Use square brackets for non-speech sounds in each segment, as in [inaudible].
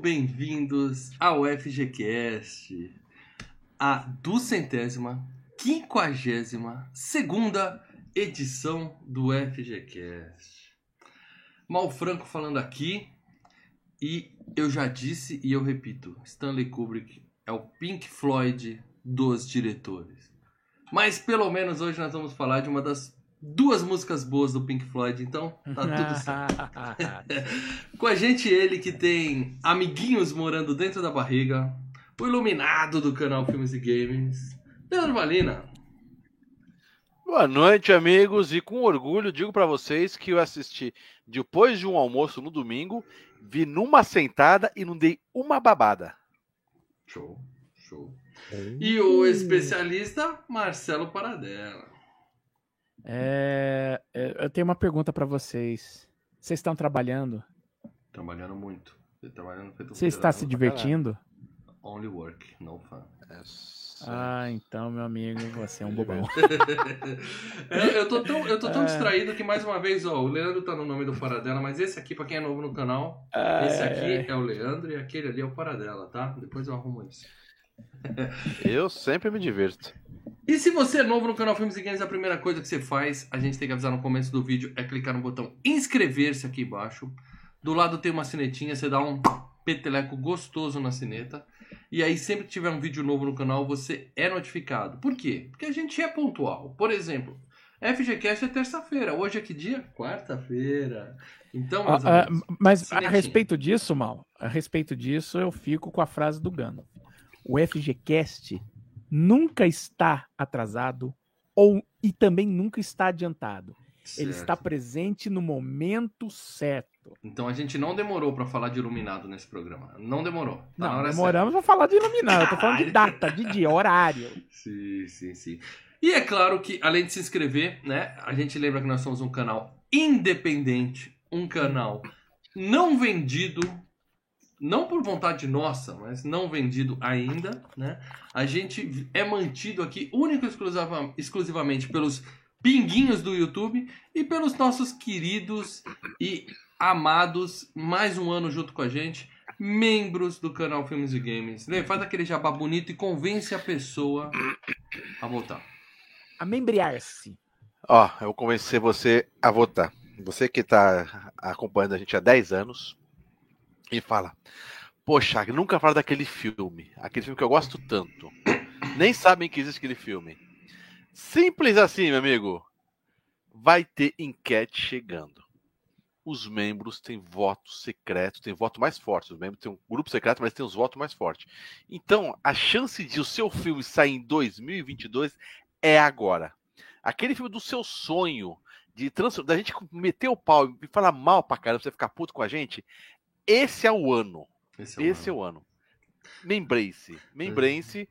Bem-vindos ao FGCast, a duzentésima, quinquagésima, segunda edição do FGCast. Mal Franco falando aqui, e eu já disse e eu repito, Stanley Kubrick é o Pink Floyd dos diretores. Mas pelo menos hoje nós vamos falar de uma das duas músicas boas do Pink Floyd, então tá tudo certo. [laughs] Com a gente ele que tem amiguinhos morando dentro da barriga, o iluminado do canal Filmes e Games, Leandro Valina. Boa noite, amigos, e com orgulho digo para vocês que eu assisti depois de um almoço no domingo, vi numa sentada e não dei uma babada. Show, show. E o especialista Marcelo Paradela. É, é, eu tenho uma pergunta para vocês. Vocês estão trabalhando? Trabalhando muito. Trabalhando Você está se divertindo? Only work, no fun. Ah, então, meu amigo, você é um [laughs] bobão. [laughs] eu, eu tô tão, eu tô tão é... distraído que, mais uma vez, ó, o Leandro tá no nome do Paradela, mas esse aqui, pra quem é novo no canal, ah, esse aqui é... é o Leandro e aquele ali é o Paradela, tá? Depois eu arrumo isso. eu sempre me divirto. E se você é novo no canal Filmes e Games, a primeira coisa que você faz, a gente tem que avisar no começo do vídeo, é clicar no botão inscrever-se aqui embaixo. Do lado tem uma sinetinha, você dá um peteleco gostoso na sineta. E aí, sempre que tiver um vídeo novo no canal, você é notificado. Por quê? Porque a gente é pontual. Por exemplo, FGCast é terça-feira. Hoje é que dia? Quarta-feira. Então, ah, ah, mas a respeito disso, Mal, a respeito disso, eu fico com a frase do Gano. O FGCast nunca está atrasado ou e também nunca está adiantado. Certo. Ele está presente no momento certo. Então a gente não demorou para falar de iluminado nesse programa. Não demorou. Tá não, demoramos para falar de iluminado. Eu tô falando de data, de dia, horário. [laughs] Sim, sim, sim. E é claro que, além de se inscrever, né? A gente lembra que nós somos um canal independente, um canal não vendido não por vontade nossa, mas não vendido ainda, né? A gente é mantido aqui único e exclusivamente pelos pinguinhos do YouTube e pelos nossos queridos e amados, mais um ano junto com a gente, membros do canal Filmes e Games. Lê, faz aquele jabá bonito e convence a pessoa a votar. A membrear-se. Ó, eu vou convencer você a votar. Você que está acompanhando a gente há 10 anos, e fala: Poxa, nunca falaram daquele filme, aquele filme que eu gosto tanto. Nem sabem que existe aquele filme. Simples assim, meu amigo. Vai ter enquete chegando. Os membros têm voto secreto, tem voto mais forte. Os membros têm um grupo secreto, mas tem os votos mais fortes. Então, a chance de o seu filme sair em 2022 é agora. Aquele filme do seu sonho, de trans... da gente meter o pau e falar mal pra caramba, você ficar puto com a gente, esse é o ano. Esse é o, Esse ano. É o ano. Membrace. Membrace.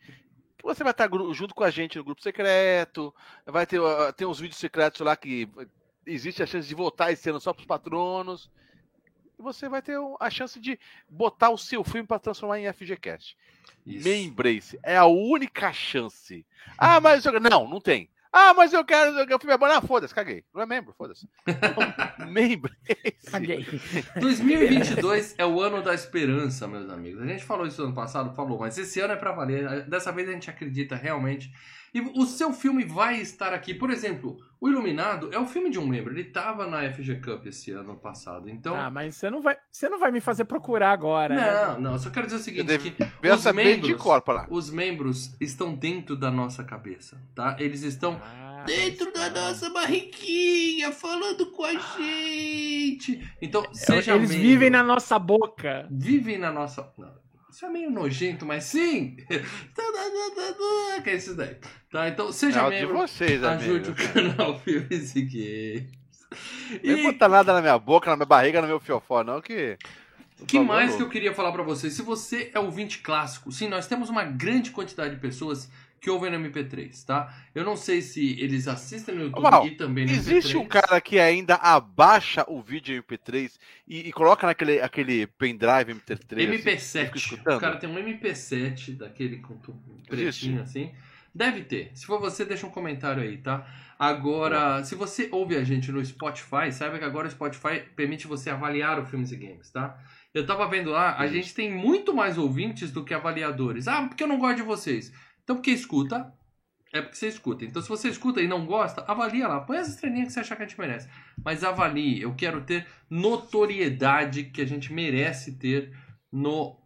Que você vai estar junto com a gente no grupo secreto. Vai ter, ter uns vídeos secretos lá que existe a chance de votar esse ano só para os patronos. E você vai ter a chance de botar o seu filme para transformar em FGCast. Membrace. É a única chance. Ah, mas. Não, não tem. Ah, mas eu quero. O filme é bom. Ah, foda-se, caguei. Não é membro, foda-se. [laughs] membro. Caguei. [laughs] 2022 é o ano da esperança, meus amigos. A gente falou isso ano passado, falou, mas esse ano é pra valer. Dessa vez a gente acredita realmente. E o seu filme vai estar aqui. Por exemplo, O Iluminado é o filme de um membro. Ele tava na FG Cup esse ano passado. Então. Ah, mas você não vai, você não vai me fazer procurar agora. Não, né? não. Só quero dizer o seguinte: que os membros, de corpo lá. os membros estão dentro da nossa cabeça, tá? Eles estão. Ah, dentro da nossa barriguinha, falando com a gente. Então, seja Eles membro. vivem na nossa boca. Vivem na nossa. Não, isso é meio nojento, mas sim! [laughs] que é isso daí. Tá, então seja é membro. De vocês, ajude o canal Filmes e Games. E... Não botar nada na minha boca, na minha barriga, no meu fiofó, não, que. O que mais que eu queria falar para vocês? Se você é ouvinte clássico, sim, nós temos uma grande quantidade de pessoas que ouvem no MP3, tá? Eu não sei se eles assistem no YouTube Mal, e também no existe MP3. um cara que ainda abaixa o vídeo em MP3 e, e coloca naquele aquele pendrive MP3. MP7. Assim, o cara tem um MP7 daquele com pretinho assim. Deve ter. Se for você, deixa um comentário aí, tá? Agora, se você ouve a gente no Spotify, saiba que agora o Spotify permite você avaliar o Filmes e Games, tá? Eu tava vendo lá, a gente tem muito mais ouvintes do que avaliadores. Ah, porque eu não gosto de vocês. Então, porque escuta, é porque você escuta. Então, se você escuta e não gosta, avalia lá. Põe as estrelinhas que você achar que a gente merece. Mas avalie. Eu quero ter notoriedade que a gente merece ter no,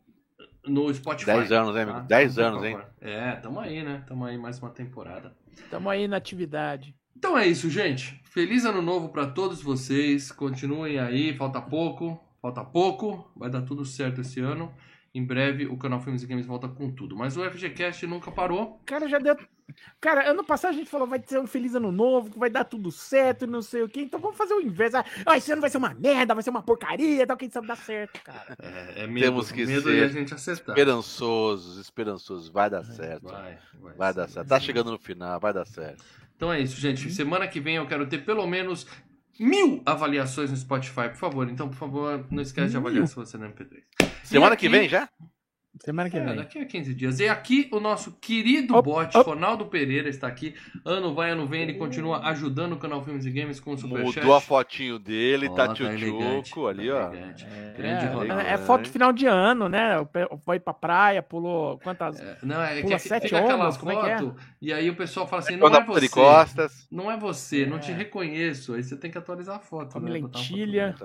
no Spotify. 10 anos, hein, tá? amigo? 10 Então, anos, hein? É, tamo aí, né? Tamo aí mais uma temporada. Tamo aí na atividade. Então é isso, gente. Feliz ano novo pra todos vocês. Continuem aí, falta pouco, falta pouco, vai dar tudo certo esse ano. Em breve o canal Filmes e Games volta com tudo. Mas o FGCast nunca parou. Cara, já deu. Cara, ano passado a gente falou vai ter um feliz ano novo, que vai dar tudo certo, não sei o quê. Então vamos fazer o inverso. Ah, Ah, esse ano vai ser uma merda, vai ser uma porcaria, tal, quem sabe dar certo, cara. É, é medo, Temos que medo ser de a gente acertar. Esperançosos, esperançosos. Vai dar certo. Vai, vai, Vai dar certo. Tá chegando no final, vai dar certo. Então é isso, gente. Semana que vem eu quero ter pelo menos mil avaliações no Spotify, por favor. Então, por favor, não esquece de avaliar se você é no MP3. Semana aqui- que vem já? Semana que É, vem. daqui a 15 dias. E aqui o nosso querido Op, bot, op. Ronaldo Pereira, está aqui. Ano vai, ano vem, ele continua ajudando o canal Filmes e Games com o Superchat. Mudou a fotinho dele, Ó, tá tá tchutchuco ali, tá ó. elegante. É, é, é foto de final de ano, né? Foi pra praia, pulou quantas. É, Não, é Pula que sete fica aquela ondas, como é que é? foto e aí o pessoal fala assim, não é a de você. costas. Não é você, não te É. reconheço. Aí você tem que atualizar a foto. Com né? Foto lentilha.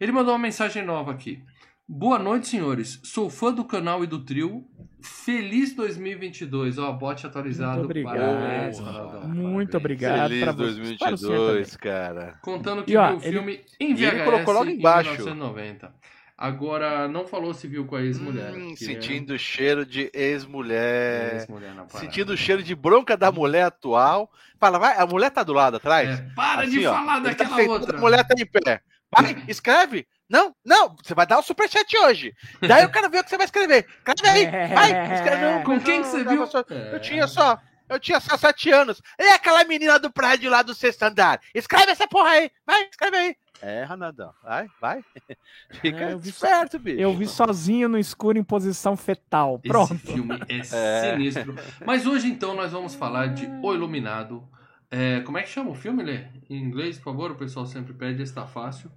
Ele mandou uma mensagem nova aqui. Boa noite, senhores. Sou fã do canal e do trio. Feliz 2022. Ó, bot atualizado. Muito obrigado. Parabéns. Ronaldão. Muito Parabéns. obrigado Feliz pra você. Para o senhor 2022, cara. Contando que E, ó, viu o ele- filme em E ele VHS colocou logo em embaixo. 1990. Agora, não falou se viu com a ex-mulher. Hum, sentindo o cheiro de é ex-mulher. ex-mulher na parada. Sentindo o cheiro de bronca da mulher atual. Fala, vai, a mulher tá do lado atrás. É, para de Assim, ó, falar ele tá daquela sentado, outra. A mulher tá em pé. Vai, [laughs] escreve. Não, não, você vai dar o superchat hoje. Daí eu quero ver o que você vai escrever. Escreve aí. [laughs] Vai, escreve. Não, Com quem não, que você não, viu? só- É. Eu tinha só. Eu tinha só sete anos. E aquela menina do prédio lá do sexto andar? Escreve essa porra aí. Vai, escreve aí. É, Ronaldão. Vai, vai. [laughs] Fica É, esperto, bicho. Eu vi sozinho no escuro em posição fetal. Pronto. Esse filme é, [laughs] É. sinistro. Mas hoje, então, nós vamos falar de O Iluminado. É, como é que chama o filme, Lê? Em inglês, por favor, o pessoal sempre pede, está fácil.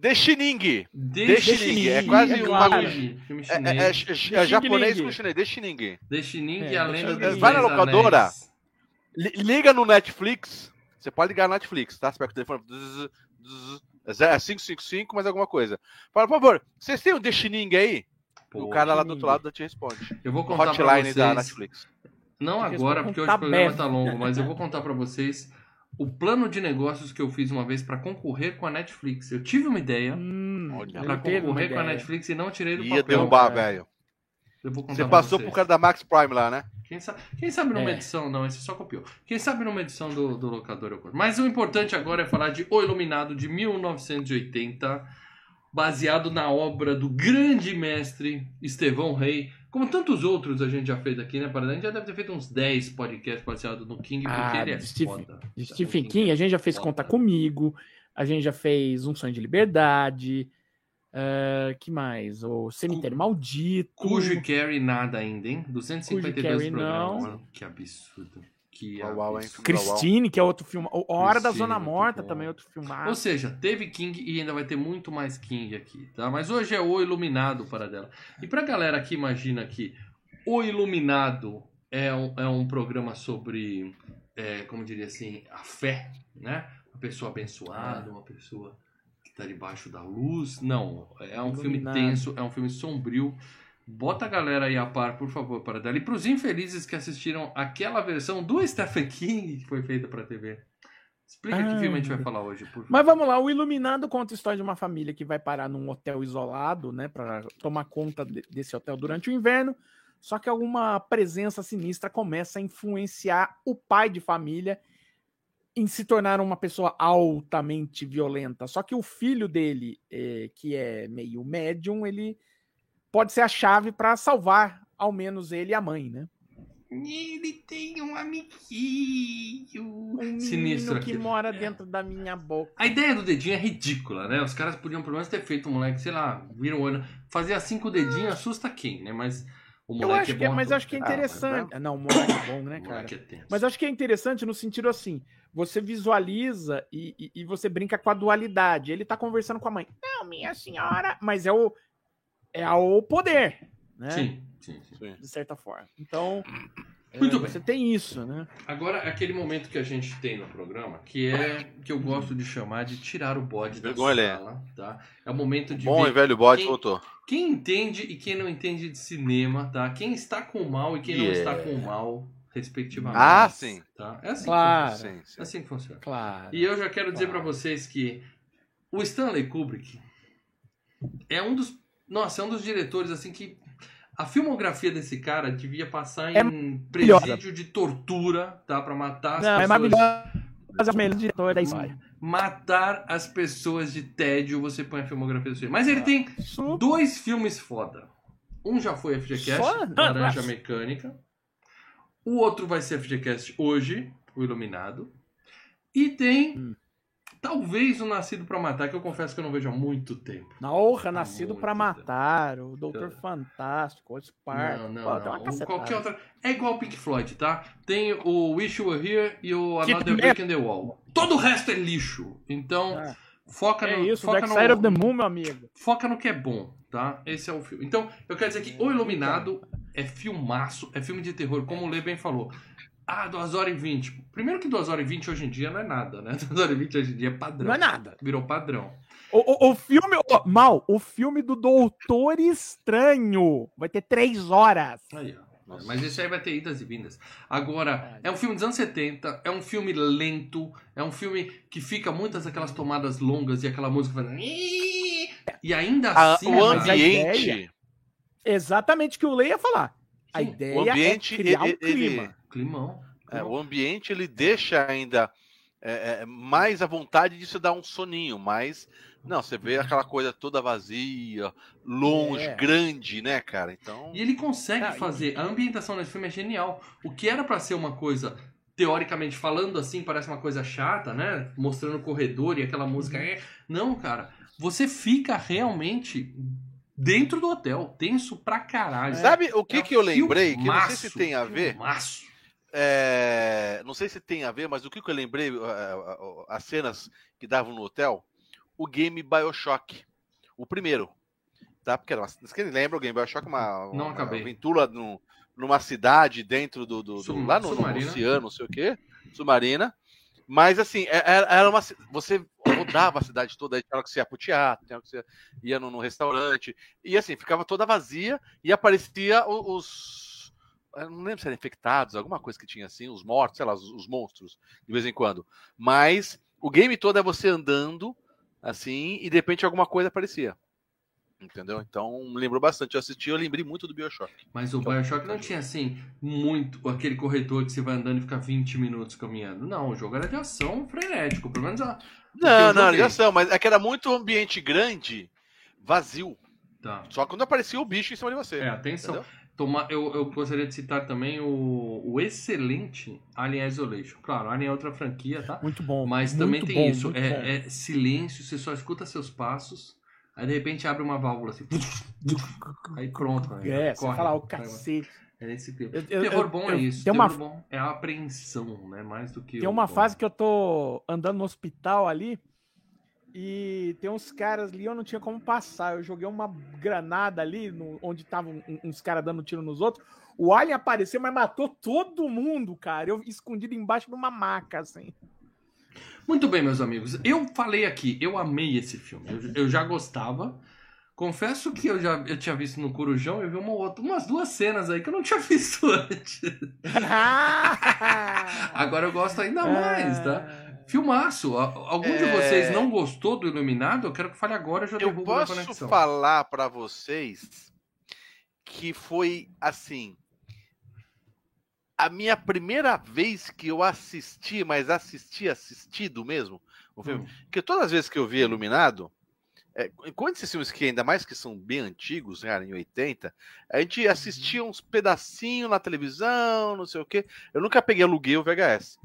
The Shining. The The Shining, Shining. É é quase um claro. bagulho. Filme É, chinês. é, é, é japonês com chinês. The Shining. The Shining É, e a lenda dos vai na locadora. Anéis. Liga no Netflix. Você pode ligar no Netflix, tá? Você pega o telefone. zzz, zzz, É 555, mais alguma coisa. Fala, por favor, vocês têm o The Shining aí? Pô, o cara lá do outro lado te responde. Eu vou contar pra hotline da vocês. Netflix. Não agora, porque hoje o programa tá longo, mas eu vou contar pra vocês o plano de negócios que eu fiz uma vez pra concorrer com a Netflix. Eu tive uma ideia Hum, uma concorrer com a. Netflix e não tirei do Ia papel. derrubar, cara. velho. Você passou pro cara da Max Prime lá, né? Quem sabe, quem sabe numa É. edição, não, esse só copiou. Quem sabe numa edição do, do locador eu. Mas o importante agora é falar de O Iluminado de 1980, baseado na obra do grande mestre Estevão Rey. Como tantos outros a gente já fez aqui, né, Parada? A gente já deve ter feito uns 10 podcasts baseados no King, porque Ah, ele é Stephen- foda. De Stephen King, a gente já fez Foda. Conta Comigo, a gente já fez Um Sonho de Liberdade, ah, que mais? O Cemitério Maldito. Cujo e Carrie nada ainda, hein? 252 Carrie programas. não. Que absurdo. Que Uau, uau, hein? absurdo. Christine, que é outro filme. O Hora da Christine, Zona muito Morta também é outro filme. Ou seja, teve King e ainda vai ter muito mais King aqui, tá? Mas hoje é o Iluminado para dela. E pra galera que imagina que o Iluminado é um, é um programa sobre, é, como diria assim, a fé, né? Uma pessoa abençoada, uma pessoa que tá debaixo da luz. Não, é um filme Iluminado. tenso, é um filme sombrio. Bota a galera aí a par, por favor, para dela. E pros infelizes que assistiram aquela versão do Stephen King que foi feita pra TV. Explica que Ah, filme a gente vai falar hoje, por favor. Mas vamos lá, o Iluminado conta a história de uma família que vai parar num hotel isolado, né, para tomar conta de- desse hotel durante o inverno. Só que alguma presença sinistra começa a influenciar o pai de família em se tornar uma pessoa altamente violenta. Só que o filho dele, eh, que é meio médium, ele pode ser a chave para salvar ao menos ele e a mãe, né? Ele tem um amiguinho. Um menino Sinistro que aquilo. mora dentro da minha boca. A ideia do dedinho é ridícula, né? Os caras podiam pelo menos ter feito um moleque, sei lá, vira um olho. Fazer assim com o dedinho assusta quem, né? Mas O Eu moleque acho é que é, bom mas ator. eu acho que é Ah, mas interessante. Não, o moleque é bom, né, [coughs] O cara? moleque é tenso. Mas eu acho que é interessante no sentido assim: você visualiza e, e- e você brinca com a dualidade. Ele tá conversando com a mãe. Não, minha senhora. Mas é o. É o poder, né? Sim, sim, sim. Sim. De certa forma. Então. Muito é, bem. Você tem isso, né? Agora, aquele momento que a gente tem no programa, que é que eu gosto de chamar de tirar o bode da Vergonha, sala, tá? É o momento de Bom e velho bode quem- voltou. quem entende e quem não entende de cinema, tá? Quem está com o mal e quem não Yeah. está com o mal, respectivamente. Ah, sim. Tá? É assim, Claro. que, Sim, funciona. sim. é assim que funciona. Claro. E eu já quero dizer pra Claro. vocês que o Stanley Kubrick é um dos, nossa, é um dos diretores assim que a filmografia desse cara devia passar É em presídio de tortura, tá, Pra matar as Não, é pessoas. maravilhoso. Mas é o melhor diretor da história. Matar as pessoas de tédio, você põe a filmografia do filme. Mas ele tem Isso- dois filmes foda. Um já foi FGCast, Só? Laranja. Mecânica. O outro vai ser FGCast hoje, o Iluminado. E tem Hum. Talvez o Nascido pra Matar, que eu confesso que eu não vejo há muito tempo. Na honra, nascido tempo. matar, o Doutor Eu- Fantástico, o Spark. não, não, Pô, não. Qualquer outra. É igual o Pink Floyd, tá? Tem o Wish You Were Here e o Another Brick in the Wall. Todo o resto é lixo. Então, Ah, foca é no. isso, foca Dark no, Side of the Moon, meu amigo. foca no que é bom, tá? Esse é o filme. Então, eu quero dizer que O Iluminado é filmaço, é filme de terror, como o Lê bem falou. Ah, 2 horas e 20. Primeiro que 2 horas e 20 hoje em dia não é nada, né? [laughs] 2 horas e 20 hoje em dia é padrão. Não é nada. Virou padrão. O, o, o filme. ó, mal, o filme do Doutor Estranho vai ter três horas. Aí, ó. Nossa. Mas esse aí vai ter idas e vindas. Agora, é um filme dos anos 70, é um filme lento, é um filme que fica muitas aquelas tomadas longas e aquela música fazendo. E ainda A- assim. o a ambiente. ideia- Exatamente o que o Lei ia falar. A Sim, ideia o ambiente, é criar ele- um clima. ele- Climão. É, o ambiente ele deixa ainda é, é, mais à vontade de se dar um soninho, mas não, você vê aquela coisa toda vazia, longe, É. grande, né, cara? Então, E ele consegue Ah, e- fazer. A ambientação desse filme é genial. O que era pra ser uma coisa, teoricamente falando assim, parece uma coisa chata, né? Mostrando o corredor e aquela música. Uhum. é. Não, cara. Você fica realmente dentro do hotel. Tenso pra caralho. sabe o que É que eu lembrei? Que eu não sei se filmaço, tem a ver. filmaço. É, não sei se tem a ver, mas o que que eu lembrei, é, é, as cenas que davam no hotel, o game Bioshock, o primeiro, tá? Porque era uma- quem lembra o game Bioshock, uma, Não uma acabei. aventura num- numa cidade dentro do, do- do- Sub- lá no, no oceano, não sei o quê, submarina. Mas assim, é- era, era uma você rodava a cidade toda, aí tinha hora que você ia pro teatro, tinha hora que você ia no, no restaurante, e assim, ficava toda vazia e aparecia os. Eu não lembro se eram infectados, alguma coisa que tinha assim, os mortos, sei lá, os, os monstros, de vez em quando. Mas o game todo é você andando, assim, e de repente alguma coisa aparecia. Entendeu? Então lembrou bastante. Eu assisti, eu lembrei muito do Bioshock. Mas o Bioshock não tinha assim, muito aquele corredor que você vai andando e fica 20 minutos caminhando. Não, o jogo era de ação frenético. Pelo menos a. Não, não, joguei. ligação, mas é que era muito ambiente grande, vazio. Tá. Só quando aparecia o bicho em cima de você. É, atenção. Entendeu? Toma, eu, eu gostaria de citar também o, o excelente Alien Isolation. Claro, Alien é outra franquia, tá? Muito bom. Mas muito também tem bom, isso. É, é silêncio, você só escuta seus passos. Aí de repente abre uma válvula assim. Aí pronto. aí É, você corre. fala o Vai, vai. cacete. É nesse clima. Eu- eu- Terror bom eu- é isso. tem Terror uma- bom é a apreensão, né? Mais do que. Tem o uma bom. fase que eu tô andando no hospital ali e tem uns caras ali, eu não tinha como passar. Eu joguei uma granada ali, no- onde estavam uns caras dando tiro nos outros. O Alien apareceu, mas matou todo mundo, cara. Eu escondido embaixo de uma maca, assim. Muito bem, meus amigos. Eu falei aqui, eu amei esse filme. Eu, eu já gostava. Confesso que eu já eu tinha visto no Corujão, eu vi uma outra, umas duas cenas aí que eu não [laughs] tinha visto antes. [laughs] Agora eu gosto ainda mais, tá? Filmaço. Algum de É. vocês não gostou do Iluminado? Eu quero que fale agora, eu já Eu derrubo a posso conexão. falar pra vocês que foi assim. A minha primeira vez que eu assisti, mas assisti assistido mesmo, o filme. Hum. Porque todas as vezes que eu vi Iluminado, é, quando esses filmes que ainda mais que são bem antigos, né, em 80, a gente assistia uns pedacinhos na televisão, não sei o quê. Eu nunca peguei aluguei o VHS.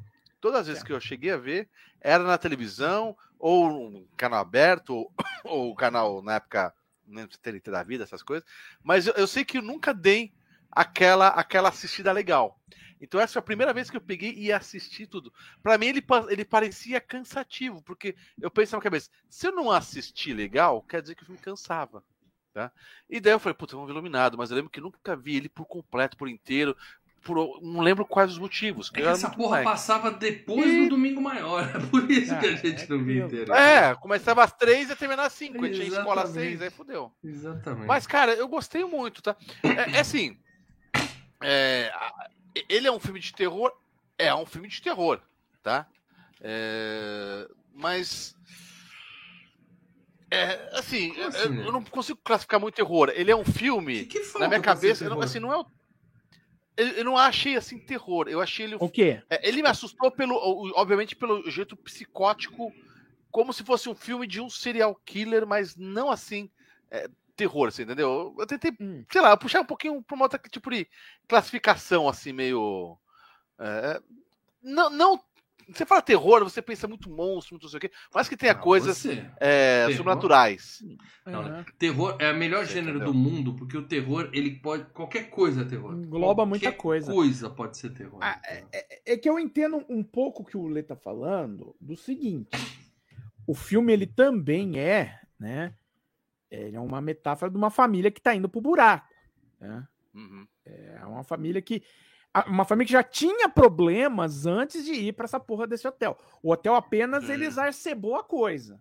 Todas as vezes que eu cheguei a ver, era na televisão, ou um canal aberto, ou, [coughs] ou canal, na época, não lembro se TNT da vida, essas coisas. Mas eu, eu sei que eu nunca dei aquela aquela assistida legal. Então essa foi a primeira vez que eu peguei e assisti tudo. Para mim ele, ele parecia cansativo, porque eu pensei na cabeça, se eu não assistir legal, quer dizer que o filme cansava. Tá? E daí eu falei, puta, vamos ver iluminado, mas eu lembro que nunca vi ele por completo, por inteiro. Por, não lembro quais os motivos. É essa porra passava depois e... do domingo maior. É por isso ah, que a ah, gente é não via inteiro. É, começava às três e terminava às cinco. A gente tinha escola às seis, aí fodeu. Exatamente. Mas, cara, eu gostei muito, tá? É, é assim. É, ele é um filme de terror? É um filme de terror, tá? É, mas. É, assim, assim eu, eu, não consigo classificar muito terror. Ele é um filme. Que que na minha cabeça, não, assim, não é o eu não achei assim terror. Eu achei ele. O quê? É, ele me assustou pelo, obviamente, pelo jeito psicótico, como se fosse um filme de um serial killer, mas não assim é, terror, assim, entendeu? Eu tentei, hum. sei lá, puxar um pouquinho para uma outra tipo de classificação, assim, meio. É, não, não. Você fala terror, você pensa muito monstro, muito não sei o quê, mas que tenha não, coisas é, sobrenaturais. Não, uhum. Terror é o melhor você gênero entendeu? do mundo, porque o terror, ele pode. Qualquer coisa é terror. Engloba qualquer muita coisa. coisa pode ser terror. Ah, é, é, é, que eu entendo um pouco o que o Lê tá falando do seguinte. O filme, ele também é, né? Ele é uma metáfora de uma família que está indo pro buraco. Né? Uhum. É uma família que. Uma família que já tinha problemas antes de ir para essa porra desse hotel. O hotel apenas uhum. ele exacerbou a coisa.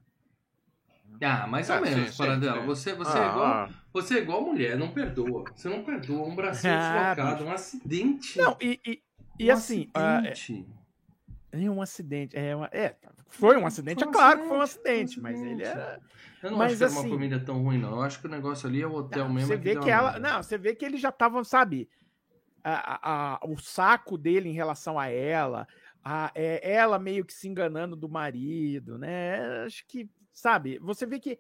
Ah, mais ou ah, menos, Paradela. Você, você, é ah, é igual, ah. você é igual mulher, não perdoa. Você não perdoa um bracinho ah, deslocado, um acidente. Não, e, e, e um assim. Acidente. Uh, é, um acidente. É, uma, é, foi um acidente, foi um é claro acidente, que foi um acidente, um acidente. mas ele era. Eu não mas, acho que assim, era uma família tão ruim, não. Eu acho que o negócio ali é o hotel não, mesmo. Você vê que, que ela. Não, você vê que eles já estavam, sabe? A, a, o saco dele em relação a ela, a, é, ela meio que se enganando do marido, né? Acho que, sabe, você vê que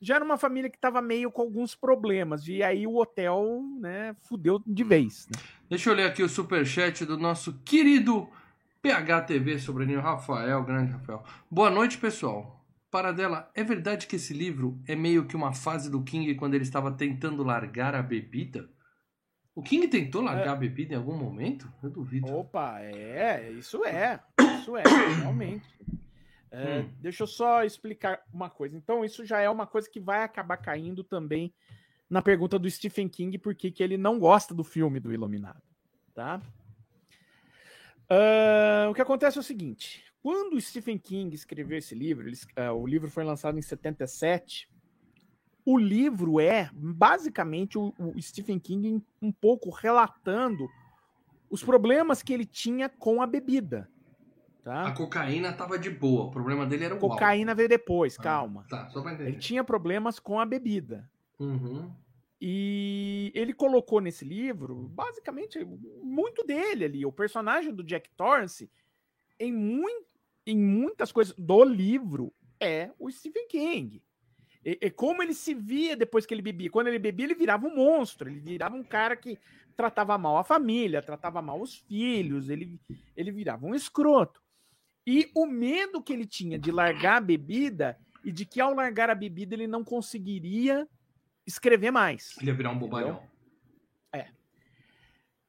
já era uma família que estava meio com alguns problemas, e aí o hotel, né, fudeu de vez. Né? Deixa eu ler aqui o superchat do nosso querido PHTV Sobrinho Rafael, grande Rafael. Boa noite, pessoal. Paradela, é verdade que esse livro é meio que uma fase do King quando ele estava tentando largar a bebida? O King tentou largar é. a bebida em algum momento? Eu duvido. Opa, é, isso é. Isso é, [coughs] realmente. É, hum. Deixa eu só explicar uma coisa. Então, isso já é uma coisa que vai acabar caindo também na pergunta do Stephen King, porque que ele não gosta do filme do Iluminado. Tá? Uh, o que acontece é o seguinte: quando o Stephen King escreveu esse livro, ele, uh, o livro foi lançado em 77. O livro é basicamente o, o Stephen King um pouco relatando os problemas que ele tinha com a bebida. Tá? A cocaína estava de boa, o problema dele era o Cocaína álcool. veio depois, ah, calma. Tá, só pra entender. Ele tinha problemas com a bebida. Uhum. E ele colocou nesse livro, basicamente, muito dele ali. O personagem do Jack Torrance, em muito em muitas coisas do livro é o Stephen King. E, e, como ele se via depois que ele bebia. Quando ele bebia, ele virava um monstro. Ele virava um cara que tratava mal a família, tratava mal os filhos. Ele, ele virava um escroto. E o medo que ele tinha de largar a bebida e de que ao largar a bebida ele não conseguiria escrever mais. Ele ia virar um bobalhão. É.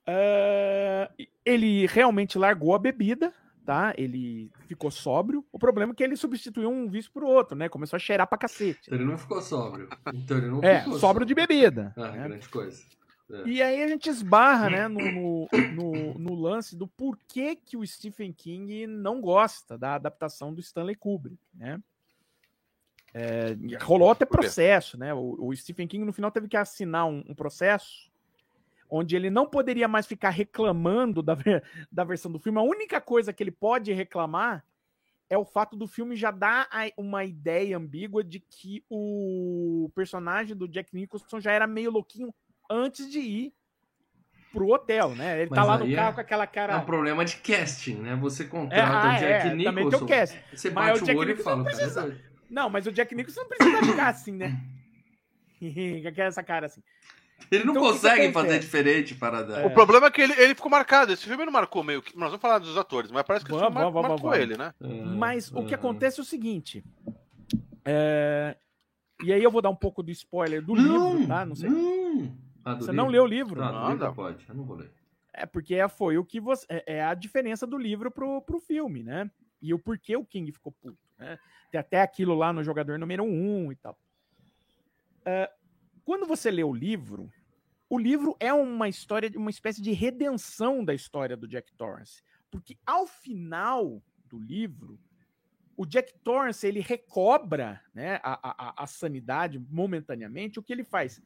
Uh, ele realmente largou a bebida, tá? Ele ficou sóbrio. O problema é que ele substituiu um vício por outro, né? Começou a cheirar pra cacete. Então ele não ficou sóbrio. Então ele não é, ficou sóbrio de bebida. Ah, né? grande coisa. É. E aí a gente esbarra, né, no, no, no, no, lance do porquê que o Stephen King não gosta da adaptação do Stanley Kubrick, né? É, rolou até processo, né? O, o, Stephen King no final teve que assinar um, um processo onde ele não poderia mais ficar reclamando da, [laughs] da versão do filme. A única coisa que ele pode reclamar é o fato do filme já dar uma ideia ambígua de que o personagem do Jack Nicholson já era meio louquinho antes de ir pro hotel, né? Ele tá Mas tá lá no carro é, com aquela cara. É um problema de casting, né? Você contrata é, ah, o Jack é, Nicholson. Também tem o casting. Você bate mas o, Jack o olho Nicholson e fala, precisa... Cara, não, mas o Jack Nicholson não precisa ficar assim, né? [laughs] Com essa cara assim. Ele não então, consegue que fazer diferente para dar. O problema é que ele, ele ficou marcado. Esse filme não marcou meio que. Nós vamos falar dos atores, mas parece que vamos, esse filme vamos, marcou vamos, ele, né? Mas o que acontece é o seguinte. É... E aí eu vou dar um pouco do spoiler do não, livro, tá? Não sei. Não, Ah, Você livro? não leu o livro. Tá, do Nada. livro pode. Eu não vou ler. É porque é- foi o que você. É é a diferença do livro pro, pro filme, né? E o porquê o King ficou puto. Né? Tem até aquilo lá no jogador número um e tal. É, quando você lê o livro, o livro é uma história, de uma espécie de redenção da história do Jack Torrance. Porque ao final do livro, o Jack Torrance ele recobra né, a, a, a sanidade momentaneamente. O que ele faz?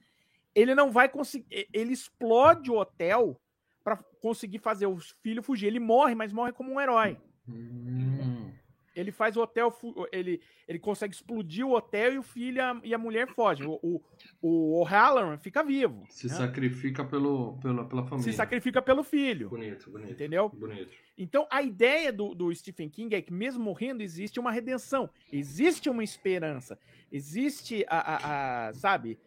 Ele não vai conseguir. Ele explode o hotel para conseguir fazer o filho fugir. Ele morre, mas morre como um herói. Hum. Ele faz o hotel, ele, ele consegue explodir o hotel e o filho e a, e a mulher fogem. O, o, o O'Halloran fica vivo. Se né? sacrifica pelo, pela, pela família. Se sacrifica pelo filho. Bonito, bonito. Entendeu? Bonito. Então, a ideia do, do Stephen King é que, mesmo morrendo, existe uma redenção, existe uma esperança, existe a. a- a- sabe?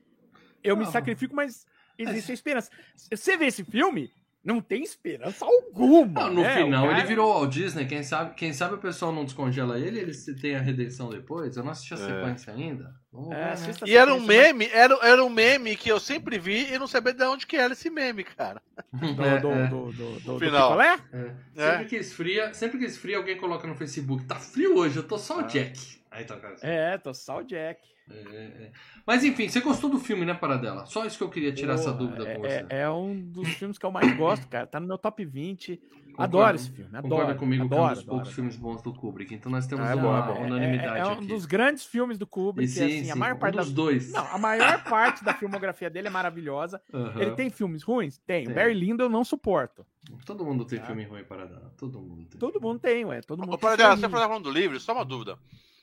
Eu me Ah, sacrifico, mas existe a esperança. Você vê esse filme, não tem esperança alguma. Não, no né? Final cara- ele virou Walt Disney. Quem sabe, quem sabe o pessoal não descongela ele ele se tem a redenção depois. Eu não assisti a É. sequência ainda. Vamos É, ver, né? E era um meme, era, era um meme que eu sempre vi e não sabia de onde que era esse meme, cara. [laughs] Do, É, do, é, do, do, do, Final. picolé? é. Sempre que esfria, sempre que esfria, alguém coloca no Facebook. Tá frio hoje, eu tô só o. Jack. Aí tá cara. É, tô só o Jack. É, é. Mas enfim, você gostou do filme, né, Paradela? Só isso que eu queria tirar essa dúvida é, com você. É, é um dos filmes que eu mais gosto, cara. Tá no meu top 20. Concorda- adoro esse filme, Concorda adoro. comigo que é um adoro, dos adoro. poucos filmes bons do Kubrick. Então nós temos Ah, é uma bom, é unanimidade É, é um aqui. dos grandes filmes do Kubrick, sim, assim, a sim, maior um parte dos da... dois. Não, a maior [laughs] parte da filmografia dele é maravilhosa. Aham. Ele tem filmes ruins? Tem. Tem. O Barry Lyndon eu não suporto. Todo mundo tem Tá. filme ruim, Paradela. Todo mundo tem. Todo mundo tem, ué. Todo mundo Ô, tem Paradela, filme você ruim. falando do livro, só uma dúvida.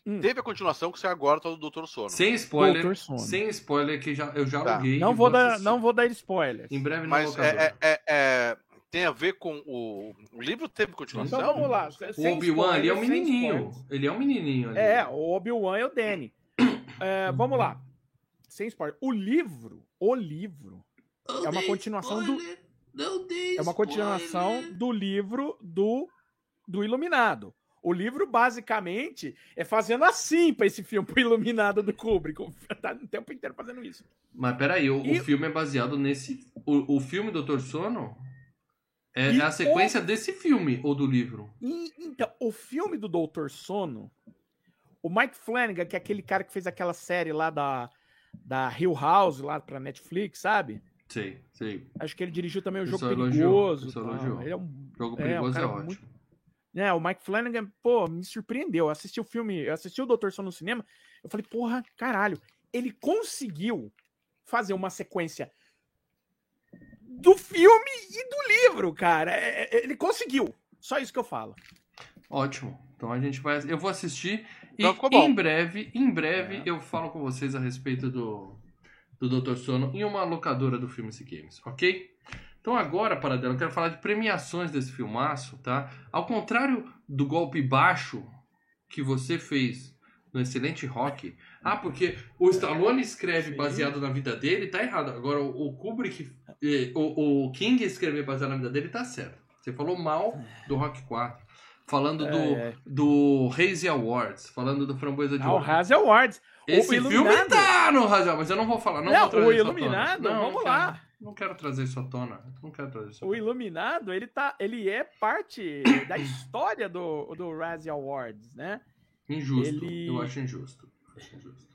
Hum. Teve a continuação que você agora tá do Doutor Sono. Sem spoiler. Doutor Sono. Sem spoiler, que já, eu já Tá. aluguei. Não vou, dar, não vou dar spoilers. Em breve na Mas locadora. é, é- é- tem a ver com o. O livro teve continuação? Então vamos lá. O sem Obi-Wan, ele é um menininho. Ele é um menininho ali. É, o Obi-Wan é o Danny. É, vamos lá. Sem spoiler. O livro, o livro, é uma continuação do- Não dei é uma continuação do livro do, do Iluminado. O livro, basicamente, é fazendo assim pra esse filme, [laughs] pro Iluminado do Kubrick. Tá o tempo inteiro fazendo isso. Mas peraí, o, o E- filme é baseado nesse. O, o filme Doutor Sono é, E é a sequência desse filme ou do livro. E, então, o filme do Doutor Sono, o Mike Flanagan, que é aquele cara que fez aquela série lá da, da Hill House, lá pra Netflix, sabe? Sei, sei. Acho que ele dirigiu também o O Jogo elogiou, Perigoso. o elogiou. Ele é um Jogo É, perigoso um é, ótimo. muito- É, o Mike Flanagan, pô, me surpreendeu. Eu assisti o filme, eu assisti o Doutor Sono no cinema, eu falei, porra, caralho, ele conseguiu fazer uma sequência do filme e do livro, cara. É, é, Ele conseguiu. Só isso que eu falo. Ótimo. Então a gente vai. Eu vou assistir e Então bom. em breve, em breve, É. eu falo com vocês a respeito do, do Doutor Sono em uma locadora do Filmes e Games, ok? Então agora, Paradela, eu quero falar de premiações desse filmaço, tá? Ao contrário do golpe baixo que você fez no Excelente Rock, ah, porque o Stallone escreve baseado na vida dele, tá errado. Agora o, Kubrick, eh, o, o King escrever baseado na vida dele, tá certo. Você falou mal do Rock 4. Falando do, É, do Hazy Awards, falando do Framboesa de Ah, o. Razzie Awards. Esse o filme tá no Hazy Awards, mas eu não vou falar. Não, Não, vou o. Iluminado, Não, vamos lá. Não quero trazer isso à tona. Não quero trazer isso O. Iluminado, ele, tá, ele é parte [coughs] da história do, do Razzie Awards, né? Injusto. ele- Eu acho injusto. Acho injusto.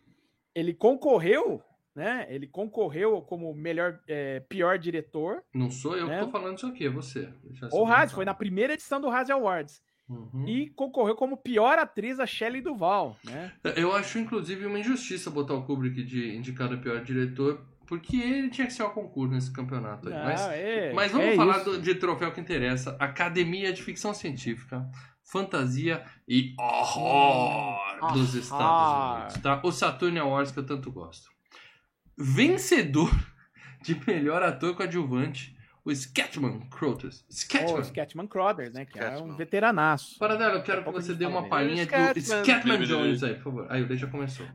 Ele concorreu, né? Ele concorreu como melhor, é, pior diretor. Não sou eu Né? que tô falando isso aqui, é você. O assim Razzie, foi na primeira edição do Razzie Awards. Uhum. E concorreu como pior atriz a Shelley Duval, né? Eu acho, inclusive, uma injustiça botar o Kubrick de indicado a pior diretor, porque ele tinha que ser o concurso nesse campeonato aí. Não, mas, é- mas vamos é falar do- de troféu que interessa: Academia de Ficção Científica, Fantasia e Horror dos. Estados Unidos. Tá? O Saturn Awards que eu tanto gosto. Vencedor [laughs] de melhor ator coadjuvante, o Scatman Crothers. O Scatman. Scatman Crothers, né? Que é um veteranaço. Paradela, eu quero que você dê uma palhinha do Scatman. Scatman Jones aí, por favor. Aí o já começou.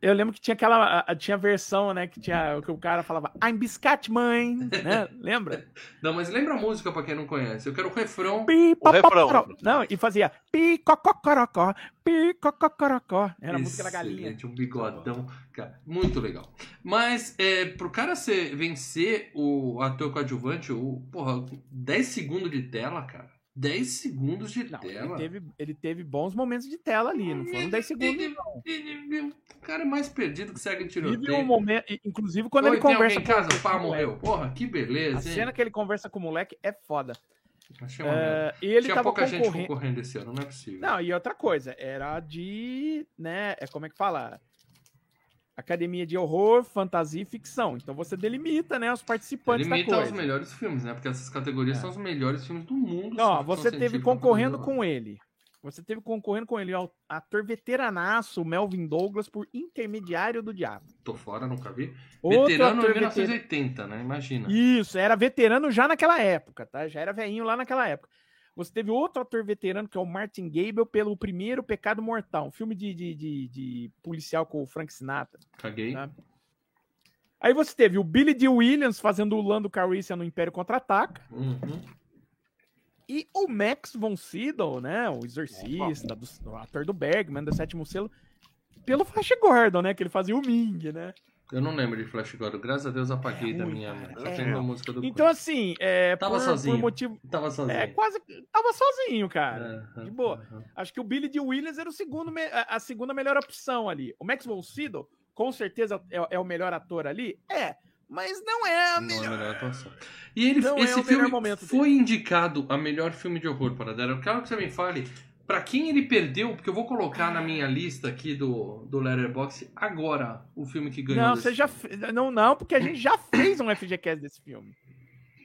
Eu lembro que tinha aquela. a- Tinha versão, né? Que tinha. Que o cara falava I'm biscate, mãe. Né? [laughs] Lembra? Não, mas lembra a música pra quem não conhece. Eu quero o refrão. Pi, O refrão. Não, e fazia pi, cococorocó, pi, cococorocó. Era a música da galinha. Um bigodão. Cara, muito legal. Mas é, pro cara ser, vencer o ator coadjuvante, o, porra, 10 segundos de tela, cara. 10 segundos de Não, ele tela. teve, ele teve bons momentos de tela ali, não foram 10 segundos. Ele- ele- O cara é mais perdido que segue tiroteio. Um momento, inclusive quando Oi, ele conversa em casa, com o pá morreu. Porra, que moleque. A beleza, hein? cena que ele conversa com o moleque é foda. Achei uma. É, e ele Tinha tava pouca gente concorrendo esse ano, não é possível. Não, e outra coisa, era de, né, é como é que fala? Academia de Horror, Fantasia e Ficção. Então você delimita, né, os participantes Limita da os coisa. melhores filmes, né? Porque essas categorias É. são os melhores filmes do mundo. Ó, ficção você teve concorrendo com ele. Você teve concorrendo com ele, o ator veteranaço Melvin Douglas por Intermediário do Diabo. Tô fora, nunca vi. Outro Veterano em ator veterano. 1980, né? Imagina. Isso, era veterano já naquela época, tá? Já era velhinho lá naquela época. Você teve outro ator veterano, que é o Martin Gable, pelo Primeiro Pecado Mortal, um filme de, de, de- de policial com o Frank Sinatra. Caguei. Tá. Aí você teve o Billy D. Williams fazendo o Lando Calrissian no Império Contra-Ataca. Uhum. E o Max von Sydow, né? O exorcista, do, o ator do Bergman, do Sétimo Selo, pelo Flash Gordon, né? Que ele fazia o Ming, né? Eu não lembro de Flash Gordon. Graças a Deus apaguei É da minha. cara, é ruim. música do. Então, assim, é, Tava por, sozinho. por motivo. Tava sozinho. É, quase. Tava sozinho, cara. De boa. Acho que o Billy D. Williams era o segundo, me- a a segunda melhor opção ali. O Max von Sydow, com certeza, é, é o melhor ator ali? É. Mas não é a Não é a melhor. melhor atuação. E ele, Não é esse melhor filme momento foi indicado a melhor filme de horror para dar. Eu quero que você me fale pra quem ele perdeu, porque eu vou colocar na minha lista aqui do, do Letterboxd agora o filme que ganhou. Não, desse você já. fe- Não, não, porque a gente já fez um FGCast desse filme.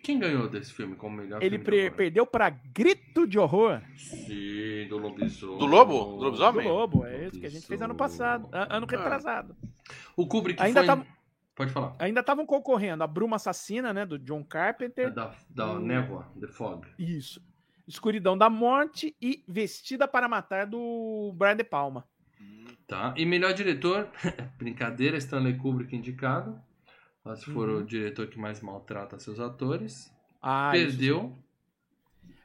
Quem ganhou desse filme como melhor Ele filme perdeu pra Grito de Horror Sim, do lobisomem. Do lobo? Do do lobisomem? Lobo. É isso que a gente fez ano passado. Ano retrasado. O Kubrick Ainda foi... tava- Pode falar. Ainda estavam concorrendo a Bruma Assassina, né? Do John É Carpenter. da, da Hum. névoa, The Fog. Isso. Escuridão da Morte e Vestida para Matar do Brian De Palma. Tá. E melhor diretor, [laughs] brincadeira, Stanley Kubrick indicado. Mas se for Uhum. o diretor que mais maltrata seus atores. Ah, Perdeu.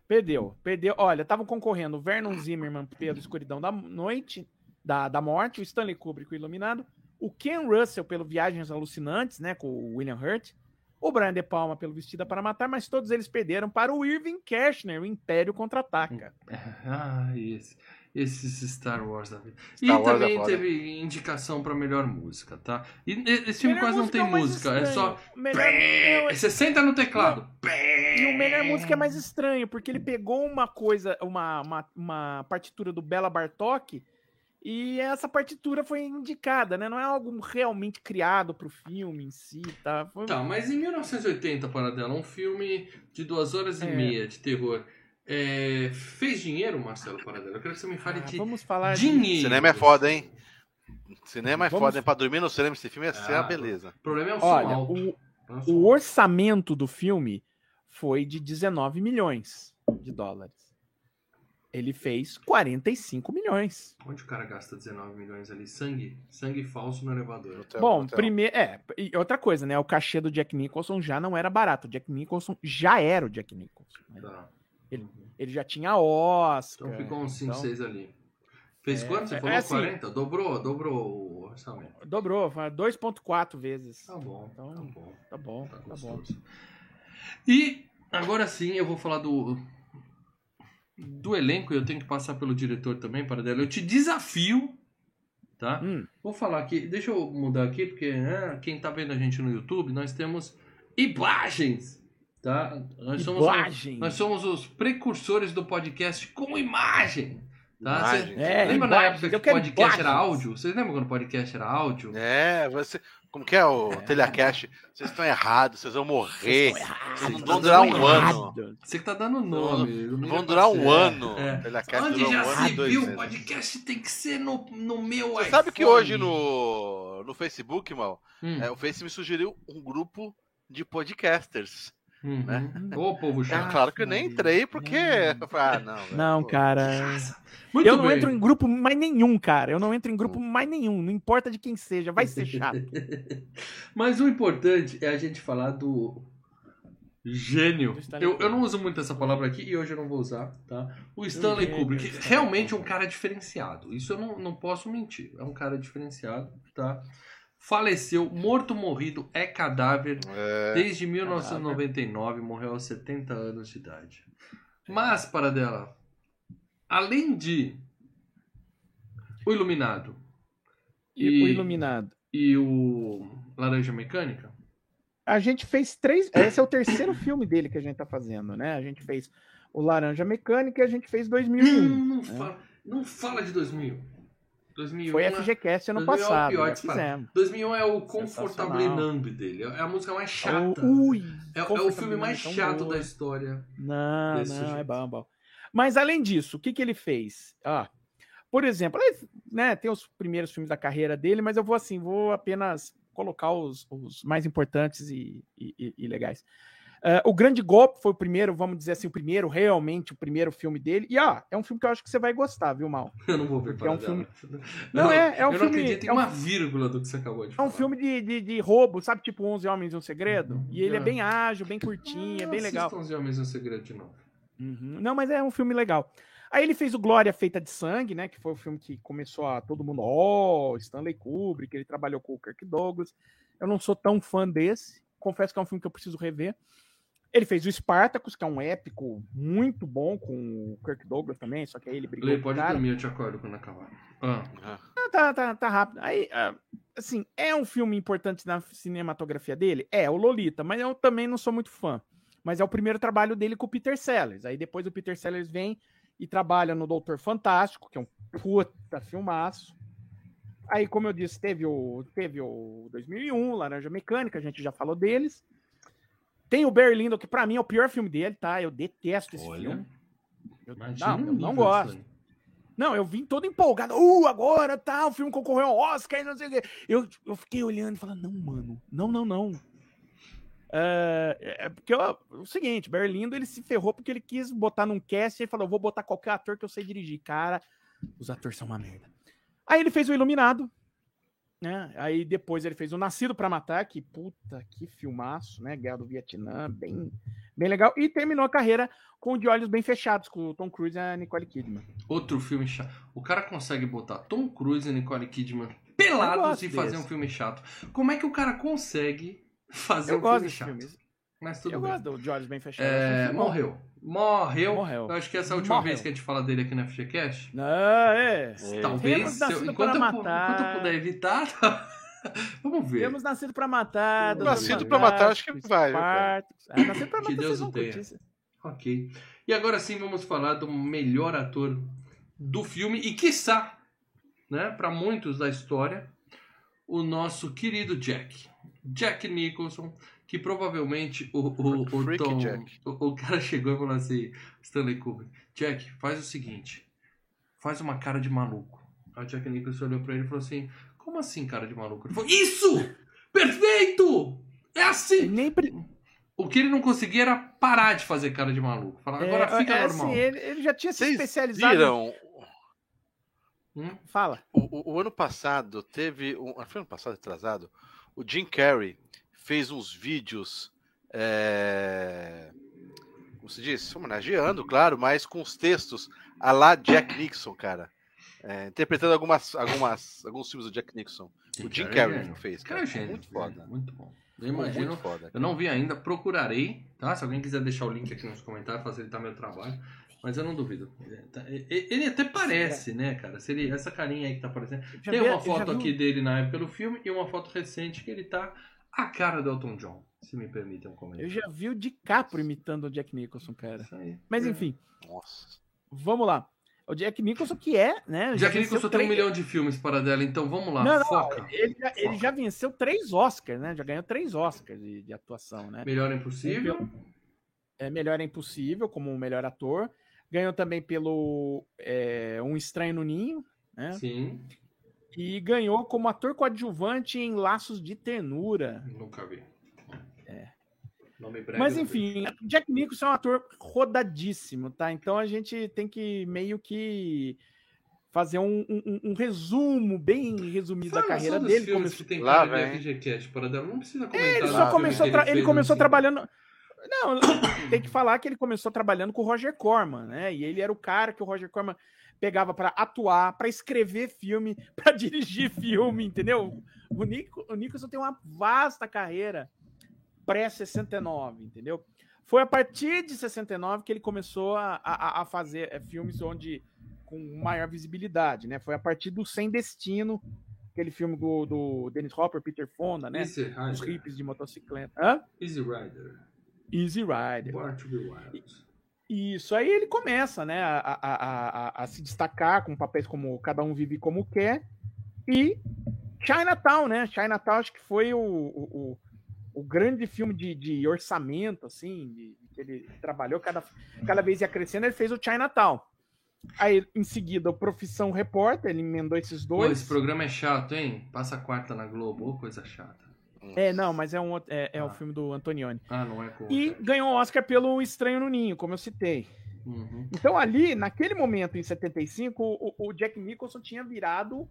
Perdeu, perdeu. Olha, estavam concorrendo o Vernon Zimmerman pelo Escuridão da Noite, da, da Morte, o Stanley Kubrick, o Iluminado, o Ken Russell pelo Viagens Alucinantes, né, com o William Hurt, o Brian De Palma pelo Vestida para Matar, mas todos eles perderam para o Irving Kershner, o Império Contra-Ataca. [laughs] Ah, esse. Esses Star Wars da vida. E Star Wars é também foda. teve indicação pra melhor música, tá? E e- esse filme Melhor quase não tem é mais música, é só. estranho. Melhor, Você senta no teclado. E o melhor música é mais estranho, porque ele pegou uma coisa, uma, uma, uma partitura do Bela Bartok, e essa partitura foi indicada, né? Não é algo realmente criado pro filme em si, tá? Foi... Tá, mas em 1980, Paradela, um filme de duas horas e É. meia de terror. é, fez dinheiro, Marcelo Paradela? Eu quero que você me fale Ah, de vamos falar de... dinheiro. Cinema é foda, hein? Cinema é Vamos- foda, hein? Pra dormir no cinema esse filme ia ser Ah, uma beleza. O problema é o Olha, o, É o o orçamento do filme foi de 19 milhões de dólares. Ele fez 45 milhões. Onde o cara gasta 19 milhões ali? Sangue. Sangue falso no elevador. Hotel, Bom, hotel. primeiro. É, e outra coisa, né? O cachê do Jack Nicholson já não era barato. O Jack Nicholson já era o Jack Nicholson. né? Tá. Ele- Uhum. Ele já tinha Oscar. Então ficou uns 5, então- 6 ali. Fez É, quanto? Você é falou assim- 40? Dobrou, dobrou o orçamento. Dobrou, foi 2,4 vezes. Tá bom, Então, tá bom. Tá bom, Tá tá bom. E agora sim eu vou falar do do elenco e eu tenho que passar pelo diretor também para dela. Eu te desafio, tá? Hum, Vou falar aqui, deixa eu mudar aqui porque né, quem tá vendo a gente no YouTube, nós temos imagens, tá? Nós somos Imagens. nós somos os precursores do podcast com imagem. Tá? Cê- Imagem. É, lembra na imagens, época eu que o podcast era imagens. áudio? Vocês lembram quando o podcast era áudio? É, você. Como que é o Telecast? Vocês estão errados, vocês vão morrer. Vocês vão durar um errado. ano. Você que tá dando nome. Vão durar um é, ano. é. Onde durou já um ano se e dois viu, o podcast tem que ser no, no meu Você sabe que iPhone. hoje no, no Facebook, mal, Hum. é, o Face me sugeriu um grupo de podcasters. Uhum. né? Ô, povo É chato. claro que eu nem entrei porque. Ah, não. velho, Não, pô. cara. Muito eu não bem. entro em grupo mais nenhum, cara. Eu não entro em grupo mais nenhum. Não importa de quem seja, vai ser chato. [laughs] Mas o importante é a gente falar do gênio. Do Eu, eu não uso muito essa palavra aqui e hoje eu não vou usar, tá? O Stanley gênio, Kubrick Stanley realmente é um cara diferenciado. Isso eu não, não posso mentir. É um cara diferenciado, tá? Faleceu, morto morrido, é cadáver. É, Desde 1999, morreu aos 70 anos de idade. Mas, para dela, além de O Iluminado E, E- o Iluminado. e o Laranja Mecânica, A gente fez três. Esse é o terceiro filme dele que a gente tá fazendo, né? A gente fez o Laranja Mecânica e a gente fez 2001. não, não, fala, não fala de 2000. 2001 Foi é- FGCast ano 2001 é o passado. pior fizemos. 2001 é o. Numb dele. É a música mais chata. O- Ui, é, é o filme mais Numb, chato da história. Não, desse não, jeito. é bom, bom. Mas além disso, o que, que ele fez? Ah, por exemplo, né, tem os primeiros filmes da carreira dele, mas eu vou assim, vou apenas colocar os, os mais importantes e, e- e- e legais. Ah, o Grande Golpe foi o primeiro, vamos dizer assim, o primeiro, realmente, o primeiro filme dele. E ah, é um filme que eu acho que você vai gostar, viu, Mal? [laughs] Eu não vou Porque é um para dela. [laughs] Não, é- é um eu filme- não acredito em é um- uma vírgula do que você acabou de É falar. um filme de, de, de roubo, sabe? Tipo 11 Homens e um Segredo. E ele é Ah. bem ágil, bem curtinho, é bem legal. Assistam os Homens no Segredo de novo. Uhum. Não, mas é um filme legal. Aí ele fez o Glória Feita de Sangue, né? Que foi o filme que começou a todo mundo, ó, Stanley Kubrick, ele trabalhou com o Kirk Douglas. Eu não sou tão fã desse. Confesso que é um filme que eu preciso rever. Ele fez o Spartacus, que é um épico muito bom com o Kirk Douglas também, só que aí ele brigou Lê, com o pode cara. dormir, eu te acordo quando acabar. Ah, ah, Ah, tá, tá, tá rápido. Aí, ah, assim, é um filme importante na cinematografia dele? É, o Lolita, mas eu também não sou muito fã. Mas é o primeiro trabalho dele com o Peter Sellers. Aí depois o Peter Sellers vem e trabalha no Doutor Fantástico, que é um puta filmaço. Aí, como eu disse, teve o, teve o 2001, Laranja Mecânica, a gente já falou deles. Tem o Barry Lyndon, que pra mim é o pior filme dele, tá? Eu detesto esse Olha, filme. Eu, não, eu não gosto. Não, eu vim todo empolgado. Uh, agora tá, o filme concorreu ao Oscar e não sei o quê. Eu, eu fiquei olhando e falando, não, mano, não, não, não. É, é porque ó, o seguinte, Berlindo ele se ferrou porque ele quis botar num cast e ele falou: vou botar qualquer ator que eu sei dirigir. Cara, os atores são uma merda. Aí ele fez o Iluminado, né? Aí depois ele fez o Nascido pra Matar, que puta, que filmaço, né? Guerra do Vietnã, bem, bem legal. E terminou a carreira com o De Olhos Bem Fechados, com o Tom Cruise e a Nicole Kidman. Outro filme chato. O cara consegue botar Tom Cruise e Nicole Kidman pelados e fazer desse. um filme chato. Como é que o cara consegue [laughs] fazer Eu um gosto filme chato? filme. Mas tudo Eu bem. gosto do De Olhos Bem Fechados. É, morreu. Morreu. Morreu. Eu acho que essa é a última Morreu. vez que a gente fala dele aqui na FGCast. Não, é. É. Talvez, Temos se eu- Nascido enquanto, eu, enquanto eu puder evitar, tá? [laughs] vamos ver. Temos Nascido pra Matar. Doutor Nascido pra Matar, acho que vai. É, Nascido pra Que Matar, Deus vocês o tenha. curtir. Ok. E agora sim vamos falar do melhor ator do filme e quiçá, né, para muitos da história, o nosso querido Jack. Jack Nicholson, que provavelmente o, o, o Tom, Jack. o, o cara chegou e falou assim, Stanley Kubrick, Jack, faz o seguinte, faz uma cara de maluco. Aí o Jack Nicholson olhou pra ele e falou assim, como assim cara de maluco? Ele falou, isso! Perfeito! É assim! Nem pre- O que ele não conseguia era parar de fazer cara de maluco. Falar, agora é, fica é normal. assim, ele, ele já tinha se Vocês especializado. viram? Hum? Fala. O, o- o ano passado teve. Um, ah, foi ano passado, atrasado? O Jim Carrey fez uns vídeos. É, como se diz? Homenageando, claro, mas com os textos a lá Jack Nixon, cara. É, interpretando algumas, algumas, alguns filmes do Jack Nixon. O Jim Carrey gênio. fez, Cara, cara. é gênio. Muito foda. Muito bom. Eu imagino. Muito foda. Eu não vi ainda, procurarei, tá? Se alguém quiser deixar o link aqui nos comentários, facilitar meu trabalho. Mas eu não duvido. Ele tá- Ele até parece, né, cara? Se ele, essa carinha aí que tá aparecendo. Já Tem uma foto aqui dele na época do filme e uma foto recente que ele tá a cara do Elton John, se me permitem um Eu comentário. já vi o DiCaprio imitando o Jack Nicholson, cara. Isso aí. Mas É. enfim, Nossa. vamos lá. O Jack Nicholson que é, né? Jack Nicholson tem um milhão de filmes para dela, então vamos lá, Não, não, foca. Ele já, ele Foca. já venceu três Oscars, né? Já ganhou três Oscars de, de atuação, né? Melhor Impossível. É Melhor é Impossível, como o melhor ator. Ganhou também pelo é, Um Estranho no Ninho, né? Sim, E ganhou como ator coadjuvante em Laços de Ternura. nunca vi. Nome brega Mas enfim, Jack Nicholson é um ator rodadíssimo, tá? Então a gente tem que meio que fazer um, um- um resumo bem resumido Fala da carreira dele. filmes Começou- que tem Lá dela. Não precisa comentar. É, ele só começou, tra- ele começou trabalhando. Não, [coughs] tem que falar que ele começou trabalhando com o Roger Corman, né? E ele era o cara que o Roger Corman pegava pra atuar, pra escrever filme, [laughs] pra dirigir filme, entendeu? O, Nico, o Nicholson tem uma vasta carreira pré-69, entendeu? Foi a partir de 69 que ele começou a, a, a fazer é, filmes onde com maior visibilidade, né? Foi a partir do Sem Destino, aquele filme do, do Dennis Hopper, Peter Fonda, né? Easy Os hippies de motocicleta. Hã? Easy Rider. Easy Rider. Born to be Wild. Isso, aí ele começa, né, a, a, a, a- a se destacar com papéis como Cada Um Vive Como Quer e Chinatown, né? Chinatown acho que foi o, o, o- grande filme de, de orçamento, assim, de, que ele trabalhou, cada, cada vez ia crescendo, ele fez o Chinatown. Aí, em seguida, o Profissão Repórter, ele emendou esses Pô, dois. esse programa é chato, hein? Passa a quarta na Globo, ô coisa chata. É, não, mas é, um, é, é o Ah. filme do Antonioni. Ah, não é com E ganhou o Oscar pelo Estranho no Ninho, como eu citei. Uhum. Então, ali, naquele momento, em 75, o, o Jack Nicholson tinha virado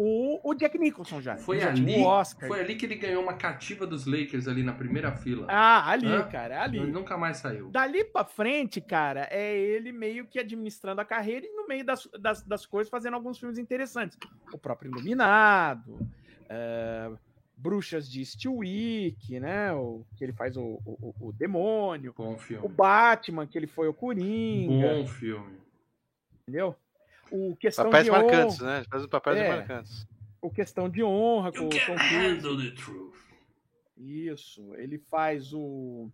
o, o Jack Nicholson já. Foi já ali, o foi ali que ele ganhou uma cativa dos Lakers ali na primeira fila. Ah, ali, Hã? cara, ali. Ele nunca mais saiu. Dali pra frente, cara, é ele meio que administrando a carreira e no meio das, das, das coisas fazendo alguns filmes interessantes. O próprio Iluminado, é, Bruxas de Steelwick, né? O, que ele faz o, o, o- Demônio. Bom O. Batman, que ele foi o Coringa, Bom filme. entendeu? O Questão Papéis de marcantes, Honra, né? Faz os papéis É. marcantes. o Questão de Honra com o Tom Cruise. handle the truth. Isso, ele faz o.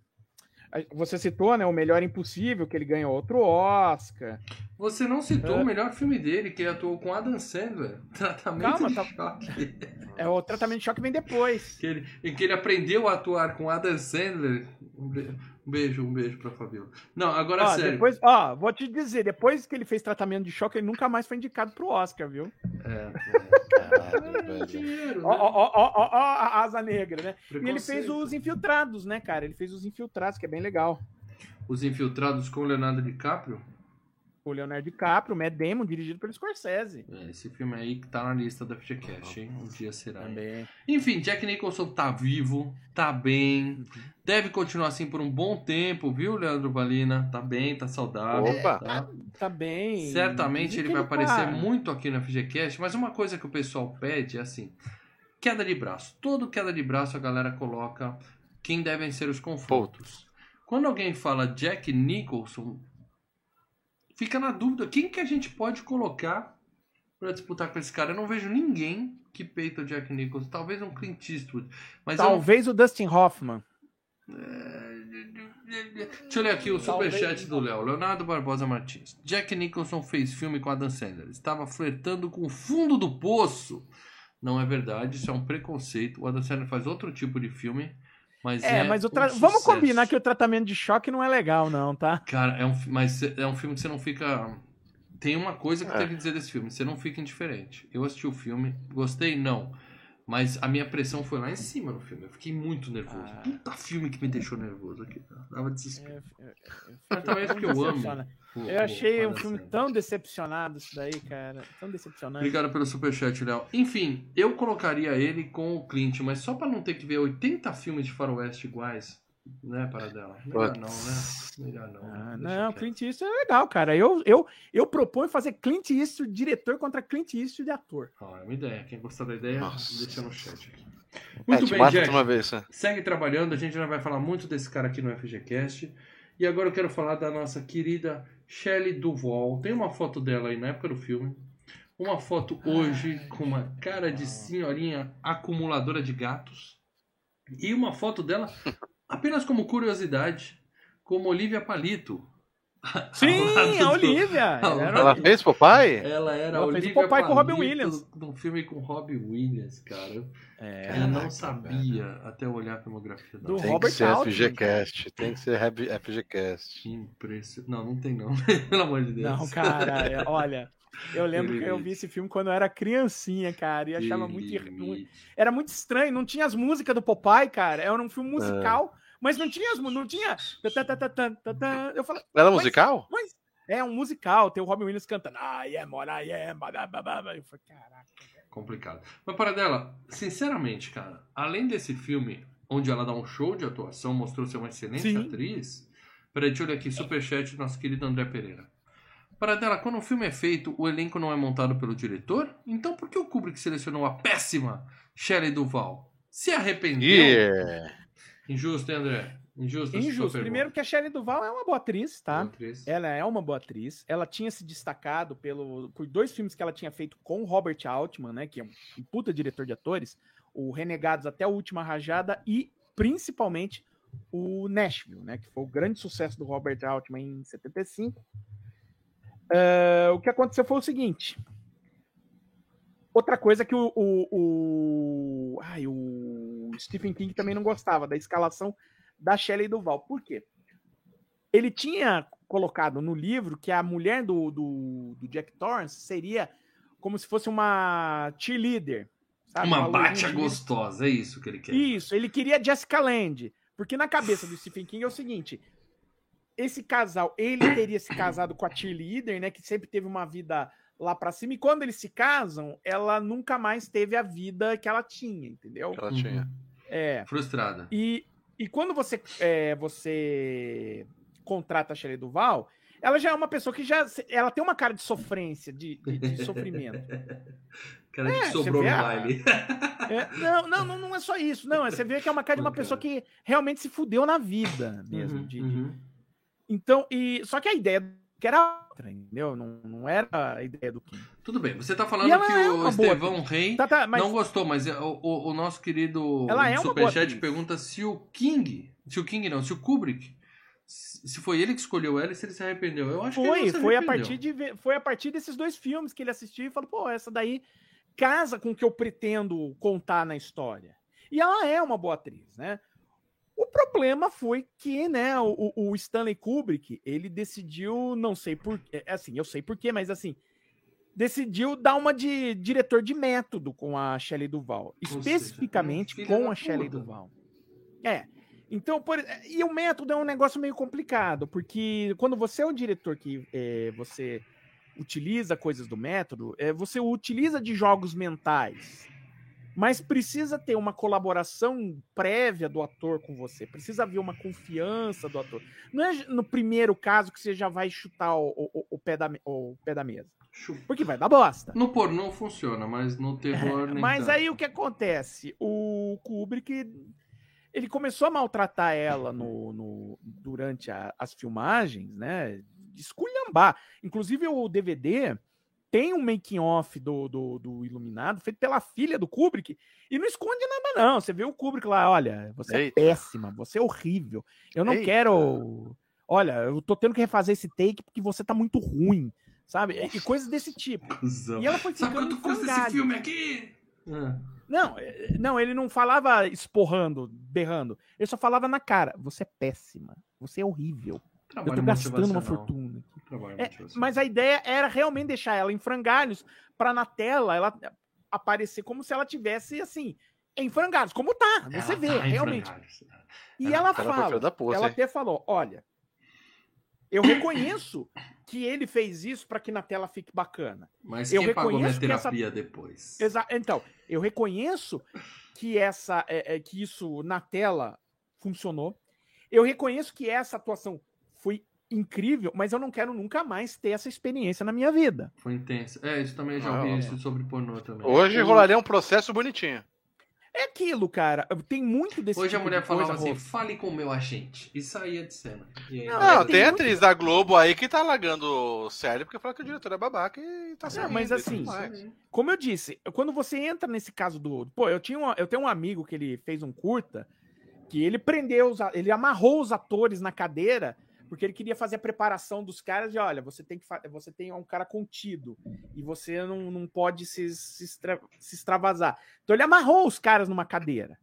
Você citou, né? O Melhor Impossível, que ele ganhou outro Oscar. Você não citou É. o melhor filme dele, que ele atuou com Adam Sandler. [laughs] Tratamento Calma, de tá- choque. [laughs] É o tratamento de choque vem depois. Que ele, em que ele aprendeu a atuar com Adam Sandler. Um be- um beijo, um beijo pra Fabiola. Não, agora Ó, sério. depois, ó, vou te dizer, depois que ele fez tratamento de choque, ele nunca mais foi indicado pro Oscar, viu? É, Caralho, é. velho. Dinheiro, Ó, né? ó, ó, ó, ó, ó, a asa negra, né? E ele fez os Infiltrados, né, cara? Ele fez os Infiltrados, que é bem legal. Os Infiltrados com Leonardo DiCaprio. O Leonardo DiCaprio, o Matt Damon, dirigido pelo Scorsese. É, esse filme aí que tá na lista da FGCast, hein? Um dia será. Também. Enfim, Jack Nicholson tá vivo, tá bem, deve continuar assim por um bom tempo, viu, Leandro Valina? Tá bem, tá saudável. Opa. tá? Tá bem. Certamente ele vai aparecer tá- muito aqui no FGCast, mas uma coisa que o pessoal pede é assim: queda de braço. Todo queda de braço a galera coloca quem devem ser os confrontos. Quando alguém fala Jack Nicholson, fica na dúvida quem que a gente pode colocar pra disputar com esse cara. Eu não vejo ninguém que peita o Jack Nicholson, talvez um Clint Eastwood, mas eu Talvez o Dustin Hoffman. Deixa eu ler aqui o superchat do Léo. Leonardo Barbosa Martins. Jack Nicholson fez filme com Adam Sandler. Estava flertando com o fundo do poço. Não é verdade, isso é um preconceito. O Adam Sandler faz outro tipo de filme, mas é. É, mas o um tra- vamos combinar que o tratamento de choque não é legal, não, tá? Cara, é um, mas é um filme que você não fica. Tem uma coisa que É. tem que dizer desse filme: você não fica indiferente. Eu assisti o filme, gostei? Não. Mas a minha pressão foi lá em cima no filme. Eu fiquei muito nervoso. Ah. Puta filme que me deixou nervoso aqui. Dava desespero. É, Certamente porque eu amo. Eu achei um filme tão decepcionado isso daí, cara. Tão decepcionante. Obrigado pelo superchat, Léo. Enfim, eu colocaria ele com o Clint, mas só pra não ter que ver 80 filmes de faroeste iguais, né, para dela. Melhor não, né? Melhor não. Ah, não, quieto. Clint Eastwood é legal, cara. Eu, eu, eu proponho fazer Clint Eastwood diretor contra Clint Eastwood ator. Ó, é uma ideia. Quem gostar da ideia, Nossa. deixa no chat aqui. É, Muito te bem, Jack. de uma vez, né? Segue trabalhando, a gente já vai falar muito desse cara aqui no FGCast. E agora eu quero falar da nossa querida Shelley Duvall. Tem uma foto dela aí na época do filme. Uma foto hoje com uma cara de senhorinha acumuladora de gatos. E uma foto dela apenas como curiosidade, como Olivia Palito. Sim, [laughs] a do- Olivia. ao Era- Ela fez Popeye? Ela era Ela a fez o Olivia Popeye com o Robin Palito Williams. num filme com Robin Williams, cara. É, Eu não sabia até olhar a filmografia Do dela. Tem Robert que ser Altman. FGCast. Tem que ser FGCast. Impressionante. Não, não tem não. [laughs] Pelo amor de Deus. Não, cara, é- olha. Eu lembro que eu vi esse filme quando eu era criancinha, cara, e achava muito, Era muito estranho, não tinha as músicas do Popeye, cara. Era um filme musical Mas não tinha, não tinha. Eu falei, Era musical? Mas é um musical, tem o Robin Williams cantando. Ah, yeah, mora, yeah, Eu falei, caraca. Complicado. Mas para dela, sinceramente, cara, além desse filme onde ela dá um show de atuação, mostrou ser uma excelente Sim. atriz. Peraí, deixa eu olhar aqui, superchat do nosso querido André Pereira. Para dela, quando o filme é feito, o elenco não é montado pelo diretor? Então por que o Kubrick selecionou a péssima Shelley Duval? Se arrependeu? Yeah. Injusto, hein, André? Injusto. Injusto. Primeiro que a Shelley Duval é uma boa atriz, tá? Boa atriz. Ela é uma boa atriz. Ela tinha se destacado pelo, por dois filmes que ela tinha feito com Robert Altman, né? Que é um, um puta diretor de atores. O Renegados até a Última Rajada e, principalmente, o Nashville, né? Que foi o grande sucesso do Robert Altman em 75. Uh, o que aconteceu foi o seguinte. Outra coisa que o, o, o, ai, o Stephen King também não gostava da escalação da Shelley Duval. Por quê? Ele tinha colocado no livro que a mulher do, do, do Jack Torrance seria como se fosse uma cheerleader. Sabe? Uma, uma bate gostosa, é isso que ele quer. Isso, ele queria Jessica Lange. Porque na cabeça do Stephen King é o seguinte: esse casal, ele teria se casado com a cheerleader, né? Que sempre teve uma vida lá para cima. E quando eles se casam, ela nunca mais teve a vida que ela tinha, entendeu? Que ela tinha. É. Frustrada. E, e quando você, é, você contrata a Shelley Duval, ela já é uma pessoa que já. Ela tem uma cara de sofrência, de, de, de [laughs] sofrimento. cara é, que sobrou no baile. É, não, não, não é só isso. Não, você vê que é uma cara de uma pessoa que realmente se fudeu na vida mesmo. Uhum, de, uhum. Então, e. Só que a ideia que era outra, entendeu? Não, não era a ideia do Kim. Tudo bem, você tá falando que é o Estevão Rei tá, tá, mas... não gostou, mas o, o, o nosso querido ela é Superchat pergunta se o King, se o King não, se o Kubrick, se foi ele que escolheu ela e se ele se arrependeu. Eu acho foi, que ele foi a partir de foi a partir desses dois filmes que ele assistiu e falou, pô, essa daí casa com o que eu pretendo contar na história. E ela é uma boa atriz, né? O problema foi que, né, o, o Stanley Kubrick, ele decidiu, não sei por, é, assim, eu sei por quê, mas assim, decidiu dar uma de diretor de método com a Shelley Duval, especificamente seja, com a Shelley Duval. É. Então, por, e o método é um negócio meio complicado, porque quando você é o diretor que é, você utiliza coisas do método, é, você utiliza de jogos mentais mas precisa ter uma colaboração prévia do ator com você, precisa haver uma confiança do ator. Não é no primeiro caso que você já vai chutar o, o, o pé, da, o pé da mesa. Porque vai dar bosta. No pornô funciona, mas no terror [laughs] nem Mas aí o que acontece? O Kubrick ele começou a maltratar ela no, no durante a, as filmagens, né? Esculhambar. Inclusive o DVD tem um making off do, do, do, Iluminado feito pela filha do Kubrick e não esconde nada não. Você vê o Kubrick lá, olha, você é Eita. é péssima, você é horrível. Eu não Eita. quero, olha, eu tô tendo que refazer esse take porque você tá muito ruim, sabe? E coisas desse tipo. E ela foi ficando Sabe quanto custa esse filme aqui? Ah. Não, é, não, ele não falava esporrando, berrando. Ele só falava na cara. Você é péssima. Você é horrível. Trabalho eu tô gastando uma fortuna. É, mas a ideia era realmente deixar ela em frangalhos para na tela ela aparecer como se ela tivesse assim em frangalhos, como tá, você ela vê, tá realmente. E ela, ela fala, ela até falou, olha, eu reconheço que ele fez isso para que na tela fique bacana. Mas eu quem pagou minha terapia essa... depois? Exa... Então, eu reconheço que essa é, é, que isso na tela funcionou. Eu reconheço que essa atuação incrível, mas eu não quero nunca mais ter essa experiência na minha vida. Foi intenso. É, isso também já ouvi ah, isso sobre pornô também. Hoje rolaria um processo bonitinho. É aquilo, cara. Tem muito desse Hoje tipo a mulher falava assim, fale com o meu agente. E saía de cena. Aí, não, não, tem, tem muito... atriz da Globo aí que tá largando sério porque fala que o diretor é babaca e tá saindo. Mas assim, como eu disse, quando você entra nesse caso do... Pô, eu, tinha uma, eu tenho um amigo que ele fez um curta que ele prendeu, os, ele amarrou os atores na cadeira porque ele queria fazer a preparação dos caras de, olha, você tem que você tem um cara contido e você não, não pode se, se, extra, se extravasar. Então ele amarrou os caras numa cadeira.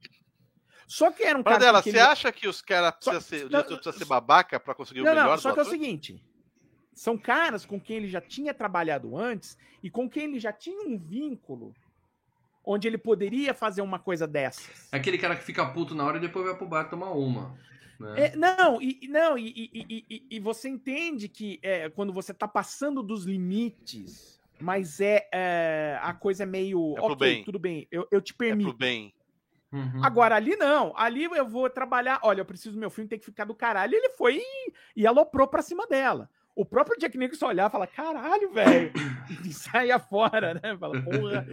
Só que era um cara. Dela, você ele... acha que os caras precisam ser, precisa ser babaca para conseguir não, o melhor? Não, só que é o seguinte: são caras com quem ele já tinha trabalhado antes e com quem ele já tinha um vínculo onde ele poderia fazer uma coisa dessas. É aquele cara que fica puto na hora e depois vai pro bar tomar uma. Né? É, não, e, não e, e, e, e, você entende que é, quando você tá passando dos limites, mas é, é a coisa é meio. É ok, bem. tudo bem, eu, eu te permito. É pro bem. Uhum. Agora, ali não. Ali eu vou trabalhar. Olha, eu preciso do meu filme, tem que ficar do caralho. E ele foi e, e aloprou pra cima dela. O próprio Jack Nicholson olhar e fala: caralho, velho. [laughs] e saia fora, né? Fala, porra.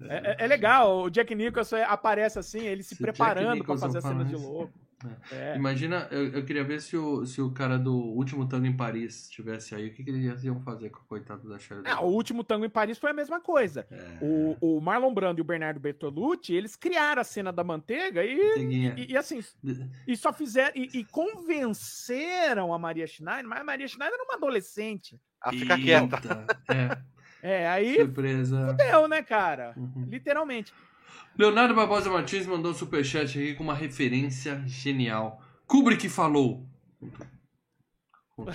É, é, é, legal. O Jack Nicholson aparece assim, ele se, se preparando para fazer a cena de louco. É. Imagina, eu, eu, queria ver se o, se o cara do Último Tango em Paris estivesse aí, o que, que eles iam fazer com o coitado da Shirley? Ah, o Último Tango em Paris foi a mesma coisa. É. O, o Marlon Brando e o Bernardo Bertolucci, eles criaram a cena da manteiga e, e, e, assim, e só fizeram, e, e, convenceram a Maria Schneider, mas a Maria Schneider era uma adolescente. A ficar quieta. É. É, aí. Surpresa. Fudeu, né, cara? Uhum. Literalmente. Leonardo Barbosa Martins mandou um superchat aqui com uma referência genial. Kubrick falou. Todo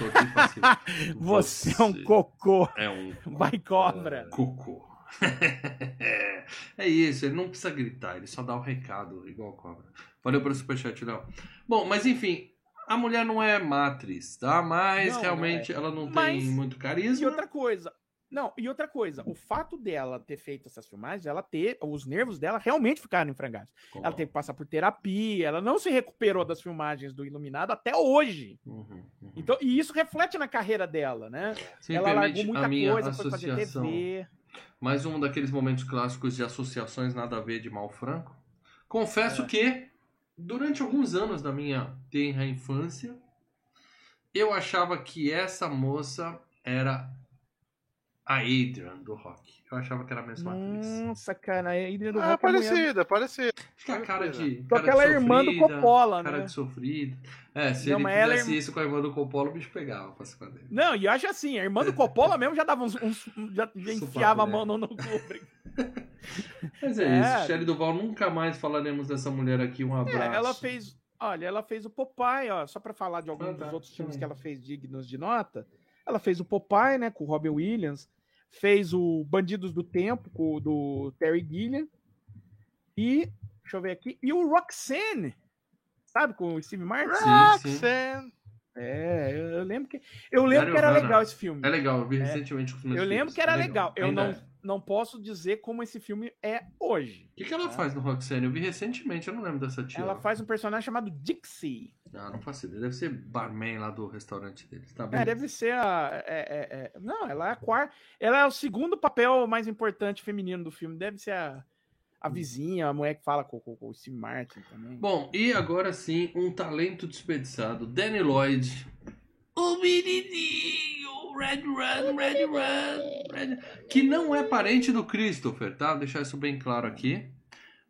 Você, [laughs] Você é um cocô. É um. [laughs] Vai cobra. Cocô. [laughs] é isso, ele não precisa gritar, ele só dá o recado, igual cobra. Valeu pelo superchat, Léo. Bom, mas enfim, a mulher não é matriz, tá? Mas não, realmente não é. ela não mas, tem muito carisma. E outra coisa, não, e outra coisa, o fato dela ter feito essas filmagens, ela ter, os nervos dela realmente ficaram em frangalhos. Ela teve que passar por terapia, ela não se recuperou das filmagens do Iluminado até hoje. Uhum, uhum. Então, e isso reflete na carreira dela, né? Se ela largou muita coisa, foi fazer TV. Mais um daqueles momentos clássicos de associações nada a ver de mal franco. Confesso é. que, durante alguns anos da minha tenra infância, eu achava que essa moça era a Adrian do rock. Eu achava que era a mesma atriz. Nossa, cara, a Adrian do ah, rock. Parecida, é mulher... parecida. Fica a cara de. Com aquela irmã do Coppola, né? Cara de sofrida. É, se Não, ele é fizesse é... isso com a irmã do Coppola, o bicho pegava pra cima dele. Não, e eu acho assim, a irmã do Coppola mesmo já dava uns. uns já, [laughs] já enfiava a mão no, no. [laughs] Mas é, é, isso. Shelly Duval, nunca mais falaremos dessa mulher aqui. Um abraço. É, ela fez. Olha, ela fez o Popeye, ó. Só pra falar de alguns ah, tá. dos outros filmes que ela fez dignos de nota. Ela fez o Popeye, né, com o Robin Williams. Fez o Bandidos do Tempo, com, do Terry Gilliam. E, deixa eu ver aqui, e o Roxanne, sabe, com o Steve Martin? Roxanne! É, eu, eu, lembro que eu lembro que era legal esse filme. É legal, eu vi é. recentemente Eu lembro que era é legal. legal. Eu não, é não posso dizer como esse filme é hoje. O que, que ela é. faz no Roxanne? Eu vi recentemente, eu não lembro dessa tia. Ela faz um personagem chamado Dixie. Não, não faço ideia. Deve ser barman lá do restaurante deles. Tá bem? É, deve ser a. É, é, é... Não, ela é a quarta. Ela é o segundo papel mais importante feminino do filme. Deve ser a, a hum. vizinha, a mulher que fala com, com, com o Steve Martin também. Bom, e agora sim, um talento desperdiçado. Danny Lloyd. O menininho! Red Run, Red Run, Red... que não é parente do Christopher, tá? Vou deixar isso bem claro aqui.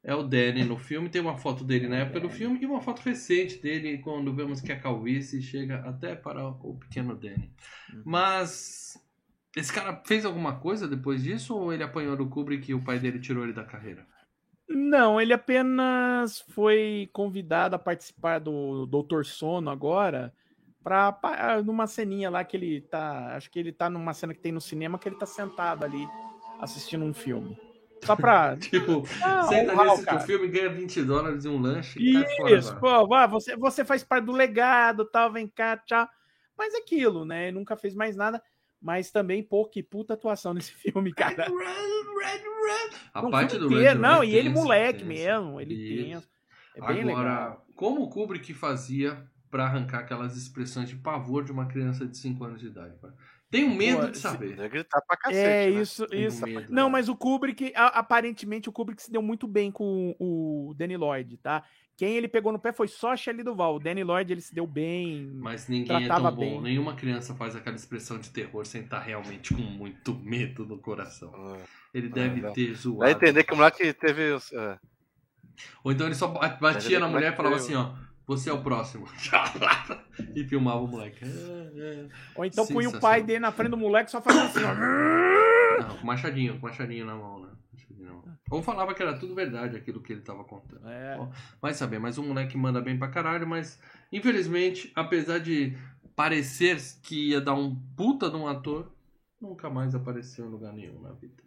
É o Danny no filme, tem uma foto dele na época do filme e uma foto recente dele quando vemos que a calvície chega até para o pequeno Danny. Uhum. Mas esse cara fez alguma coisa depois disso ou ele apanhou do Kubrick e o pai dele tirou ele da carreira? Não, ele apenas foi convidado a participar do Doutor Sono agora pra, pra, ah, numa ceninha lá que ele tá. Acho que ele tá numa cena que tem no cinema que ele tá sentado ali assistindo um filme. Só pra. [laughs] tipo, ah, senta nesse o filme ganha 20 dólares e um lanche. Isso, fora, pô, você, você faz parte do legado, tal, vem cá, tchau. Mas é aquilo, né? Ele nunca fez mais nada. Mas também, pô, que puta atuação nesse [laughs] filme, cara. Red, red, red. A não, parte do Red, Não, e ele moleque mesmo, ele tem. É bem Agora, legal. como o Kubrick fazia para arrancar aquelas expressões de pavor de uma criança de 5 anos de idade. Tenho medo Pô, de saber. Se... gritar pra cacete, é, né? isso, isso. Medo, não, né? mas o Kubrick, aparentemente, o Kubrick se deu muito bem com o Danny Lloyd, tá? Quem ele pegou no pé foi só a Shelley Duval. O Danny Lloyd, ele se deu bem. Mas ninguém é tão bom. Bem. Nenhuma criança faz aquela expressão de terror sem estar realmente com muito medo no coração. Ah, ele deve ah, ter zoado. Vai entender que o moleque teve. Uh... Ou então ele só batia na mulher e falava assim, ó você é o próximo. [laughs] e filmava o moleque. Ou então punha o pai dele na frente do moleque só fazendo assim, ó. [coughs] Não, com machadinho, com machadinho na mão, né? Ou falava que era tudo verdade aquilo que ele tava contando. É. Vai saber, mas o moleque manda bem pra caralho, mas infelizmente, apesar de parecer que ia dar um puta de um ator, nunca mais apareceu em lugar nenhum na vida.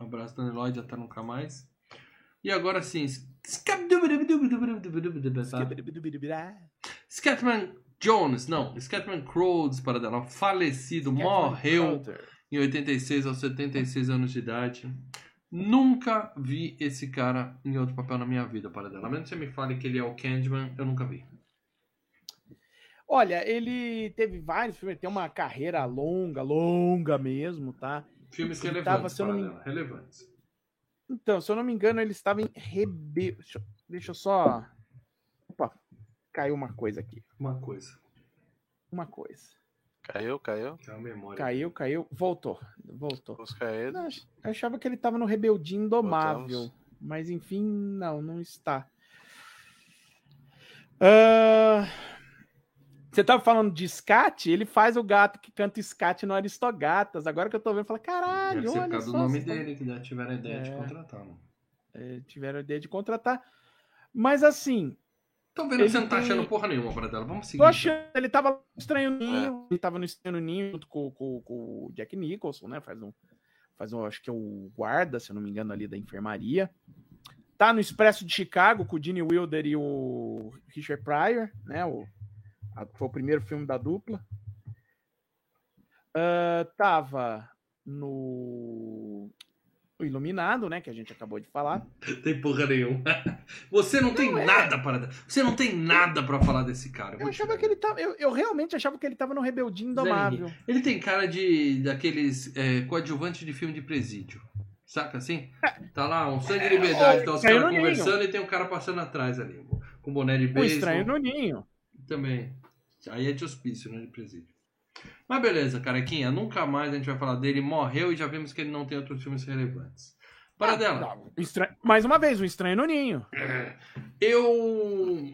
Um abraço, Dani Lloyd, até nunca mais. E agora sim. Scatman Jones, não, Scatman Crow, para dela, falecido, morreu em 86 aos 76 anos de idade. Nunca vi esse cara em outro papel na minha vida, para dela. A menos que você me fale que ele é o Candyman, eu nunca vi. Olha, ele teve vários filmes, tem uma carreira longa, longa mesmo, tá? Filmes Ele relevantes, tava, se não me- relevantes. Então, se eu não me engano, ele estava em Rebe... Deixa, eu- deixa eu só... Opa, caiu uma coisa aqui. Uma coisa, Uma coisa. Caiu, caiu. memória. Caiu, caiu. Voltou. Voltou. Não, eu achava que ele estava no Rebeldinho Indomável. Voltamos. Mas enfim, não, não está. Ah, Você tava falando de Scat, ele faz o gato que canta Scat no Aristogatas. Agora que eu tô vendo, eu falo, caralho, Deve ser por olha causa do só. nome vocês tão- dele que já tiveram a ideia de É. contratar. Né? É, tiveram a ideia de contratar. Mas assim, Tô vendo que você não tá achando porra nenhuma para dela. Vamos seguir. tô então. achando, ele tava no Estranho Ninho, ele tava no Estranho Ninho junto com, com- com o Jack Nicholson, né? Faz um, faz um, acho que é o guarda, se eu não me engano, ali da enfermaria. Tá no Expresso de Chicago com o Gene Wilder e o Richard Pryor, né? O, foi o primeiro filme da dupla. Ah, tava no o Iluminado, né? Que a gente acabou de falar. Tem porra nenhuma. [laughs] Você não tem nada para. Você não tem nada para falar desse cara. Eu achava que ele tava. Eu, eu realmente achava que ele tava no Rebeldinho Indomável. Ele tem cara de daqueles é, coadjuvantes de filme de presídio. Saca assim? Tá lá, um sangue de liberdade, o tá os caras conversando e tem um cara passando atrás ali, com boné de O beisebol. Estranho no Ninho. Também. Aí é de hospício, não é de presídio. Mas beleza, carequinha, nunca mais a gente vai falar dele. Morreu e já vimos que ele não tem outros filmes relevantes. Para dela. O Estranho- Mais uma vez, o Estranho no Ninho. Eu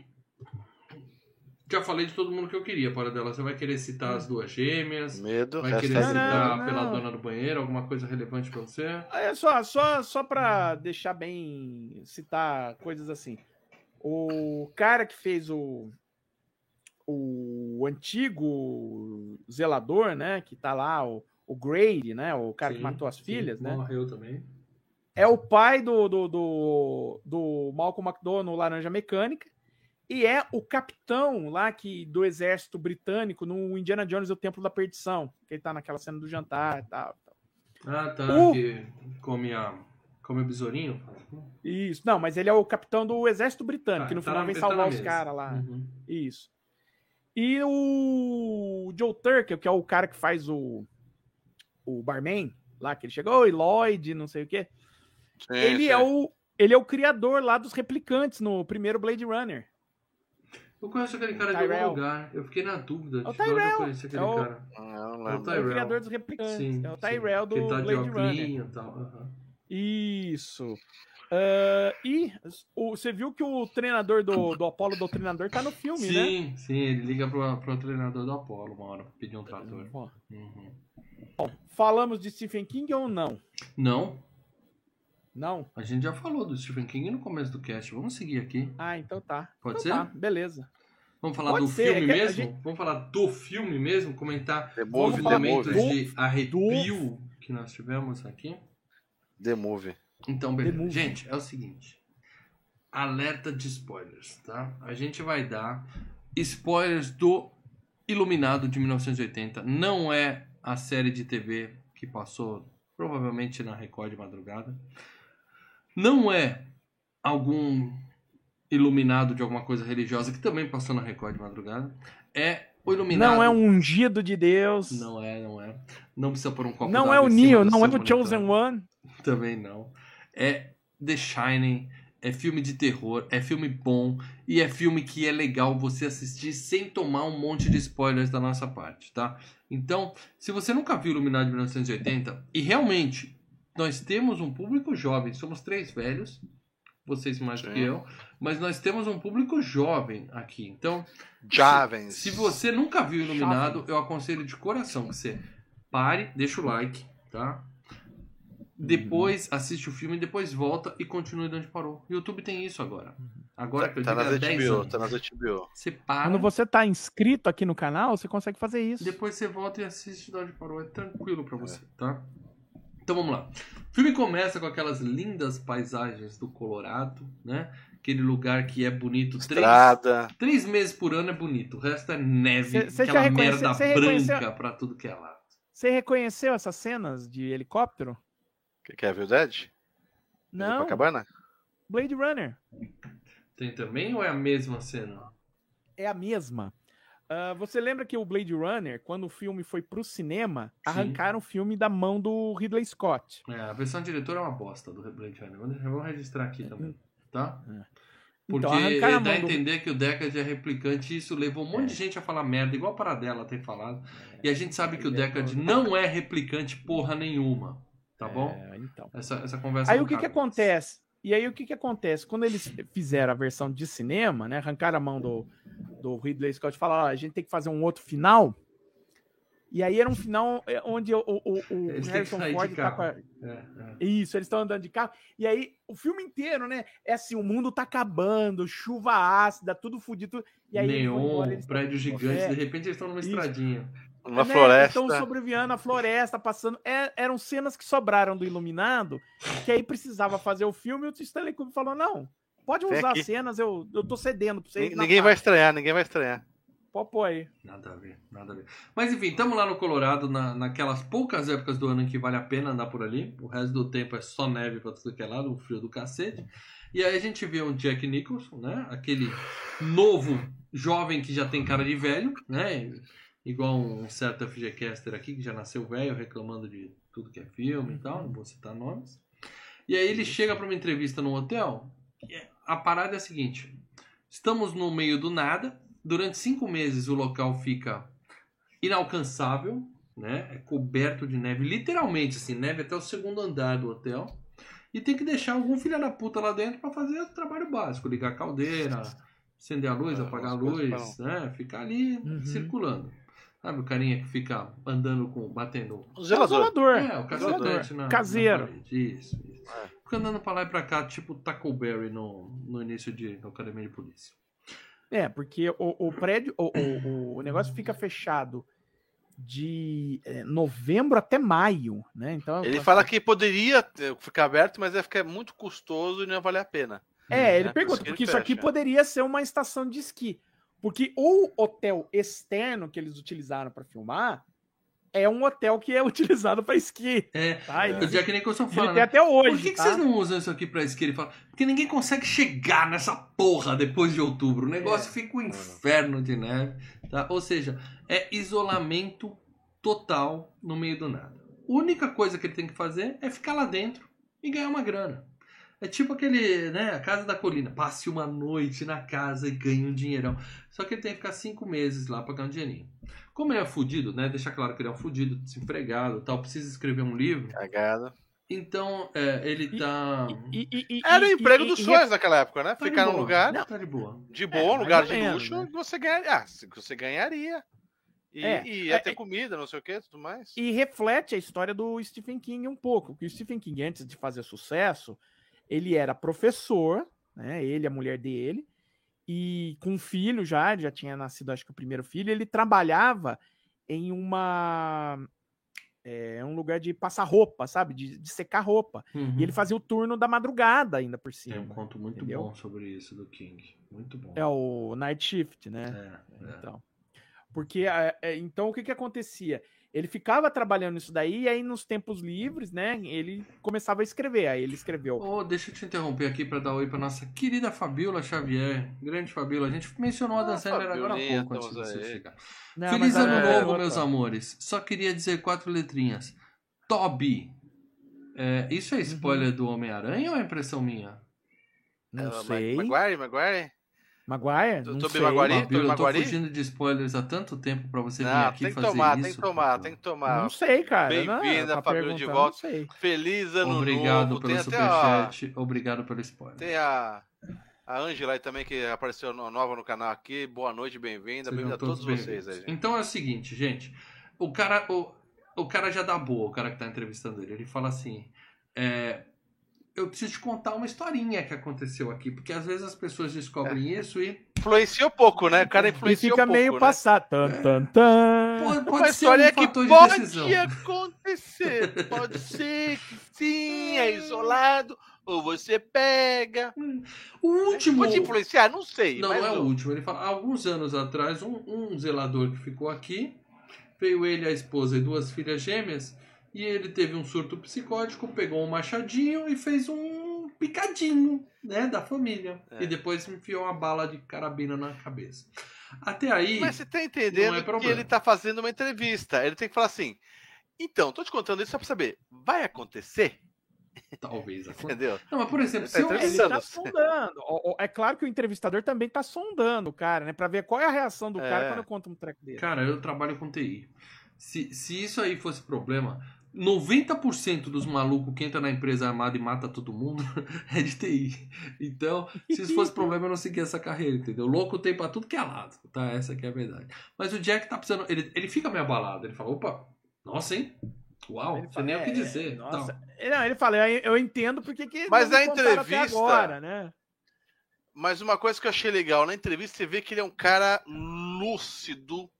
já falei de todo mundo que eu queria, para dela. Você vai querer citar as duas gêmeas? Medo, Vai querer citar não, pela não. dona do banheiro? Alguma coisa relevante pra você? É só, só, só pra deixar bem. citar coisas assim. O cara que fez o. O antigo zelador, né? Que tá lá, o, o Grady, né? O cara que Sim, matou as sim, filhas, né? Morreu também. É o pai do, do, do, do Malcolm McDowell no Laranja Mecânica. E é o capitão lá que, do exército britânico no Indiana Jones e o Templo da Perdição. Que ele tá naquela cena do jantar e tal. Ah, tá. O- Que come a. Come o besourinho? Isso. Não, mas ele é o capitão do exército britânico, Ah, que no tá final na- vem tá salvar na os caras lá. Uhum. Isso. E o Joe Turkel, que é o cara que faz o, o barman, lá que ele chegou, oi, Lloyd, não sei o quê. Sim, ele, sim. é o, ele é o criador lá dos replicantes no primeiro Blade Runner. Eu conheço aquele cara de Tyrell. algum lugar. Eu fiquei na dúvida É o de onde eu Tyrell. conheci aquele É o- cara. Ah, É o lembro. É o Tyrell. criador dos replicantes. Sim, é o sim. Tyrell do Que tá de Blade Runner. e tal. aham. Isso. Ah, e o, você viu que o treinador do, do Apollo Doutrinador tá no filme, né? Sim, sim, ele liga pro, pro treinador do Apollo uma hora pra pedir um trator. Uhum. Falamos de Stephen King ou não? Não, Não? a gente já falou do Stephen King no começo do cast. Vamos seguir aqui. Ah, então tá. Pode Então ser? tá, beleza. Vamos falar Pode do ser, filme é que a mesmo? gente- Vamos falar do filme mesmo? Comentar os momentos de arrepio que nós tivemos aqui. The Movie. Então, beleza. Gente, é o seguinte. Alerta de spoilers, tá? A gente vai dar spoilers do Iluminado de 1980. Não é a série de TV que passou provavelmente na Record de madrugada. Não é algum iluminado de alguma coisa religiosa que também passou na Record de madrugada. É o Iluminado. Não é um ungido de Deus. Não é, não é. Não precisa pôr um copo Não é o Neo, não é o. Chosen One. Também não. É The Shining, é filme de terror, é filme bom e é filme que é legal você assistir sem tomar um monte de spoilers da nossa parte, tá? Então, se você nunca viu Iluminado de 1980, e realmente nós temos um público jovem, somos três velhos, vocês mais do Sim. que eu, mas nós temos um público jovem aqui. Então, Jovens. se você nunca viu Iluminado, eu aconselho de coração que você pare, deixa o like, tá? Depois assiste o filme, depois volta e continue de onde parou. O YouTube tem isso agora. Agora que eu Tá nas há 10 HBO, anos. tá nas HBO. Você para, Quando você tá inscrito aqui no canal, você consegue fazer isso. depois você volta e assiste de onde parou. É tranquilo pra você, tá? Então vamos lá. O filme começa com aquelas lindas paisagens do Colorado, né? Aquele lugar que é bonito. Três, Estrada. três meses por ano é bonito. O resto é neve, Cê- cê já aquela merda branca reconheceu- pra tudo que é lá. Você reconheceu essas cenas de helicóptero? Que quer ver o Dead? Não, Copacabana? Blade Runner. Tem também ou é a mesma cena? É a mesma. Ah, você lembra que o Blade Runner, quando o filme foi pro cinema, Sim. arrancaram o filme da mão do Ridley Scott. É, a versão diretora é uma bosta do Blade Runner. Vamos- registrar aqui também, tá? Porque Então, dá a mão do- entender que o Deckard é replicante e isso levou um monte de gente a falar merda, igual a Paradela tem falado. E a gente sabe que o é Deckard não é replicante porra nenhuma, tá bom? É, então. Essa, essa conversa Aí o que que cabe. acontece? E aí o que que acontece? Quando eles fizeram a versão de cinema, né, arrancaram a mão do, do Ridley Scott e falaram, ó, a gente tem que fazer um outro final. E aí era um final é, onde o, o, o- Eles que Harrison Ford tá com a, É, é. Isso, eles estão andando de carro. E aí, o filme inteiro, né? É assim, o mundo tá acabando, chuva ácida, tudo fudido. E aí Neon, embora, prédio tão- gigante, É, de repente eles estão numa Isso. estradinha. Uma né, floresta. Estão sobrevivendo a floresta, passando. É, eram cenas que sobraram do Iluminado, que aí precisava fazer o filme e o Stanley Kubrick falou: não, pode Vem usar aqui. as cenas, eu, eu tô cedendo pra vocês. Nin- na Ninguém vai estranhar, ninguém vai estranhar. Pôr aí. Nada a ver, nada a ver. Mas enfim, estamos lá no Colorado, na, naquelas poucas épocas do ano em que vale a pena andar por ali. O resto do tempo é só neve pra tudo que é lado, um frio do cacete. E aí a gente vê um Jack Nicholson, né? Aquele novo jovem que já tem cara de velho, né? Igual um certo FGCaster aqui que já nasceu velho reclamando de tudo que é filme e tal, não vou citar nomes. E aí ele chega para uma entrevista no hotel. e A parada é a seguinte: estamos no meio do nada. Durante cinco meses o local fica inalcançável, né? É coberto de neve, literalmente assim, neve até o segundo andar do hotel. E tem que deixar algum filho da puta lá dentro para fazer o trabalho básico, ligar a caldeira, acender a luz, Ah, apagar a luz, né? Ficar ali Uhum. circulando. Sabe o carinha que fica andando com, batendo O zelador. É, o cacetete na, Caseiro. na parede. Isso, isso. É. Fica andando pra lá e pra cá, tipo Tackleberry no, no início de na academia de polícia. É, porque o, o prédio, o, o, o negócio fica fechado de é, novembro até maio, né? Então Ele fala que poderia ter- ficar aberto, mas ia ficar muito custoso e não ia valer a pena. É, ele né? Pergunta, porque isso aqui poderia ser uma estação de esqui. Porque o hotel externo que eles utilizaram para filmar é um hotel que é [laughs] utilizado para esqui. É, Tá? o Eles, Jack Nicholson ele fala, tem né? até hoje. Por que, que tá? vocês não usam isso aqui pra esqui? Ele fala, porque ninguém consegue chegar nessa porra depois de outubro. O negócio É. fica um inferno de neve. Tá? Ou seja, é isolamento total no meio do nada. A única coisa que ele tem que fazer é ficar lá dentro e ganhar uma grana. É tipo aquele, né, a casa da colina. Passe uma noite na casa e ganhe um dinheirão. Só que ele tem que ficar cinco meses lá pra ganhar um dinheirinho. Como ele é fudido, né? Deixa claro que ele é um fudido, desempregado e tal, precisa escrever um livro. Cagada. Então, é, ele tá. E- e- e- Era o emprego e- dos sonhos naquela época, né? tá Ficar num lugar Não, tá de boa. de É, bom, lugar de menos, luxo, né? que você ganharia. Ah, você ganharia. E, É, e ia é, ter é- comida, não sei o que, tudo mais. E reflete a história do Stephen King um pouco. Que o Stephen King, antes de fazer sucesso, ele era professor, né? Ele, a mulher dele, e com um filho já, já tinha nascido, acho que o primeiro filho, ele trabalhava em uma. É um lugar de passar roupa, sabe? De, de secar roupa. Uhum. E ele fazia o turno da madrugada ainda por Tem cima. um conto muito entendeu? bom sobre isso do King. Muito bom. É o Night Shift, né? É, é. Então. Porque é, é, então o que que acontecia? Ele ficava trabalhando isso daí e aí nos tempos livres, né, ele começava a escrever. Aí ele escreveu. Oh, deixa eu te interromper aqui para dar oi para nossa querida Fabiola Xavier. Grande Fabiola. A gente mencionou a Ah, Dan Sandler agora há pouco antes de você chegar. Não, Feliz ano é novo, meus amores. Só queria dizer quatro letrinhas. Toby. É, isso é spoiler do Homem-Aranha ou é impressão minha? Não Ma- sei. Maguire, Maguire? Maguire? Não eu tô fugindo de spoilers há tanto tempo para você vir Não, aqui tem que fazer tomar, isso. tem que tomar, tem que tomar. Não sei, cara. Bem-vinda, Fabiola, de volta. Não sei. Feliz ano Obrigado novo. pelo Tem até a, superchat, obrigado pelo spoiler. tem a, a Angela aí também que apareceu no- nova no canal aqui. Boa noite, bem-vinda. Bem-vinda a todos bem-vindos. vocês aí. gente. Então é o seguinte, gente. O cara, o, o cara já dá boa, o cara que tá entrevistando ele. Ele fala assim: é, Eu preciso te contar uma historinha que aconteceu aqui, porque às vezes as pessoas descobrem É. isso e Influenciou pouco, né? O cara E influenciou fica pouco, meio né? passado. Tan, tan, tan. Pode, Uma pode ser história um é que fator de pode decisão. acontecer. Pode ser que sim, é isolado. Ou você pega. O último. Pode influenciar? Não sei. Não, é o o- último. Ele fala, alguns anos atrás, um, um zelador que ficou aqui, veio ele, a esposa e duas filhas gêmeas, e ele teve um surto psicótico, pegou um machadinho e fez um picadinho, né, da família. É. E depois enfiou uma bala de carabina na cabeça. Até aí, Mas você tá Não entendendo é que ele tá fazendo uma entrevista. Ele tem que falar assim. Então, tô te contando isso só pra saber. Vai acontecer? talvez. [laughs] Entendeu? Não, mas por exemplo, Tá se eu, Ele tá sondando. [laughs] É claro que o entrevistador também tá sondando o cara, né? Pra ver qual é a reação do É. cara quando conta um treco dele. Cara, eu trabalho com TI. Se, se isso aí fosse problema, 90% dos malucos que entram na empresa armada e mata todo mundo [laughs] é de TI. Então, se isso fosse problema, eu não seguia essa carreira, entendeu? Louco tem pra tudo que é lado, tá? Essa que é a verdade. Mas o Jack tá precisando. Ele, ele fica meio abalado. Ele fala: opa, nossa, hein? Uau, Ele fala, nem o que é, dizer. Nossa. tal. Não, ele fala, eu, eu entendo porque que Mas na entrevista- agora, né? Mas uma coisa que eu achei legal na entrevista, você vê que ele é um cara lúcido,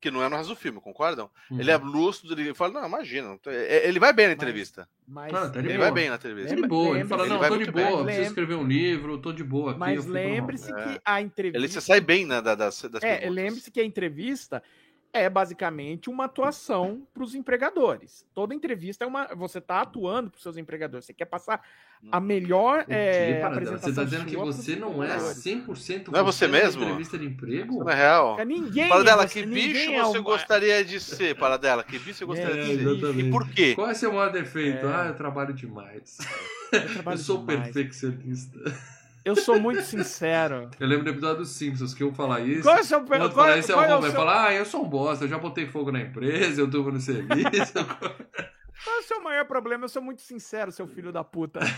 que não é no resto do filme, concordam? Uhum. Ele é lúcido, ele fala, não, imagina. não tem- é- Ele vai bem na Mas- entrevista. Mas, Ah, tá de Ele boa. vai bem na entrevista. Tá de boa. Ele fala: ele não, vai tô de muito bem. boa, preciso escrever um livro, tô de boa aqui. mas lembre-se É. que a entrevista. Ele se sai bem né, da- das, das É, perguntas. lembre-se que a entrevista é basicamente uma atuação para os empregadores. Toda entrevista é uma. Você está atuando para os seus empregadores. Você quer passar a melhor é, Paradela? apresentação Você tá dizendo que você não é empregadores. 100% Não é você mesmo? entrevista de emprego? Não é real. Cara, Ninguém. É dela, você, que bicho é você um- gostaria de ser? Para dela, que bicho você gostaria É, de ser? exatamente. E por quê? Qual é seu maior defeito? É. Ah, eu trabalho demais. Eu, Eu trabalho sou demais. perfeccionista. Eu sou muito sincero. Eu lembro do episódio dos Simpsons que eu falar isso. Qual é o seu. o Qual, outro qual, fala, esse é qual é o Vai seu- falar, ah, eu sou um bosta, eu já botei fogo na empresa, eu durmo no serviço. [laughs] [laughs] qual é o seu maior problema? Eu sou muito sincero, seu filho da puta. [laughs]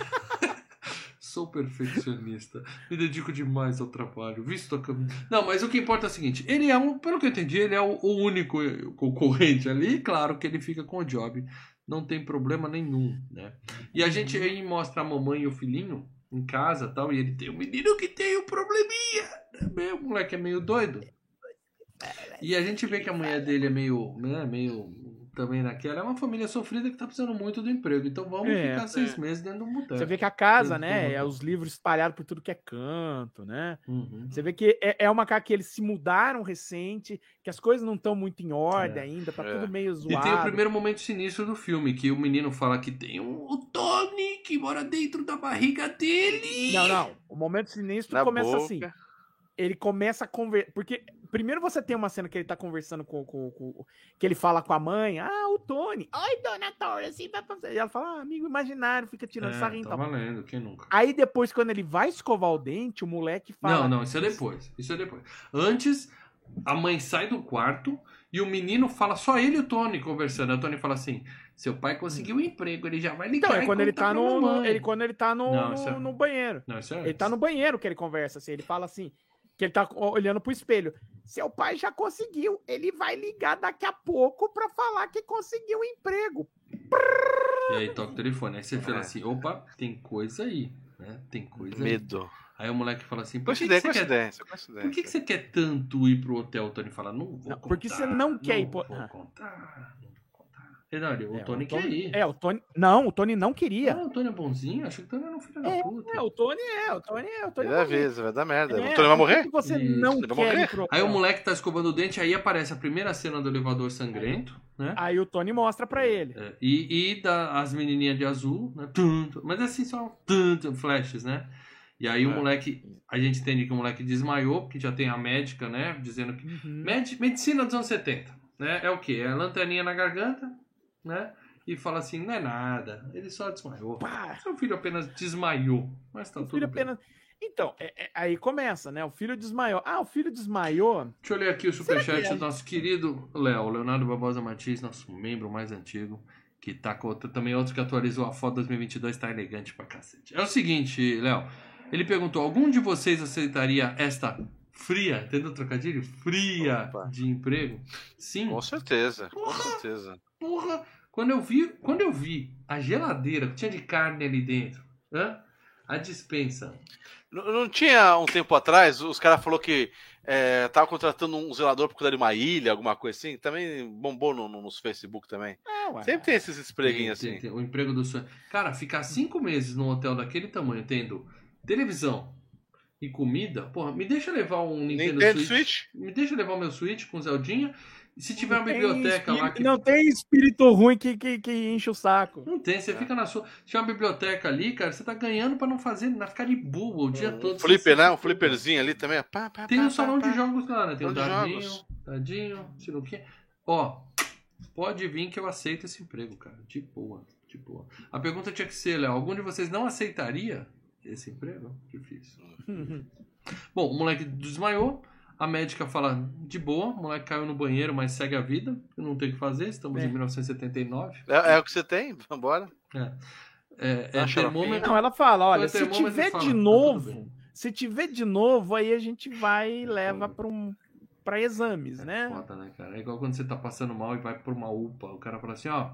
Sou perfeccionista. Me dedico demais ao trabalho. Visto a cam... Não, mas o que importa é o seguinte: ele é um, pelo que eu entendi, ele é o, o único concorrente ali. E claro que ele fica com o job. Não tem problema nenhum, né? E a gente aí mostra a mamãe e o filhinho em casa tal. E ele tem um menino que tem um probleminha. Né? O moleque é meio doido. E a gente vê que a mulher dele é meio, né, meio também naquela. É uma família sofrida que tá precisando muito do emprego. Então vamos É, ficar seis meses dentro de um boteco. Você vê que a casa, né? É os livros espalhados por tudo que é canto, né? Uhum. Você vê que é, é uma casa que eles se mudaram recente, que as coisas não estão muito em ordem É. ainda, tá É. tudo meio E zoado. tem o primeiro momento sinistro do filme, que o menino fala que tem um, o Tony que mora dentro da barriga dele. Não, não. O momento sinistro Na começa boca. assim. Ele começa a conversar. Porque primeiro você tem uma cena que ele tá conversando com, com, com- Que ele fala com a mãe. Ah, o Tony. Oi, dona Tora, assim. E ela fala, ah, amigo imaginário, fica tirando É, sarrinho tá valendo, quem nunca? Aí depois, quando ele vai escovar o dente, o moleque fala. Não, não, isso é depois. Isso é depois. Antes, a mãe sai do quarto e o menino fala, só ele e o Tony conversando. O Tony fala assim: seu pai conseguiu um emprego, ele já vai ligar. Então, é quando ele tá no. no- mamãe." ele, quando ele tá no, Não, é- no banheiro. Não, é Ele tá no banheiro que ele conversa, assim. Ele fala assim, que ele tá olhando pro espelho. Seu pai já conseguiu, ele vai ligar daqui a pouco pra falar que conseguiu um emprego. E aí toca o telefone. Aí você fala É. assim: opa, tem coisa aí. Né? Tem coisa aí. Medo. Aí o moleque fala assim: por que, que Coincidência, você quer. Por que, que você quer tanto ir pro hotel? O Tony fala, não vou Não, contar. porque você não quer ir pro- Vou Ah. contar, não contar. Renato, o É, Tony quer ir. É, o Tony. Não, o Tony não queria. Ah, o Tony é bonzinho? Achei que o Tony era um filho da É, puta. É, o Tony é, o Tony é, o Tony Ele é. avisa, vai dar merda. É, o Tony vai morrer? que Você Isso, não ele quer morrer. Aí o moleque tá escovando o dente, aí aparece a primeira cena do elevador sangrento, né? Aí o Tony mostra pra ele. É, E, e da, as menininhas de azul, né? Tum, mas assim, só tum, flashes, né? E aí o É. moleque, a gente entende que o moleque desmaiou, porque já tem a médica, né? Dizendo que Uhum. Medi- medicina dos anos 70, né? É o quê? É a lanterninha na garganta, né? E fala assim, não é nada, ele só desmaiou. Pá, Seu filho apenas desmaiou, mas tá o tudo bem. apenas. Então, é- é- aí começa, né? O filho desmaiou. Ah, o filho desmaiou. Deixa eu ler aqui o superchat que é? do nosso querido Léo, Leonardo Barbosa Martins, nosso membro mais antigo, que tá com outra- também outro que atualizou a foto 2022, tá elegante pra cacete. É o seguinte, Léo, ele perguntou, algum de vocês aceitaria esta fria, entendeu o trocadilho? Fria Opa. de emprego? Sim. Com certeza, com Porra! certeza. Porra, quando eu vi, quando eu vi a geladeira que tinha de carne ali dentro, hã? A dispensa. Não, não tinha um tempo atrás, os caras falaram que é, tava contratando um zelador por cuidar de uma ilha, alguma coisa assim. Também bombou no, no, nos Facebook também. É. Sempre tem esses espreguinhos assim. tem- tem o emprego do sonho. Cara, ficar cinco meses num hotel daquele tamanho, tendo televisão e comida, porra, me deixa levar um Nintendo, Nintendo Switch. Switch? Me deixa levar o meu Switch com Zeldinha. E se tiver uma Não tem biblioteca lá que. Não tem espírito ruim que, que, que enche o saco. Não tem, você fica na sua. Se tiver uma biblioteca ali, cara, você tá ganhando pra não fazer, não ficar de o dia todo. Um flipper, né? Um flipperzinho ali também. Pá, pá, Tem pá, um salão pá. de jogos lá, né? Tem o de dadinho, jogos. dadinho, sinuquinha. Ó, pode vir que eu aceito esse emprego, cara. De boa, de boa. A pergunta tinha que ser, Léo, algum de vocês não aceitaria esse emprego? Difícil. [laughs] Bom, o moleque desmaiou. A médica fala de boa, o moleque caiu no banheiro, mas segue a vida. Não tem o que fazer, estamos É. em 1979. É, é o que você tem? Vambora. É, é, é termômetro. Não, ela fala, olha, se tiver fala, de tá novo, bem. se tiver de novo, aí a gente vai e leva para um para exames, É né? foda, né, cara? É igual quando você tá passando mal e vai por uma UPA. O cara fala assim, ó.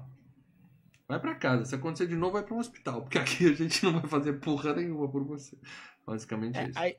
Vai pra casa. Se acontecer de novo, vai pra um hospital. Porque aqui a gente não vai fazer porra nenhuma por você. Basicamente É, isso. aí-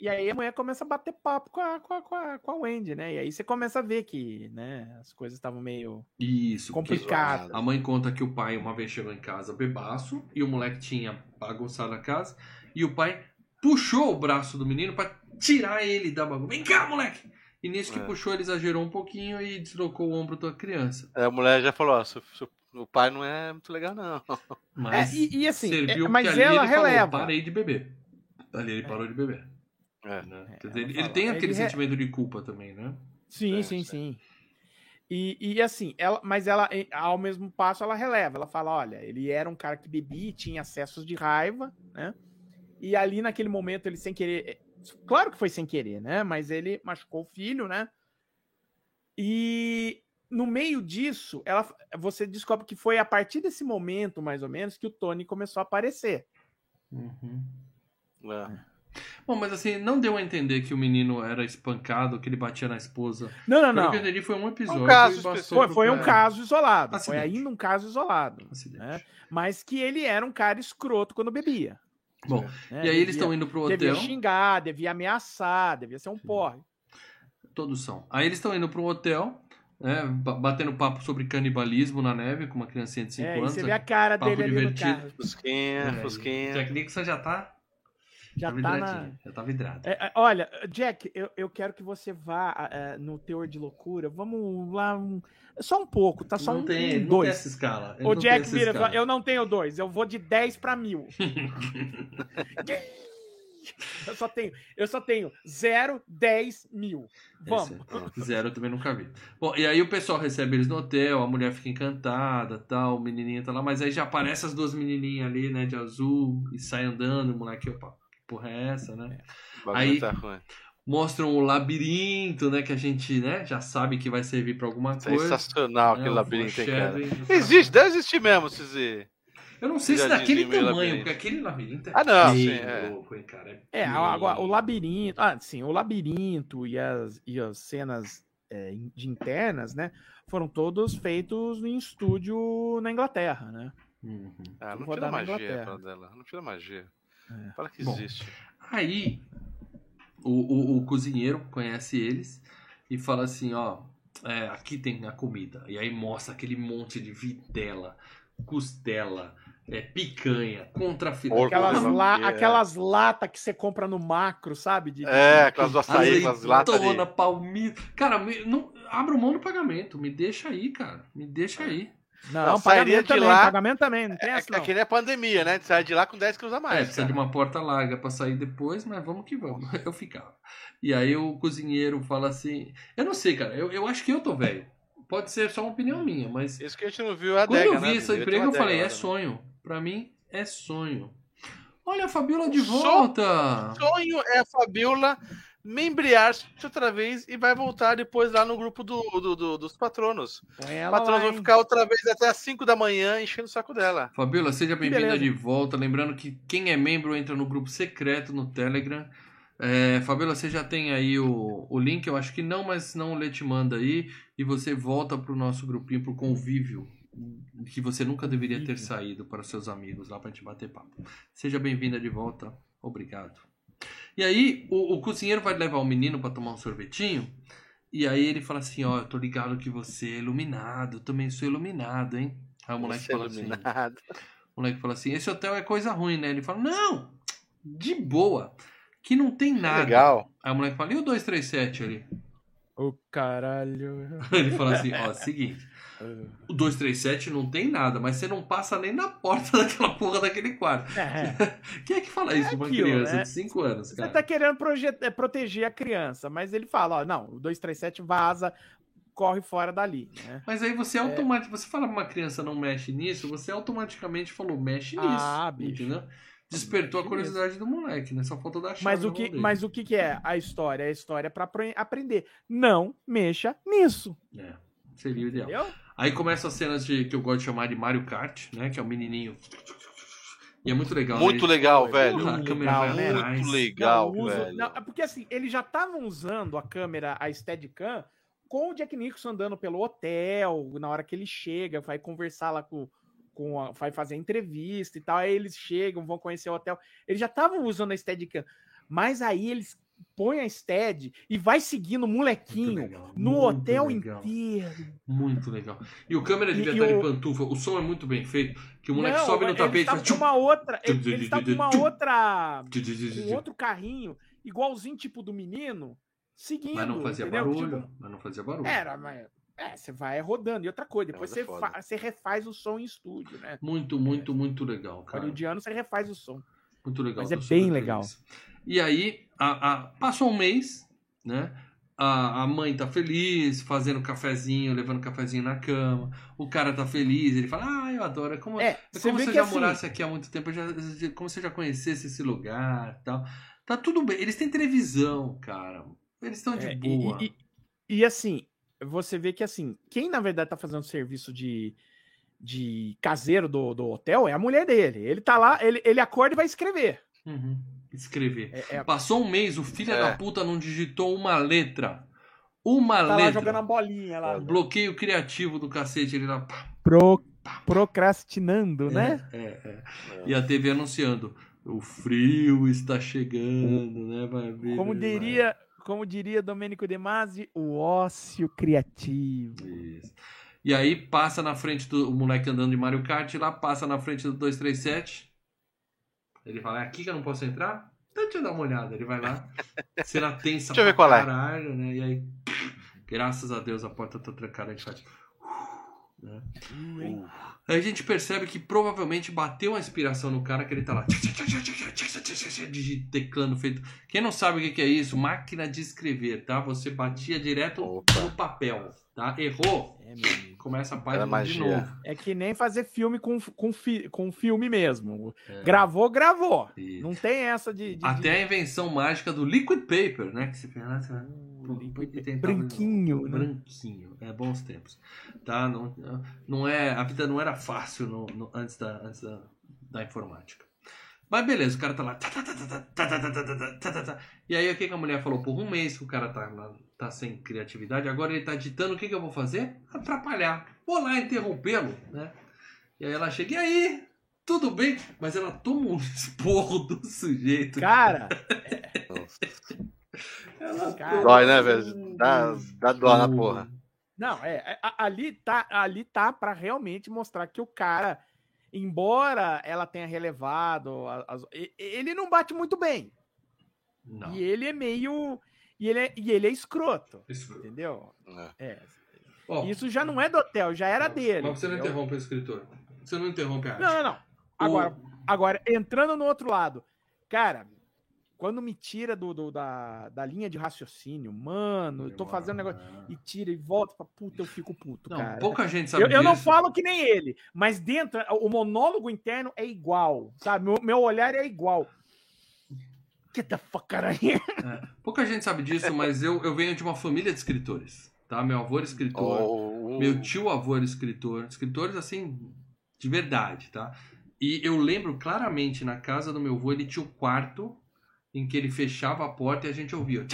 e aí a mulher começa a bater papo com a, com, a, com, a, com a Wendy, né? E aí você começa a ver que, né, as coisas estavam meio Isso. complicadas. A mãe conta que o pai uma vez chegou em casa bebaço e o moleque tinha bagunçado a casa. E o pai puxou o braço do menino pra tirar ele da bagunça. Vem cá, moleque! E nisso que É. puxou, ele exagerou um pouquinho e deslocou o ombro da criança. Aí a mulher já falou: ó, seu- seu- o pai não é muito legal, não. [laughs] Mas É, e, e assim, serviu é, mas ela ele falou, releva. parei de beber. Ali ele parou de beber. É. né? É, Quer dizer, ele, ele tem ele aquele re- sentimento de culpa também, né? Sim, É, sim, sim. sim. E, e assim, ela, mas ela, ao mesmo passo, ela releva. Ela fala: olha, ele era um cara que bebia, e tinha acessos de raiva, né? E ali naquele momento, ele sem querer. é, Claro que foi sem querer, né? Mas ele machucou o filho, né? E no meio disso, ela, você descobre que foi a partir desse momento, mais ou menos, que o Tony começou a aparecer. Uhum. É. Bom, mas assim, não deu a entender que o menino era espancado, que ele batia na esposa. Não, não, Pelo não. que eu entendi, foi um episódio. caso bastou específico. Foi, foi um caso isolado. Acidente. Foi ainda um caso isolado. Acidente. né? Mas que ele era um cara escroto quando bebia. Bom, né? e aí eles Devia- estão indo pro Devia hotel. xingar, devia ameaçar, devia ser um porre. Todos são. Aí eles estão indo pro hotel, né? ba- Batendo papo sobre canibalismo na neve com uma criancinha de 5 É, anos. você vê a cara papo dele ali no divertido. carro. Fusquinha, É, Fusquinha. Jack Nixon já tá. Já tá tá na. vidradinho, Já tá vidrado. É, é, olha, Jack, eu, eu quero que você vá é, no teor de loucura. Vamos lá. um- só um pouco, tá? Só não um, tem, um não tem dois. essa escala. Ele O não Jack vira, eu não tenho dois, eu vou de 10 pra mil. [laughs] [laughs] eu só tenho, eu só tenho 0, 10 mil. Vamos. Esse, Zero eu também nunca vi. Bom, e aí o pessoal recebe eles no hotel, a mulher fica encantada, tal, o menininho tá lá, mas aí já aparece as duas menininhas ali, né, de azul, e sai andando, o moleque, opa, que porra é essa, né? O bagulho Aí- tá ruim. Mostram o labirinto, né, que a gente, né, já sabe que vai servir pra alguma coisa. Sensacional né, aquele o labirinto, hein, cara. Existe, deve existir mesmo, Cizi. Eu não sei se daquele tamanho, labirinto. porque aquele labirinto é Ah, não, sim, é. louco, hein, cara. É, bem- agora o labirinto. Ah, sim, o labirinto e as, e as cenas é, in- de internas, né? Foram todos feitos em estúdio na Inglaterra, né? Uhum. Ah, não tira magia Inglaterra. pra dela. Não tira magia. É. Fala que Bom. existe. Aí, o, o, o cozinheiro conhece eles e fala assim, ó, é, aqui tem a comida. E aí mostra aquele monte de vitela, costela, é, picanha, contrafilé. Aquelas, la, é. aquelas latas que você compra no macro, sabe? De, de- É, aquelas do açaí, aquelas latas Azeitona, de... palmito. Cara, me, não, abra mão do pagamento. Me deixa aí, cara. Me deixa aí. Não, Não, sairia pagamento de também, lá- pagamento também, não tem É, essa é não. que nem a pandemia, né? Sai de lá com 10 quilos a É, mais. precisa de cara. uma porta larga pra sair depois, mas vamos que vamos. [laughs] Eu ficava. E aí o cozinheiro fala assim. Eu não sei, cara. Eu, eu acho que eu tô velho. Pode ser só uma opinião minha, mas. Isso que a gente não viu é a Quando adega, eu vi né? esse emprego, eu falei, é sonho. Pra mim, é sonho. Olha a Fabiola de volta! Sonho é a Fabiola membrear-se outra vez e vai voltar depois lá no grupo do, do- do- dos patronos. Os patronos vão ficar outra vez até as 5 da manhã enchendo o saco dela. Fabiola, seja bem-vinda de volta. Lembrando que quem é membro entra no grupo secreto no Telegram. É, Fabiola, você já tem aí o, o link? Eu acho que não, mas não o Lê te manda aí. E você volta pro nosso grupinho, pro convívio que você nunca deveria ter saído para os seus amigos lá para te bater papo. Seja bem-vinda de volta. Obrigado. E aí, o, o cozinheiro vai levar o menino para tomar um sorvetinho. E aí ele fala assim: Ó, eu tô ligado que você é iluminado. Eu também sou iluminado, hein? Aí o moleque Você é fala assim: iluminado. o moleque fala assim: esse hotel é coisa ruim, né? Ele fala: não, de boa. Que não tem nada. Legal. Aí o moleque fala: e o 237 ali? Ô, caralho. [laughs] Ele fala assim: ó, seguinte. O 237 não tem nada, mas você não passa nem na porta [laughs] daquela porra daquele quarto. É, [laughs] Quem é que fala isso É de uma aquilo, criança né? de 5 anos, você cara? tá querendo proje- é, proteger a criança, mas ele fala, ó, não, o 237 vaza, corre fora dali, né? Mas aí você automaticamente, você fala pra uma criança não mexe nisso, você automaticamente falou mexe nisso. Ah, bicho. Entendeu? Despertou a curiosidade do moleque, né? Só falta dar a chave Mas o, que, mas o que, que é a história? A história é pra apre- aprender. Não mexa nisso. É, seria o ideal. Entendeu? Aí começam as cenas de que eu gosto de chamar de Mario Kart, né? Que é o menininho. E é muito legal. né? Muito Ele- legal, Porra, velho. a muito câmera legal, vai né? atrás. Muito legal, Não, uso- velho. não, é porque assim, eles já estavam usando a câmera, a Steadicam, com o Jack Nicholson andando pelo hotel, na hora que ele chega, vai conversar lá com, com a, vai fazer a entrevista e tal, aí eles chegam, vão conhecer o hotel. Eles já estavam usando a Steadicam, mas aí eles põem a Stead e vai seguindo o molequinho legal, no hotel legal, inteiro. Muito legal. E o câmera e de o- pantufa. O som é muito bem feito. Que o moleque Não, sobe no tapete e estavam faz. com uma outra, tchum, eles estavam com uma outra, tchum. outro carrinho, igualzinho tipo do menino, seguindo. Mas não fazia entendeu? barulho. Tipo, Mas não fazia barulho. Era, mas. É, você vai rodando. E outra coisa, depois é você, fa- você refaz o som em estúdio, né? Muito, muito, muito legal, cara. Hollywoodiano, você refaz o som. Muito legal. Mas é bem legal. feliz. E aí, a, a- passou um mês, né? A, a mãe tá feliz, fazendo cafezinho, levando cafezinho na cama. O cara tá feliz, ele fala, ah, eu adoro. É como, É, é você como que já assim. morasse aqui há muito tempo, já, como se eu já conhecesse esse lugar tal. Tá tudo bem. Eles têm televisão, cara. Eles estão de é, boa. e, e- e, assim, você vê que assim, quem na verdade tá fazendo serviço de, de caseiro do, do hotel é a mulher dele. Ele tá lá, ele, ele acorda e vai escrever. Uhum. Escrever. É, é, Passou um mês, o filho É. da puta não digitou uma letra. Uma tá lá letra. jogando a bolinha lá. Bloqueio criativo do cacete. Ele lá. pá, Pro, procrastinando, né? É, é, é. E a TV anunciando. O frio está chegando, né? Vai ver. Como diria, como diria Domênico De Masi, o ócio criativo. Isso. E aí passa na frente do o moleque andando de Mario Kart lá, passa na frente do 237. Ele fala, é aqui que eu não posso entrar? Então deixa eu dar uma olhada. Ele vai lá, [laughs] cena tensa Deixa eu ver pra qual é. caralho, né? E aí, graças a Deus, a porta tá trancada, a gente faz... né? Uh, Aí a gente percebe que provavelmente bateu a inspiração no cara que ele tá lá teclando feito. Quem não sabe o que é isso? Máquina de escrever, tá? Você batia direto Opa. no papel, tá? Errou, É, começa a página de novo. É que nem fazer filme com, com, fi- com filme mesmo. É. Gravou, gravou. Isso. Não tem essa de. de- Até a invenção mágica do liquid paper, né? Que você fez branquinho. Né? Branquinho, é bons tempos. Tá? Não, não é, a vida não era fácil no, no, antes, da, antes da, da informática. Mas beleza, o cara tá lá. E aí o que, que a mulher falou? Por um mês que o cara tá, tá sem criatividade, agora ele tá ditando o que, que eu vou fazer? Atrapalhar. Vou lá interrompê-lo, né? E aí ela chega, e aí? Tudo bem? Mas ela toma um esporro do sujeito. Cara! Cara. Dói, né, velho? um Dá, dá dó na esporro. porra. não, é. é, Ali tá, ali tá para realmente mostrar que o cara, embora ela tenha relevado, as- ele não bate muito bem. Não. E ele é meio. E ele é, e ele é escroto. Isso. Entendeu? É. É. Ó, Isso já não é do hotel, já era dele. Mas você não entendeu? interrompe o escritor. Você não interrompe a arte. Não, não, não. Agora, agora, entrando no outro lado, cara, quando me tira do, do- da, da linha de raciocínio, mano, eu tô fazendo negócio e tira e volta pra puta, eu fico puto, Não, cara. pouca gente sabe Eu, eu não disso. falo que nem ele, mas dentro, o monólogo interno é igual, sabe? Meu, meu olhar é igual. Get the fuck out of here. É, pouca gente sabe disso, mas eu, eu venho de uma família de escritores. Tá? Meu avô era escritor. Oh, Meu tio avô era escritor. Escritores, assim, de verdade, tá? E eu lembro claramente, na casa do meu avô, ele tinha o quarto em que ele fechava a porta e a gente ouvia.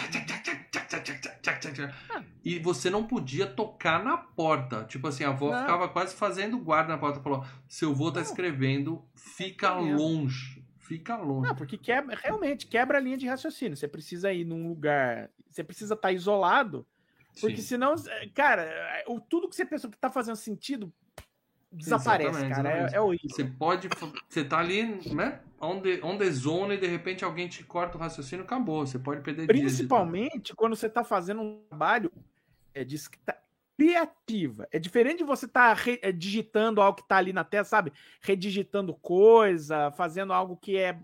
E você não podia tocar na porta. Tipo assim, a avó Não. ficava quase fazendo guarda na porta. Falou: seu avô tá escrevendo, fica longe. Fica longe. Não, porque quebra, realmente quebra a linha de raciocínio. Você precisa ir num lugar. Você precisa estar isolado. Porque Sim. senão, é, cara, o, tudo que você pensou que tá fazendo sentido desaparece, Exatamente, cara. É, exatamente. é horrível. Você pode. Você tá ali, né? On the, on the zone e de repente alguém te corta o raciocínio, acabou. Você pode perder dias de- Principalmente quando você está fazendo um trabalho é, de criativa. É diferente de você estar digitando algo que está ali na tela, sabe? Redigitando coisa, fazendo algo que é,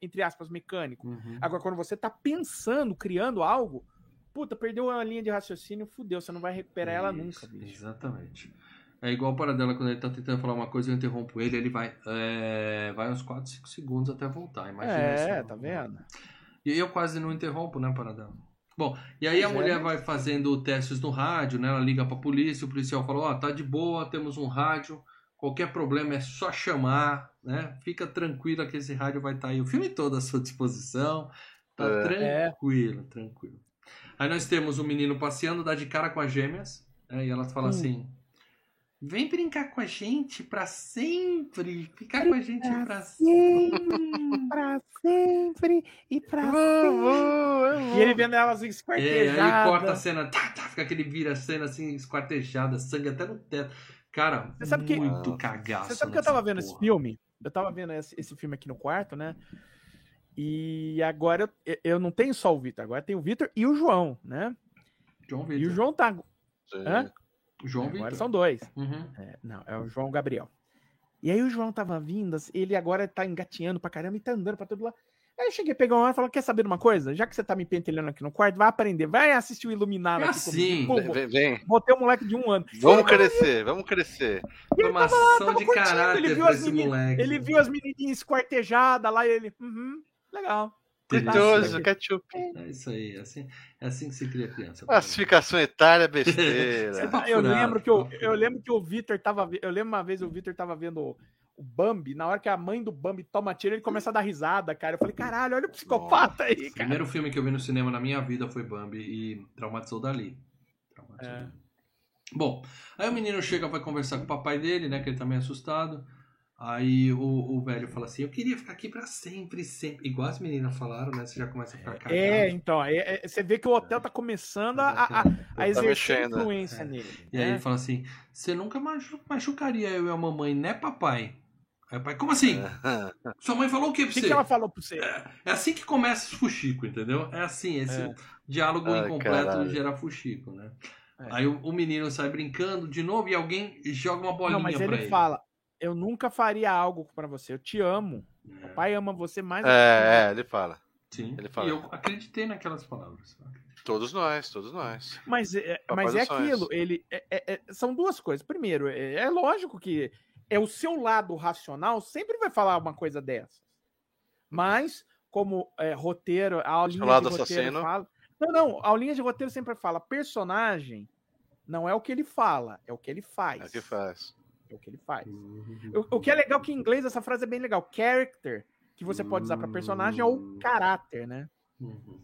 entre aspas, mecânico. Uhum. Agora, quando você está pensando, criando algo, puta, perdeu a linha de raciocínio, fudeu, você não vai recuperar ela Isso, nunca, bicho. Exatamente. É igual para dela quando ele tá tentando falar uma coisa, eu interrompo ele, ele vai. é, vai uns 4, 5 segundos até voltar. Imagina É, isso. tá vendo? E eu quase não interrompo, né, Paradela? Bom, e aí a é, mulher vai fazendo testes no rádio, né? Ela liga pra polícia, o policial falou, ó, tá de boa, temos um rádio, qualquer problema é só chamar, né? Fica tranquila que esse rádio vai estar aí o filme todo à sua disposição. Tá É. tranquilo, tranquilo. Aí nós temos o menino passeando, dá de cara com as gêmeas, né? E ela fala Hum. assim: Vem brincar com a gente pra sempre. Ficar com a gente pra sempre. pra sempre e pra Vovô, E ele vendo elas É, esquartejadas. aí corta a cena, tá, tá, fica aquele vira cena assim, esquartejada, sangue até no teto. Cara, Você sabe que- muito cagaço. Você sabe que eu tava vendo esse porra. filme? Eu tava vendo esse, esse filme aqui no quarto, né? E agora eu, eu não tenho só o Vitor, agora tem o Vitor e o João, né? João E o Vitor. João tá. Sim. Hã? João Agora Vitor. são dois. Uhum. É, não, é o João Gabriel. E aí o João tava vindo, assim, ele agora tá engateando pra caramba e tá andando pra todo lado. Aí eu cheguei a pegar uma hora e falei, quer saber de uma coisa? Já que você tá me pentelhando aqui no quarto, vai aprender, vai assistir o Iluminado É aqui assim. Pô, vem, ter um moleque de um ano. Vamos crescer, vamos crescer. Formação tava de curtindo, caráter ele viu pra as esse meni- moleque. Ele viu as menininhas esquartejadas lá e ele, uhum, legal. Nossa, ketchup. É isso aí, é assim, é assim que se cria criança. Classificação etária, [laughs] Você besteira. tá- Eu lembro que eu, eu lembro que o Vitor tava, eu lembro uma vez o Vitor tava vendo o, o Bambi, na hora que a mãe do Bambi toma tiro, ele começa a dar risada, cara. Eu falei, caralho, olha o psicopata aí, O cara. primeiro filme que eu vi no cinema na minha vida foi Bambi e traumatizou dali. Traumatizou É. dali. Bom, aí o menino chega, vai conversar com o papai dele, né? Que ele tá meio assustado. Aí o, o velho fala assim: Eu queria ficar aqui pra sempre, sempre. Igual as meninas falaram, né? Você já começa a ficar cagado. É, então, é- é- você vê que o hotel tá começando a, a, a- a Tá exercer mexendo. influência É. nele. E aí né? ele fala assim: Você nunca machu- machucaria eu e a mamãe, né, papai? Aí o pai, como assim? [laughs] Sua mãe falou o que O pra que, você? que ela falou pra você? É assim que começa o fuxico, entendeu? É assim, esse É. diálogo Ai, incompleto caralho. gera fuxico, né? É. Aí o, o menino sai brincando de novo e alguém joga uma bolinha Não, mas pra ele ele. fala, eu nunca faria algo pra você, eu te amo. É, O pai ama você mais do que É, é, ele fala. sim. ele fala. E eu acreditei naquelas palavras. Todos nós, todos nós. Mas é, Papai mas é aquilo, ele é- é- é- são duas coisas. Primeiro, é, é lógico que é o seu lado racional sempre vai falar uma coisa dessas. Mas, como é, roteiro, a aulinha lado de roteiro assassino. fala. Não, não, a aulinha de roteiro sempre fala: personagem não é o que ele fala, é o que ele faz. É o que faz. É o que ele faz. O, o que é legal que em inglês essa frase é bem legal. Character, que você pode usar para personagem, ou caráter, né? Uhum.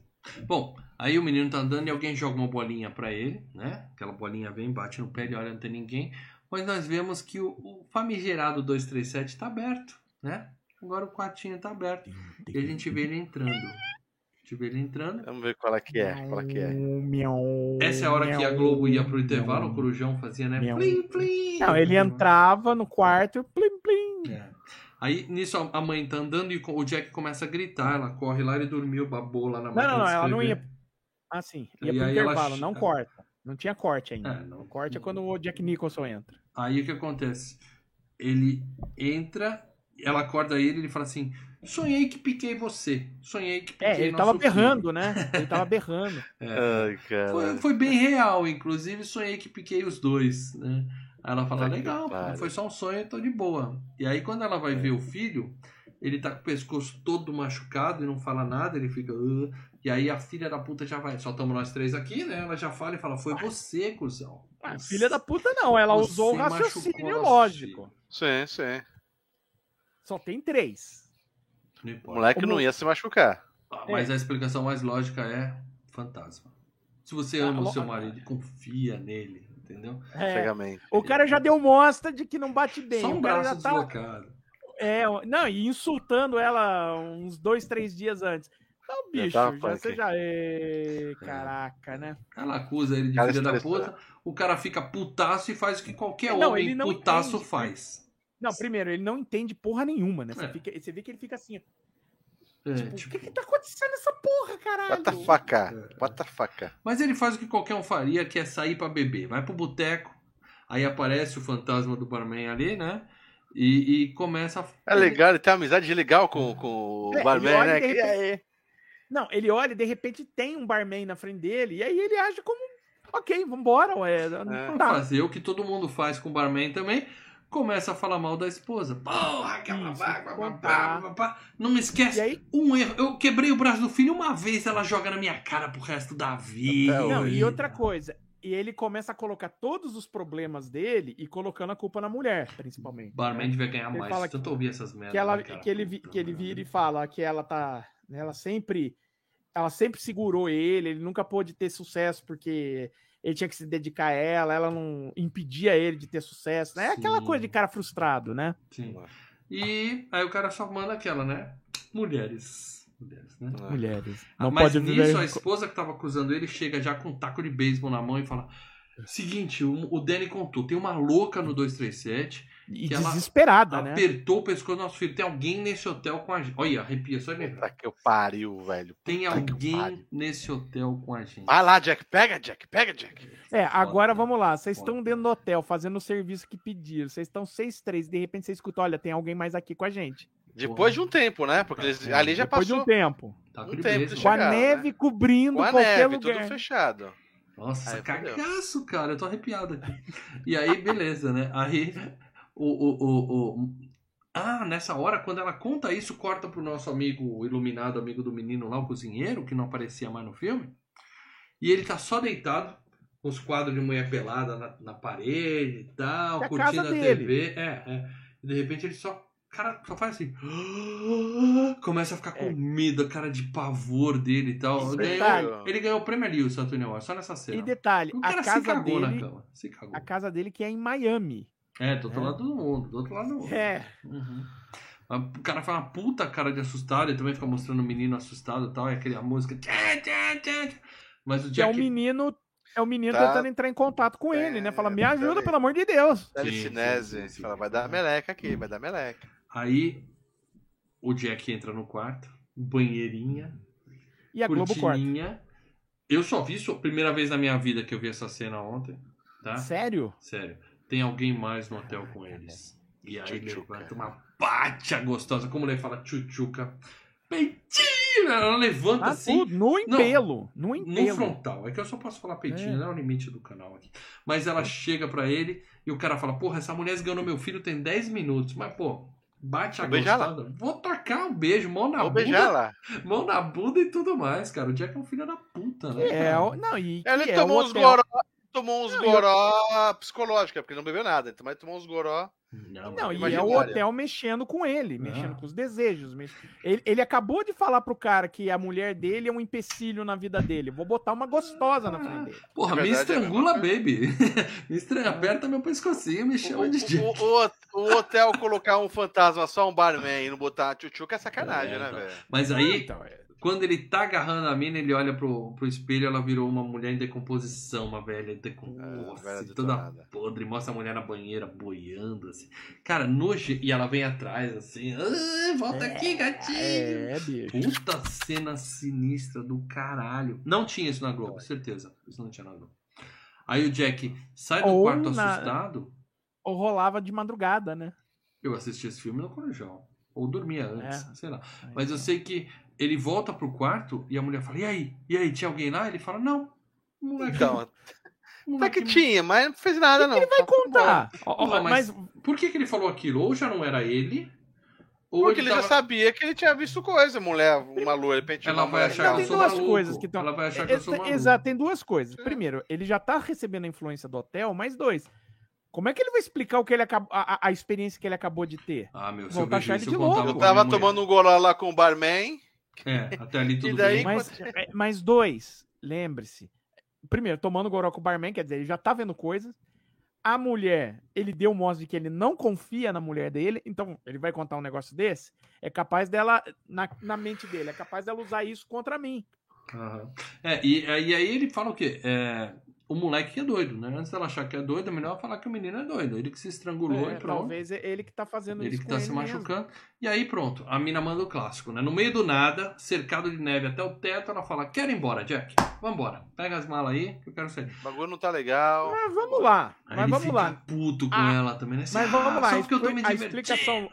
Bom, aí o menino tá andando e alguém joga uma bolinha pra ele, né? Aquela bolinha vem, bate no pé, ele olha, não tem ninguém. Mas nós vemos que o, o famigerado 237 tá aberto, né? Agora o quartinho tá aberto. E a gente vê ele entrando. Gente vê ele entrando. Vamos ver qual é que é. Qual é que é. Essa é a hora que a Globo ia pro intervalo, o. Corujão fazia, né? Plim, plim. Não, ele entrava no quarto, plim, plim. É. Aí nisso a- mãe tá andando e o Jack começa a gritar. Ela corre lá e dormiu, babou lá na Não, máquina não, não, ela não ia. Ah, sim, ia E pro aí ela intervalo, che- não corta. Não tinha corte ainda. É, não- o corte é quando o Jack Nicholson entra. Aí o que acontece? Ele entra, ela acorda ele e ele fala assim: Sonhei que piquei você. Sonhei que piquei É, ele tava filho." berrando, né? [laughs] Ele tava berrando. É. Foi, foi bem real, inclusive sonhei que piquei os dois, né? Aí ela fala, que legal, pariu. foi só um sonho, tô de boa. E aí quando ela vai É. ver o filho, ele tá com o pescoço todo machucado e não fala nada, ele fica. E aí a filha da puta já vai. Só estamos nós três aqui, né? Ela já fala e fala, foi você, cuzão. Ah, filha da puta, não. Ela Você usou o machucou raciocínio lógico. Sim, sim. Só tem três. Não O moleque Como- não ia se machucar. Ah, Mas É. a explicação mais lógica é fantasma. Se você Ah, ama o lo- seu marido, confia nele, entendeu? É, Cegamente. o cara já deu mostra de que não bate bem. Só um o cara braço já tá, deslocado. é, não, e insultando ela uns dois, três dias antes. Não, bicho, já, punk. você já. Ê, caraca, né? Ela acusa ele de Cara filha da puta, o cara fica putaço e faz o que qualquer Não, homem ele não putaço entende. faz. Não, primeiro, ele não entende porra nenhuma, né? Você, É. fica- você vê que ele fica assim, É, tipo, tipo, o que que tá acontecendo nessa porra, caralho? É. What the fuck? Mas ele faz o que qualquer um faria, que é sair pra beber. Vai pro boteco, aí aparece o fantasma do barman ali, né? E, e começa a. É legal, ele tem uma amizade legal com, com É, o barman, ele olha né? e Que- repente- Não, ele olha e de repente tem um barman na frente dele, e aí ele age como, ok, vambora, ué. Pra Tá. fazer o que todo mundo faz com o barman também. Começa a falar mal da esposa. Porra, aquela Isso, papá, papá. Não me esquece aí, um erro. Eu quebrei o braço do filho uma vez, ela joga na minha cara pro resto da vida. Não, e outra coisa, e ele começa a colocar todos os problemas dele e colocando a culpa na mulher, principalmente. O barman devia ganhar Ele mais. fala Tanto ouvir essas merdas. que ela né, cara? que ele vi- que ele vira e fala que ela tá né, ela sempre ela sempre segurou ele ele nunca pôde ter sucesso porque ele tinha que se dedicar a ela ela não impedia ele de ter sucesso né é aquela coisa de cara frustrado né Sim. E aí o cara só manda aquela, né? Mulheres. Mulheres, né? É. mulheres Ah, não Mas pode nisso, viver a esposa que tava acusando ele chega já com um taco de beisebol na mão e fala: Seguinte, o, o Danny contou, tem uma louca no 237 e que ela desesperada né apertou o pescoço do nosso filho. Tem alguém nesse hotel com a gente. Olha, arrepia só de lembrar. Puta que eu pariu, velho. Tem Puta que alguém nesse hotel com a gente. Vai lá, Jack. Pega, Jack. Pega, Jack. é agora vamos lá vocês estão dentro do hotel fazendo o serviço que pediram vocês estão seis três de repente você escuta olha tem alguém mais aqui com a gente Depois de um tempo, né? Porque eles- Tá, ali já depois de passou um tempo Tá um com tempo de com a Chegaram, neve né? cobrindo com a qualquer neve, lugar tudo fechado. Nossa, Aí, cagaço, cara. Eu tô arrepiado aqui. E aí, beleza, né? Aí, o, o, o, Ah, nessa hora, quando ela conta isso, corta pro nosso amigo iluminado, amigo do menino lá, o cozinheiro, que não aparecia mais no filme. E ele tá só deitado, com os quadros de mulher pelada na, na parede e tal, É a curtindo a dele. TV. É, é. E de repente ele só. Cara, só faz assim. [gasps] Começa a ficar com É. medo, a cara de pavor dele e tal. Detalhe. ele ganhou o prêmio ali, o Saturn Awards, só nessa cena. E detalhe, O a cara se casa cagou na dele, cama. Se cagou. a casa dele que é em Miami. É, do outro É. lado do mundo. Do outro lado do mundo. É. Uhum. O cara faz uma puta cara de assustado, ele também fica mostrando o menino assustado e tal, e aquele, a música. tchá, tchá, tchá, tchá. Mas o Que é o Jack. menino, é o menino Tá. tentando entrar em contato com ele, né? Fala, É, me ajuda, peraí. pelo amor de Deus. Telecinese. sim. Fala, vai dar meleca aqui, vai dar meleca. Aí o Jack entra no quarto, banheirinha, E a Globo corta. cortininha. Eu só vi isso, primeira vez na minha vida que eu vi essa cena ontem, tá? Sério? Sério. Tem alguém mais no hotel com eles. E aí Tchutchuca. levanta uma pátia gostosa. Como ele fala, tchutchuca. Peitinho! Ela levanta Ah, assim. no empelo. No No empelo. frontal. É que eu só posso falar peitinho, É. não é o limite do canal aqui. Mas ela chega pra ele e o cara fala: Porra, essa mulher esganou meu filho tem 10 minutos. Mas, pô, bate a Vou. Vou tocar um beijo, mão na Vou bunda. beijar lá. Mão na bunda e tudo mais, cara. O Jack é um filho da puta, né? É, não, e Ele que é tomou uns hotel. goró. Tomou uns Não, eu- goró psicológica, porque não bebeu nada. Mas tomou uns goró. Não, Não, e é o hotel mexendo com ele, mexendo Ah. com os desejos. mex- Ele, ele acabou de falar pro cara que a mulher dele é um empecilho na vida dele. Vou botar uma gostosa na frente dele. Porra, me verdade, é a estrangula, mesma baby. [laughs] me estranha, aperta meu pescocinho, me O, chama de Jack. o- o- o hotel colocar um fantasma, só um barman e não botar tchutchuca é sacanagem, É, né, então. velho? Mas aí, Então, é- quando ele tá agarrando a mina, ele olha pro, pro espelho ela virou uma mulher em decomposição, uma velha em É, decomposição, velha toda detonada. podre, mostra a mulher na banheira boiando, assim. Cara, noje, e ela vem atrás, assim, "Ah, volta aqui, gatinho. é, bicho. Puta cena sinistra do caralho. Não tinha isso na Globo, certeza. Isso não tinha na Globo. Aí o Jack sai do Ou quarto na- assustado. Ou rolava de madrugada, né? Eu assisti esse filme no colegial. Ou dormia antes, É. sei lá. Mas eu sei que ele volta pro quarto e a mulher fala: E aí? E aí, tinha alguém lá? Ele fala: Não. Moleque, Então, até moleque, que tinha, mas não fez nada, não. Ele vai contar. Ó, ó, Porra, mas, mas, por que, que ele falou aquilo? Ou já não era ele? Ou Porque ele tava- já sabia que ele tinha visto coisa, mulher, uma lua, de repente Ela vai achar que tem eu sou duas maluco. coisas que estão. Ela vai achar que eu sou maluco. Exato, tem duas coisas. Primeiro, ele já tá recebendo a influência do hotel, mais dois. Como é que ele vai explicar o que ele acabou, a, a- experiência que ele acabou de ter? Ah, meu, se Vou eu ele isso, de louco. Eu tava tomando um goló lá com o barman. É, até ali tudo E daí- bem. Mas, é, mais dois, lembre-se. primeiro, tomando goró com o barman, quer dizer, ele já tá vendo coisas. A mulher, ele deu mostra de que ele não confia na mulher dele, então ele vai contar um negócio desse, é capaz dela, na, na mente dele, é capaz dela usar isso contra mim. Aham. É, e, e aí ele fala o quê? É, o moleque que é doido, né? Antes dela achar que é doido, é melhor falar que o menino é doido. Ele que se estrangulou É, e pronto. talvez é ele que tá fazendo Ele isso que com tá se ele mesmo. machucando. E aí pronto, a mina manda o clássico, né? No meio do nada, cercado de neve até o teto, ela fala: Quero ir embora, Jack. Vambora. Pega as malas aí que eu quero sair. O bagulho não tá legal. Mas vamos lá, Aí mas ele vamos lá. puto com Ah, ela também, né? mas vamos lá, Só porque eu tô me a divertindo. explicação-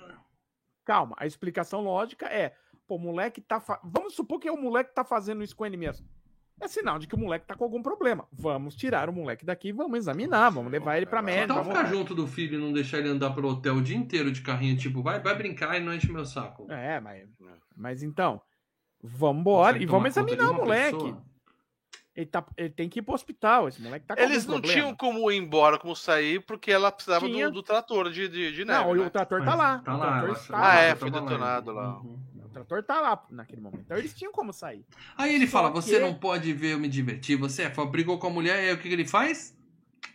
Calma, a explicação lógica é, pô, o moleque tá. fa- Vamos supor que é o moleque que tá fazendo isso com ele mesmo. É sinal de que o moleque tá com algum problema. Vamos tirar o moleque daqui, vamos examinar, vamos levar ele pra médico. Então vamos- ficar junto do filho e não deixar ele andar pelo hotel o dia inteiro de carrinho, tipo, vai, vai brincar e não enche meu saco. É, mas, mas então, vamos embora e vamos examinar o moleque. pessoa? Ele, tá, ele tem que ir pro hospital, esse moleque tá com Eles algum não problema. tinham como ir embora, como sair, porque ela precisava do, do trator de, de, de neve. Não, né? o trator tá lá. Tá o lá, trator está Ah, lá. é, foi tava detonado lá. Uhum. O trator tá lá naquele momento. Então eles tinham como sair. Aí ele Só fala: Você que- não pode ver eu me divertir. Você é, brigou com a mulher, e aí o que, que ele faz?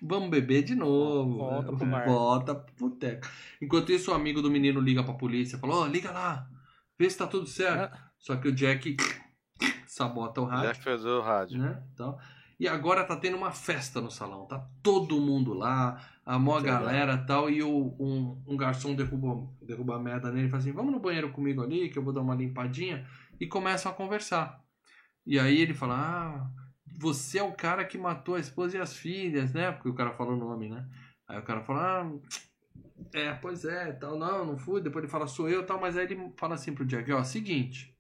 Vamos beber de novo. Volta né? pro bar. Volta pro boteco. Enquanto isso, o amigo do menino liga pra polícia falou: Ó, liga lá, vê se tá tudo certo. Só que o Jack [tsk] sabota o rádio. Já fez o rádio. né? Então, e agora tá tendo uma festa no salão, tá todo mundo lá, a Legal. galera e tal, e o, um, um garçom derruba, derruba a merda nele e fala assim, vamos no banheiro comigo ali, que eu vou dar uma limpadinha, e começam a conversar. E aí ele fala, ah, você é o cara que matou a esposa e as filhas, né? Porque o cara falou o nome, né? Aí o cara fala, ah, é, pois é, tal, não, não fui. Depois ele fala, sou eu, tal, mas aí ele fala assim pro Jack, ó, seguinte,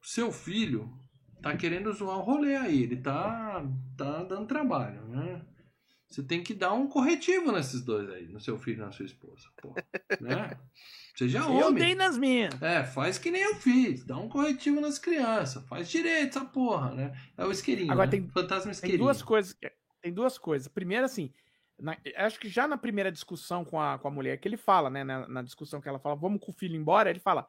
seu filho tá querendo zoar o rolê aí, ele tá, tá dando trabalho, né? Você tem que dar um corretivo nesses dois aí, no seu filho e na sua esposa, pô, né? Seja Eu homem. dei nas minhas. É, faz que nem eu fiz. Dá um corretivo nas crianças. Faz direito essa porra, né? É o isqueirinho. Agora né? tem- Fantasma Tem isqueirinho. duas coisas. Tem duas coisas. Primeiro, assim, na- acho que já na primeira discussão com a, com a mulher, que ele fala, né? Na, na discussão que ela fala, vamos com o filho embora, ele fala.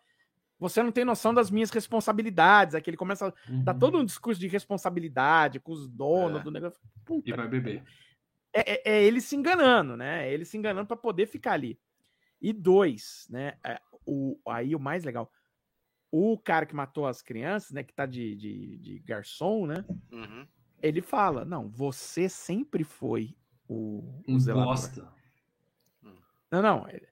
Você não tem noção das minhas responsabilidades. Aqui ele começa a Uhum. dar todo um discurso de responsabilidade com os donos É. do negócio. E Puta, vai beber. é, é- é ele se enganando, né? É ele se enganando para poder ficar ali. E dois, né? é, o, aí o mais legal. O cara que matou as crianças, né? Que tá de, de, de garçom, né? Uhum. Ele fala: Não, você sempre foi o, o Um zelador. bosta. Não, não. é-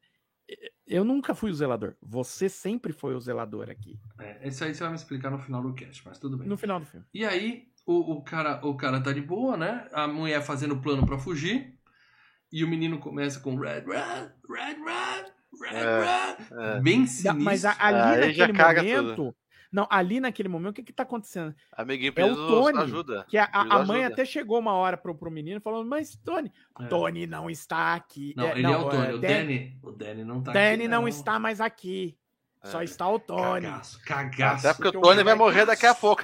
Eu nunca fui o zelador. Você sempre foi o zelador aqui. É, isso aí você vai me explicar no final do cast, mas tudo bem. No final do filme. E aí, o, o, cara, o cara tá de boa, né? A mulher fazendo plano pra fugir. E o menino começa com Red, Red, Red, Red, Red, É, Red. é. Bem sinistro. Mas a- ali já naquele caga momento. Não, ali naquele momento, o que que tá acontecendo? Amiguinho, É o Tony, ajuda. Que a, a- a mãe ajuda. até chegou uma hora pro, pro menino falando, mas Tony, É. Tony não está aqui. Não, ele é o Tony. o Dan- Danny, o Danny não tá Danny aqui, não. está mais aqui. Só É. está o Tony. Cagaço, cagaço. Até porque, porque o Tony vai moleque- morrer daqui a pouco.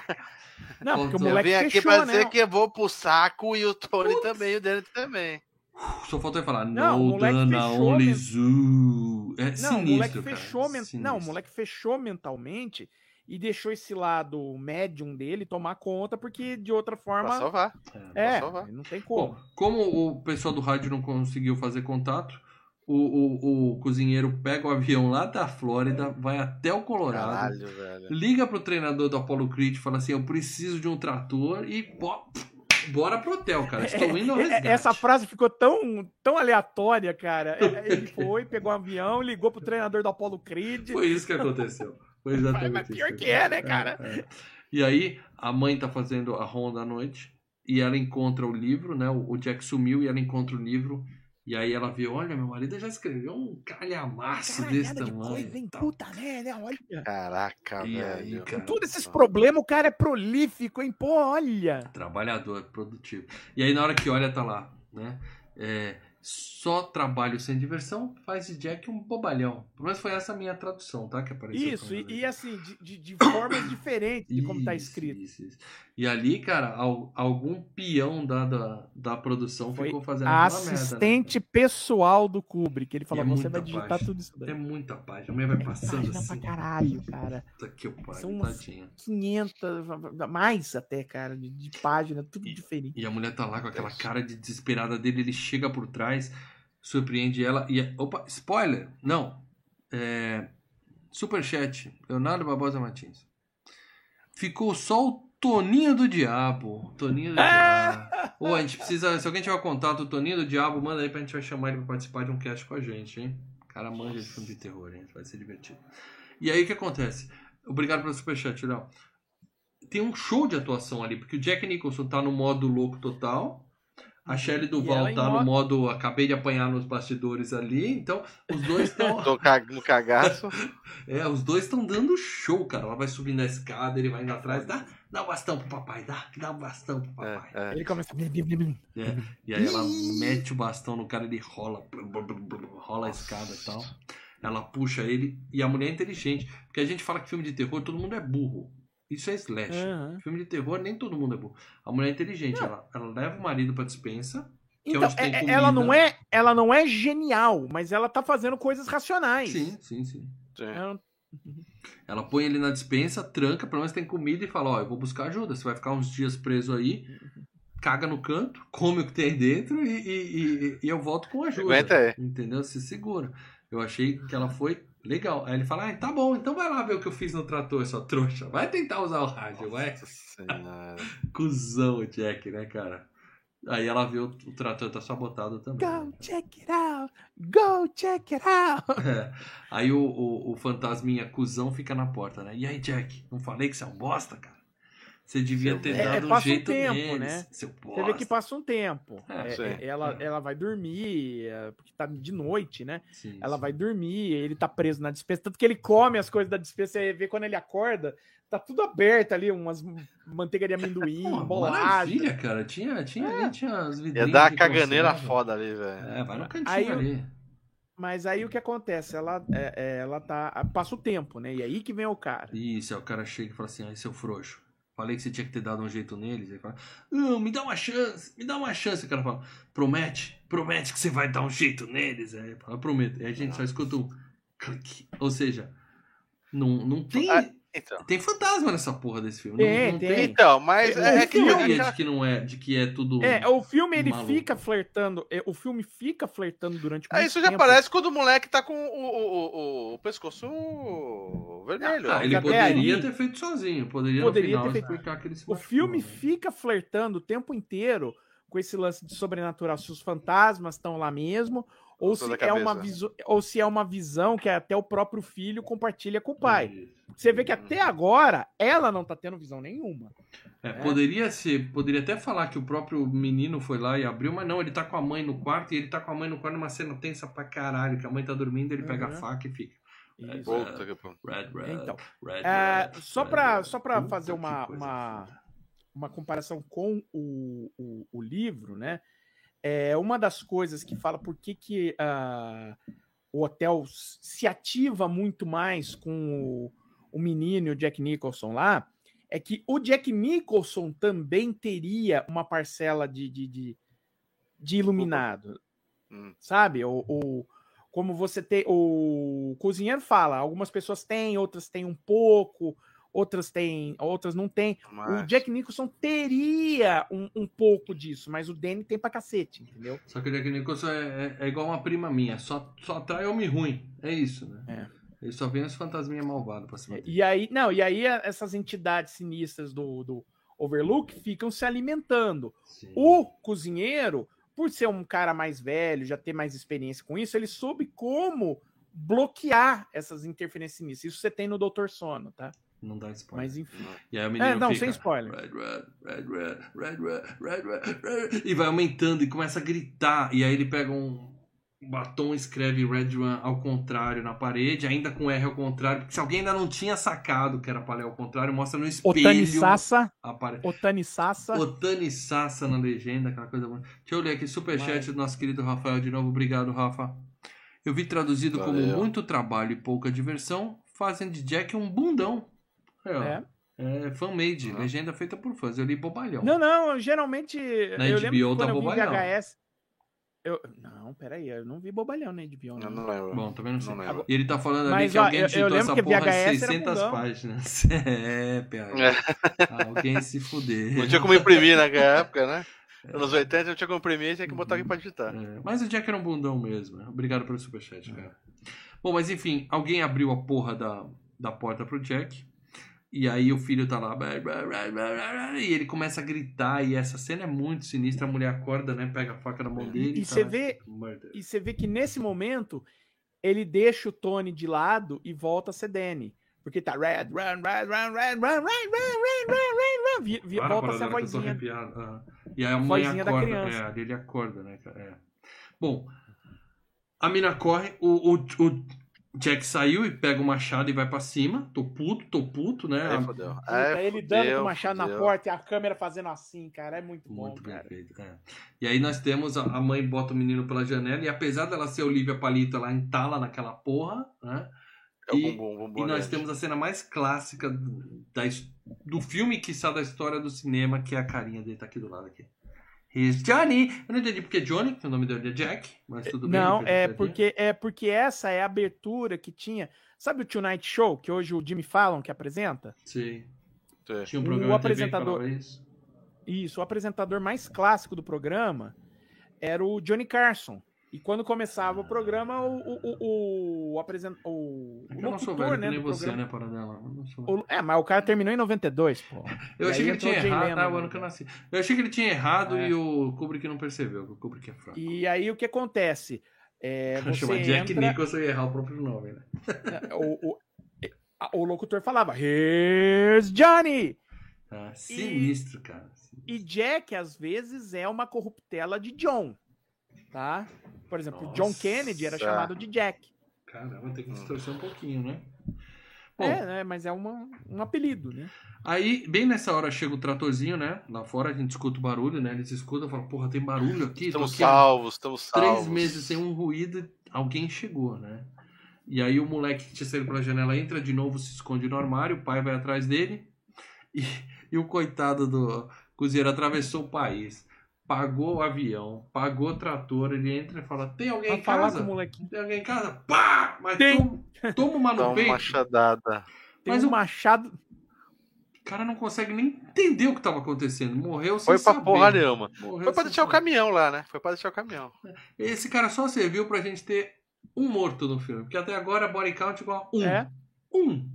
Não, porque o Eu Eu moleque vim aqui fechou, pra né? dizer que eu vou pro saco e o Tony também, o Danny também. Só faltou ele falar, Não, o no moleque Dana Only men- Zoo. É Não, sinistro, o moleque cara. fechou men- Não, o sinistro. moleque fechou mentalmente e deixou esse lado médium dele tomar conta, porque de outra Pra forma. salvar. É, pra salvar. não tem como. Bom, como o pessoal do rádio não conseguiu fazer contato, o, o, o cozinheiro pega o avião lá da Flórida, vai até o Colorado, Caralho, velho. liga pro treinador do Apollo Creed e fala assim: Eu preciso de um trator e bo- bora pro hotel, cara. Estou indo ao É, resgate. Essa frase ficou tão, tão aleatória, cara. É, Ele [laughs] foi, pegou um avião, ligou pro treinador do Apollo Creed. Foi isso que aconteceu. Foi exatamente Mas pior isso. que é, né, cara? é. E aí, a mãe tá fazendo a ronda à noite e ela encontra o livro, né? O Jack sumiu e ela encontra o livro. E aí ela vê, olha, meu marido já escreveu um calhamaço desse Caralhada de tamanho. coisa. Puta merda, olha. Caraca, E aí, velho. cara? Com todos esses problemas, o cara é prolífico, hein? Pô, olha. Trabalhador, produtivo. E aí na hora que olha, tá lá, né? É, só trabalho sem diversão faz de Jack um bobalhão. Pelo menos foi essa a minha tradução, tá? Que apareceu. Isso, e, e, assim, de, de, de formas [coughs] diferentes de como tá escrito. Isso, isso. E ali, cara, al, algum peão da, da, da produção Foi ficou fazendo A aquela merda, né, assistente pessoal do Kubrick. Ele falou: E é você vai digitar página. tudo isso daí. É muita página. A mulher vai passando Página assim. pra caralho, cara. Puta que pariu, São umas- tadinha. 500, mais até, cara, de, de página, tudo diferente. E a mulher tá lá com aquela cara de desesperada dele, ele chega por trás, surpreende ela e. é- Opa, spoiler! Não. É. Superchat, Leonardo Barbosa Martins. Ficou só o Toninho do Diabo. Toninho do Diabo. Ô, a gente precisa. Se alguém tiver contato do Toninho do Diabo, manda aí pra gente vai chamar ele pra participar de um cast com a gente, hein? O cara manja de filme de terror, hein? Vai ser divertido. E aí o que acontece? Obrigado pelo superchat, Léo. Tem um show de atuação ali, porque o Jack Nicholson tá no modo louco total. A Shelley Duval tá no modo- modo acabei de apanhar nos bastidores ali, então os dois estão [laughs] no cagaço. [laughs] é, os dois estão dando show, cara. Ela vai subindo a escada, ele vai indo atrás, dá, dá um bastão pro papai, dá, dá um bastão pro papai. É, é. Ele começa. É, E aí ela mete o bastão no cara, ele rola, rola a escada e tal. Ela puxa ele e a mulher é inteligente. Porque a gente fala que filme de terror todo mundo é burro. Isso é slash. Aham. Filme de terror nem todo mundo é burro. A mulher é inteligente. Ela, ela leva o marido pra dispensa. Que é Então, onde tem é- comida. ela não é, ela não é genial, mas ela tá fazendo coisas racionais. Sim, sim, sim. Sim. Ela- Ela põe ele na dispensa, tranca, pelo menos tem comida e fala: Ó, eu vou buscar ajuda. Você vai ficar uns dias preso aí, caga no canto, [laughs] come o que tem aí dentro e, e- e- e eu volto com ajuda. Aguenta. Entendeu? Se segura. Eu achei que ela foi legal. Aí ele fala: Ah, tá bom, então vai lá ver o que eu fiz no trator, sua trouxa. Vai tentar usar o rádio, vai. Nossa senhora. [laughs] Cusão o Jack, né, cara? Aí ela vê o, o trator tá sabotado também. né? Go check it out! Go check it out! [laughs] É. Aí o, o, o fantasminha cuzão fica na porta, né? E aí, Jack, não falei que você é um bosta, cara? Você devia ter É, dado um passa um jeito tempo, neles, né? seu Você bosta. vê que passa um tempo. É, É, é, ela, ela vai dormir, é, porque tá de noite, né? Sim, Ela sim. vai dormir, ele tá preso na dispensa. Tanto que ele come as coisas da dispensa, você vê quando ele acorda, tá tudo aberto ali, umas manteiga de amendoim, Pô, bolacha. maravilha, cara. Tinha, tinha, É. ali tinha as Ia vidrinhas dar uma caganeira conserva. foda ali, velho. É, vai no cantinho Aí ali. Mas aí o que acontece? Ela, é, é, ela tá. Passa o tempo, né? E aí que vem o cara. Isso, aí o cara chega e fala assim, ai, seu frouxo. Falei que você tinha que ter dado um jeito neles. Ele fala, não, me dá uma chance, me dá uma chance. O cara fala, promete, promete que você vai dar um jeito neles. Aí fala, prometo. E aí a gente só escuta um clique. Ou seja, não, não tem... Ah, Então, Tem fantasma nessa porra desse filme. Tem, não, não tem. então mas É, é, o é que filme- de que não é, de que é tudo. É, o filme ele maluco. fica flertando. é, O filme fica flertando durante Ah, muito isso já tempo. aparece quando o moleque tá com o, o, o, o pescoço vermelho. Ah, ele poderia aí- ter feito sozinho. Poderia, Poderia no final ter feito. explicar que ele se O machucou, filme né? fica flertando o tempo inteiro com esse lance de sobrenatural, se os fantasmas estão lá mesmo, ou se, é uma visu- ou se é uma visão que até o próprio filho compartilha com o pai. Isso. Você vê que até agora ela não tá tendo visão nenhuma. É, É. poderia ser, poderia até falar que o próprio menino foi lá e abriu, mas não, ele tá com a mãe no quarto e ele tá com a mãe no quarto numa cena tensa pra caralho, que a mãe tá dormindo, ele pega a Uhum. faca e fica. Red, red, Então, É, só para só pra Puta fazer uma, uma, uma comparação com o, o, o livro, né? É uma das coisas que fala por que, que ah, o hotel se ativa muito mais com o, o menino e o Jack Nicholson lá, é que o Jack Nicholson também teria uma parcela de, de, de, de iluminado Hum. sabe? O, o- como você tem. O cozinheiro fala, algumas pessoas têm, outras têm um pouco, outras têm, outras não têm. O Mas- Jack Nicholson teria um, um pouco disso, mas o Danny tem pra cacete, entendeu? Só que o Jack Nicholson é, é- é igual uma prima minha, só, só atrai homem ruim. É isso, né? Ele só vem os fantasminhas malvados pra cima dele. E aí, não, e aí a- essas entidades sinistras do, do Overlook ficam se alimentando. Sim. O cozinheiro, por ser um cara mais velho, já ter mais experiência com isso, ele soube como bloquear essas interferências sinistras. Isso você tem no Doutor Sono, tá? Não dá spoiler. Mas enfim. E aí o menino é, não, fica, sem spoiler. Red, red, red, red, red, red, red, E vai aumentando e começa a gritar. E aí ele pega um batom, escreve Red One ao contrário na parede, ainda com R ao contrário, porque se alguém ainda não tinha sacado que era palha ao contrário, mostra no espelho. Otani Sassa. Otani Sassa. Otani Sassa na legenda, aquela coisa boa. Deixa eu ler aqui, superchat do nosso querido Rafael de novo. Obrigado, Rafa. Eu vi traduzido Valeu. como muito trabalho e pouca diversão, fazem de Jack um bundão é, ó. É. É fan-made, Ah. legenda feita por fãs. Eu li bobalhão. Não, não, geralmente. Na eu HBO lembro tá eu vi bobalhão. VHS. Eu... Não, peraí, eu não vi bobalhão na HBO. Não, Não. não lembro. Bom, também não sei. Não lembro. E ele tá falando ali Mas, que ó, alguém eu- eu digitou essa porra VHS era 600 bundão. páginas. [laughs] É, PH. Alguém se fuder. Não tinha como imprimir naquela [laughs] época, né? Anos 80 não tinha como imprimir, tinha que botar aqui pra digitar. É, mas o Jack era um bundão mesmo. né? Obrigado pelo superchat, cara. Bom, mas enfim, alguém abriu a porra da, da porta pro Jack. E aí o filho tá lá. E ele começa a gritar. E essa cena é muito sinistra. A mulher acorda, né? Pega a faca na mão dele. E você tá, vê. Murder. E você vê que nesse momento ele deixa o Tony de lado e volta a ser Danny. Porque tá red, run, red, run, red, run, red, run, red, run, red, run. Volta para, essa vozinha. E aí a, a mãe acorda. É, ele acorda, né, cara? É. Bom, a mina corre, o, o, o, Jack saiu e pega o machado e vai pra cima. Tô puto, tô puto, né? A- fodeu. Aí ele dando com fodeu, o machado na fodeu. porta e a câmera fazendo assim, cara. É muito, Muito bom, bem cara. feito. é. E aí nós temos a, a mãe bota o menino pela janela e apesar dela ser Olivia Palito, ela entala naquela porra, né? É o E- bumbum, bumbum E nós temos a cena mais clássica do, da, do filme, que da história do cinema, que é a carinha dele, tá aqui do lado aqui. Here's Johnny! Eu não entendi porque é Johnny, que o nome dele é Jack, mas tudo bem. Não, é porque, é porque essa é a abertura que tinha. Sabe o Tonight Show, que hoje o Jimmy Fallon que apresenta? Sim. Sim. Tinha um O programa que apresentador-. Isso, o apresentador mais clássico do programa era o Johnny Carson. E quando começava o programa, o, o, o, apresent... o, É o locutor, velho né, nem você, programa... né, não sou. O- É, mas o cara terminou em 92, pô. Eu E achei que ele tinha errado, ah, o né? ano que eu nasci. Eu achei que ele tinha errado É. e o Kubrick não percebeu, o Kubrick é fraco. E aí o que acontece? É, [laughs] você Chama Jack entra, Nicholson e errar o próprio nome, né? o, o, o locutor falava, Here's Johnny! Ah, sinistro, cara. E Jack, às vezes, é uma corruptela de John, tá? Por exemplo, John Nossa. Kennedy era chamado de Jack. Caramba, tem que distorcer um pouquinho, né? Bom, É, né? Mas é uma, um apelido, né? aí, bem nessa hora chega o tratorzinho, né? Lá fora a gente escuta o barulho, né? Eles escutam e falam, porra, tem barulho aqui? Estamos aqui salvos, estamos salvos. três meses sem um ruído, alguém chegou, né? E aí o moleque que tinha saído pela janela entra de novo, se esconde no armário, o pai vai atrás dele e, e o coitado do cozinheiro atravessou o país, pagou o avião, pagou o trator, ele entra e fala, tem alguém Pra em falar casa? com o molequinho. Tem alguém em casa? Pá! Mas Tem. toma, toma uma Dá no uma peito. machadada. Tem Mas um o- machado. O cara não consegue nem entender o que estava acontecendo. Morreu sem Foi pra saber. porra nenhuma. Morreu Foi pra deixar o saber. caminhão lá, né? Foi pra deixar o caminhão. Esse cara só serviu pra gente ter um morto no filme. Porque até agora body count é igual a um. É, Um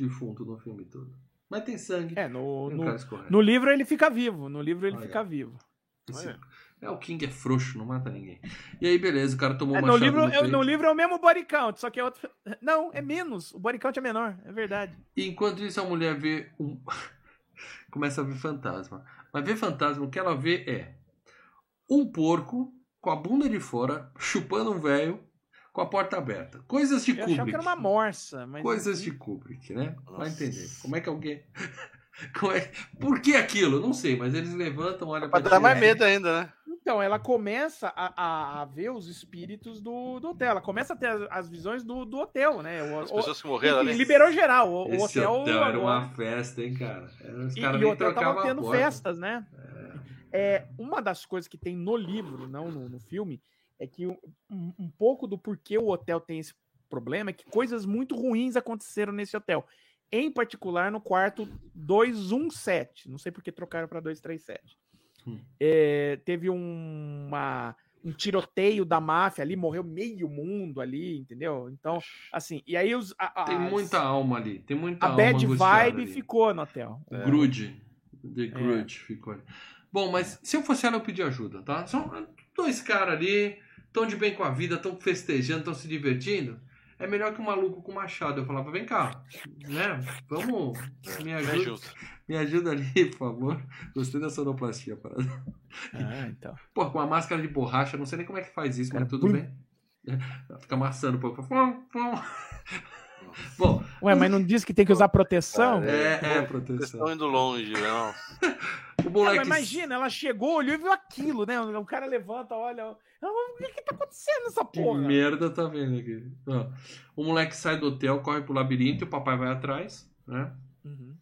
defunto no filme todo. Mas tem sangue. é no, no, cara escorrendo. no livro ele fica vivo. No livro ele Olha. fica vivo. Olha. É, o King é frouxo, não mata ninguém. E aí, beleza, o cara tomou É, uma no, machado livro, no peito. no livro é o mesmo body count, só que é outro. Não, é menos. O body count é menor, é verdade. E enquanto isso, a mulher vê um. [laughs] Começa a ver fantasma. Mas ver fantasma, o que ela vê é um porco com a bunda de fora, chupando um velho, com a porta aberta. Coisas de Eu achava Kubrick. que era uma morsa, mas. Coisas de Kubrick, né? Vai Nossa. entender. Como é que alguém. É... Por que aquilo? Não sei, mas eles levantam, olham Pra pra dar mais medo ainda, né? Então, ela começa a, a- a ver os espíritos do, do hotel. Ela começa a ter as, as visões do, do hotel, né? O, As o- pessoas que morreram e ali. liberou geral. O, o Esse hotel. hotel era uma festa, hein, cara? Era- Os E, caras e o hotel tava tendo porta. festas, né? É, uma das coisas que tem no livro, não no, no filme, é que um, um- um pouco do porquê o hotel tem esse problema é que coisas muito ruins aconteceram nesse hotel. Em particular no quarto 217. Não sei por que trocaram para 237. Hum. É, teve um- uma, um tiroteio da máfia ali, morreu meio mundo ali, entendeu? Então, assim, e aí os. a- Tem as- muita alma ali. Tem muita A alma bad angustiada vibe ali. ficou no hotel. O É. Grude. The Grudge ficou ali. Bom, mas se eu fosse ela, eu pedia ajuda, tá? São dois caras ali, estão de bem com a vida, estão festejando, estão se divertindo. É melhor que um maluco com machado. Eu falava, vem cá, né? Vamos, me Me ajuda, me ajuda ali, [laughs] por favor. Gostei da sonoplastia, parada. Ah, então. Pô, com uma máscara de borracha, não sei nem como é que faz isso, Cara, mas tudo bem. Fica amassando um pouco. Bom, Ué, mas não diz que tem que usar proteção? é, é, Vocês proteção. estão indo longe, não. [laughs] O É, moleque. mas imagina, ela chegou, olhou e viu aquilo, né? O cara levanta, olha. O que, que tá acontecendo nessa Que porra? merda tá vendo aqui? Ó, o moleque sai do hotel, corre pro labirinto e o papai vai atrás, né? Uhum.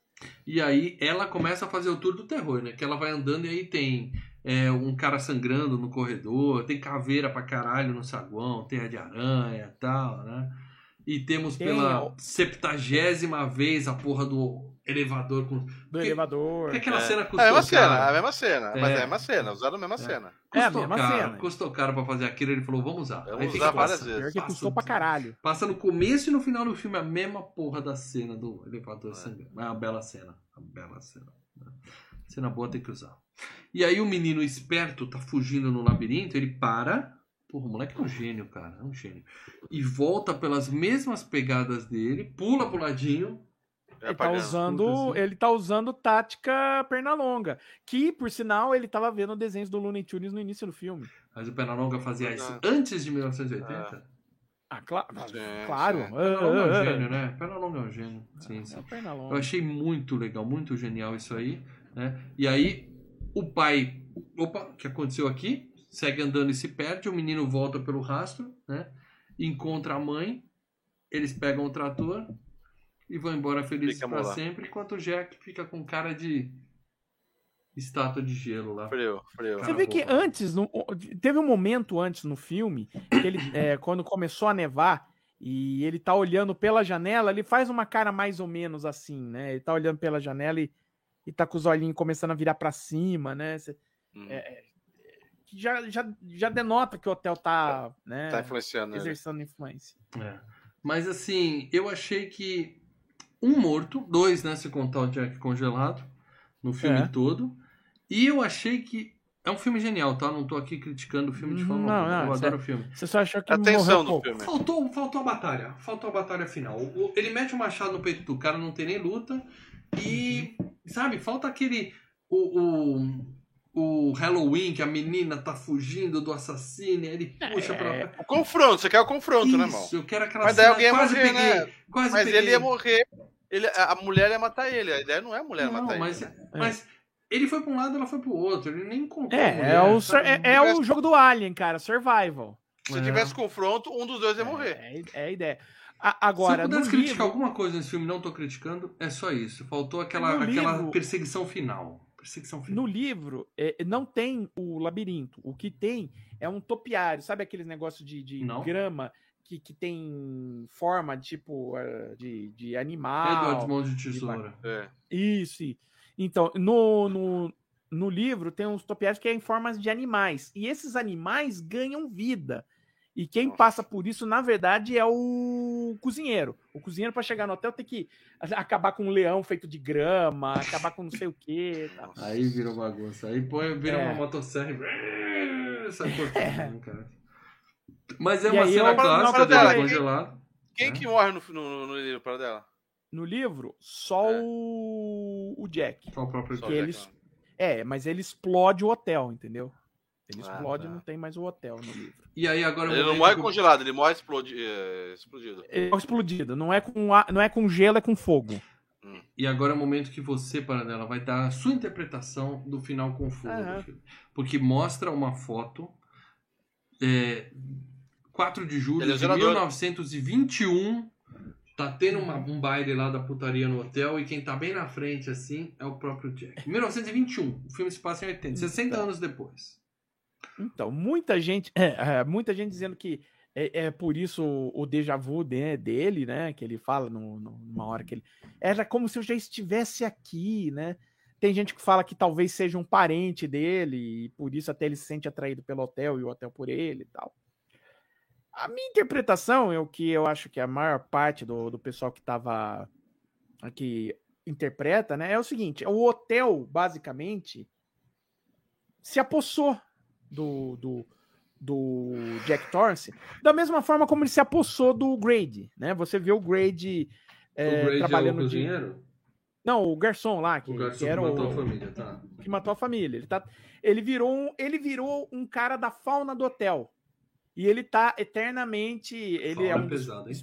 E aí ela começa a fazer o tour do terror, né? Que ela vai andando e aí tem é, um cara sangrando no corredor, tem caveira pra caralho no saguão, terra de aranha e tal, né? E temos Tem pela o- septagésima vez a porra do elevador com. Do elevador. Que aquela É. cena É custou a mesma cena, caro. a mesma cena. Mas É. é a mesma cena, usaram a mesma cena. É a Custou mesma caro, cena. custou caro pra fazer aquilo, ele falou, vamos usar. Vamos Aí usar várias passando. vezes. Pior que Passa custou pra caralho. Passa no começo e no final do filme a mesma porra da cena do elevador É. sangrando. É uma bela cena. Uma bela cena. né? Cena boa tem que usar. E aí o menino esperto tá fugindo no labirinto, ele para. Porra, o moleque é um gênio, cara. É um gênio. E volta pelas mesmas pegadas dele, pula pro ladinho. É Ele tá usando, Puta, ele tá usando tática pernalonga, que por sinal ele tava vendo desenhos do Looney Tunes no início do filme. Mas o Pernalonga fazia Ah. isso antes de 1980. Ah, cla Sim, claro. sim. Ah, Pernalonga é um ah, ah. gênio, né? Pernalonga é um gênio. Sim, É sim. o Eu achei muito legal, muito genial isso aí, né? E aí o pai, opa, o que aconteceu aqui? Segue andando e se perde, o menino volta pelo rastro, né? Encontra a mãe, eles pegam o trator e vão embora felizes para sempre, enquanto o Jack fica com cara de estátua de gelo lá. Frio, frio. Você vê que antes, no- teve um momento antes no filme, que ele, é, [coughs] quando começou a nevar, e ele tá olhando pela janela, ele faz uma cara mais ou menos assim, né? Ele tá olhando pela janela e, e tá com os olhinhos começando a virar pra cima, né? Cê- Hum, é, que já, já, já denota que o hotel tá, né, Tá influenciando exercendo influência. É. Mas assim, eu achei que um morto, dois, né? Se contar o Jack congelado no filme É. todo. E eu achei que. É um filme genial, tá? Não tô aqui criticando o filme de forma Não, não, Eu adoro o filme. Você só achou que A tensão morreu do pouco. filme. Faltou, faltou a batalha. Faltou a batalha final. Ele mete o machado no peito do cara, não tem nem luta. E, sabe, falta aquele. O, o, o Halloween, que a menina tá fugindo do assassino, e ele puxa É. pra. O confronto, você quer o confronto, né, irmão? Isso, eu quero aquela Mas daí alguém ia quase morrer, peguei. né? Quase Mas peguei. ele ia morrer. Ele, a mulher ia matar ele. A ideia não é a mulher Não, matar mas, ele. né? mas ele foi pra um lado, ela foi pro outro. Ele nem encontrou. É, mulher, é, o, sabe? é, é o jogo do Alien, cara, Survival. Se É. tivesse confronto, um dos dois ia morrer. É, é a ideia. A- agora, Se eu pudesse criticar livro, alguma coisa nesse filme, não tô criticando, é só isso. Faltou aquela, aquela livro- perseguição final. Perseguição no livro é, não tem o labirinto. O que tem é um topiário. Sabe aqueles negócios de, de grama que, que tem forma tipo eh, de, de animal? Mãos de Tesoura. É. Isso. Então, no, no, no livro tem uns topiários que é em formas de animais. E esses animais ganham vida. E quem Nossa. passa por isso, na verdade, é o cozinheiro. O cozinheiro, para chegar no hotel, tem que acabar com um leão feito de grama, acabar com não sei o quê. tal. [laughs] Aí virou bagunça. Aí põe, vira É. uma motosserra e [laughs] sai cortando, né, cara. Mas é E uma aí cena eu- clássica não, dele pera, congelado. Quem É. que morre no, no, no livro para dela? No livro, só É. o, o Jack. Só o próprio Só Jack, É, mas ele explode o hotel, entendeu? Ele Ah, explode e tá. não tem mais o hotel no livro. E aí agora Ele não morre congelado, ele morre explodi, é, explodido. É explodido, não é com, a- não é com gelo, é com fogo. E agora é o momento que você, Paranela, vai dar a sua interpretação do final confuso do filme. Porque mostra uma foto. É, 4 de julho Ele é de gerador. 1921. Tá tendo uma- um baile lá da putaria no hotel e quem tá bem na frente, assim, é o próprio Jack. 1921. O filme se passa em 80, 60 Então. anos depois. Então, muita gente, é, é, muita gente dizendo que é, é por isso o, déjà vu de- dele, né? Que ele fala no- no- numa hora que ele. Era como se eu já estivesse aqui, né? Tem gente que fala que talvez seja um parente dele, e por isso até ele se sente atraído pelo hotel e o hotel por ele e tal. A minha interpretação é o que eu acho que a maior parte do, do pessoal que estava aqui interpreta, né? É o seguinte: o hotel, basicamente, se apossou do, do, do Jack Torrance, da mesma forma como ele se apossou do Grade, né? Você vê o Grade, é, o Grade é o trabalhando de... cozinheiro? Não, o garçom lá, que, O garçom que que era matou o... a família, tá. que matou a família. Ele, tá... ele, virou um... ele virou um cara da fauna do hotel. E ele tá eternamente. Ele Fala é um. pesado, hein?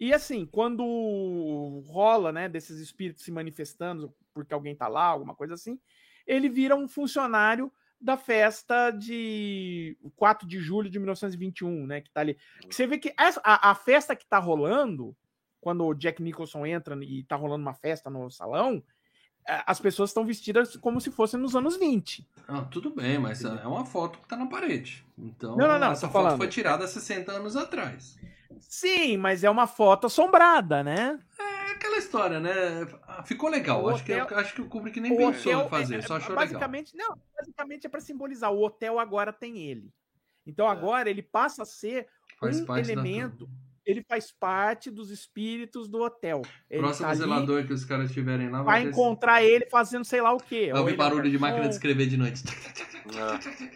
E assim, quando rola, né, desses espíritos se manifestando porque alguém tá lá, alguma coisa assim, ele vira um funcionário da festa de 4 de julho de 1921, né, que tá ali. Que você vê que essa, a, a festa que tá rolando, quando o Jack Nicholson entra e tá rolando uma festa no salão, as pessoas estão vestidas como se fossem nos anos 20. Ah, tudo bem, mas é uma foto que tá na parede. Então, Não, não, não, essa foto falando. foi tirada 60 anos atrás. Sim, mas é uma foto assombrada, né? É aquela história, né? Ficou legal. O acho, hotel- que, acho que o Kubrick nem pensou hotel em fazer, é- só achou legal. basicamente, Não, basicamente é para simbolizar. O hotel agora tem ele. Então É. agora ele passa a ser Faz um parte da elemento. Ele faz parte dos espíritos do hotel. Ele Próximo tá ali, zelador que os caras tiverem lá vai ter- encontrar ele fazendo sei lá o quê. Vai Ou ouvir é barulho de máquina de escrever de noite.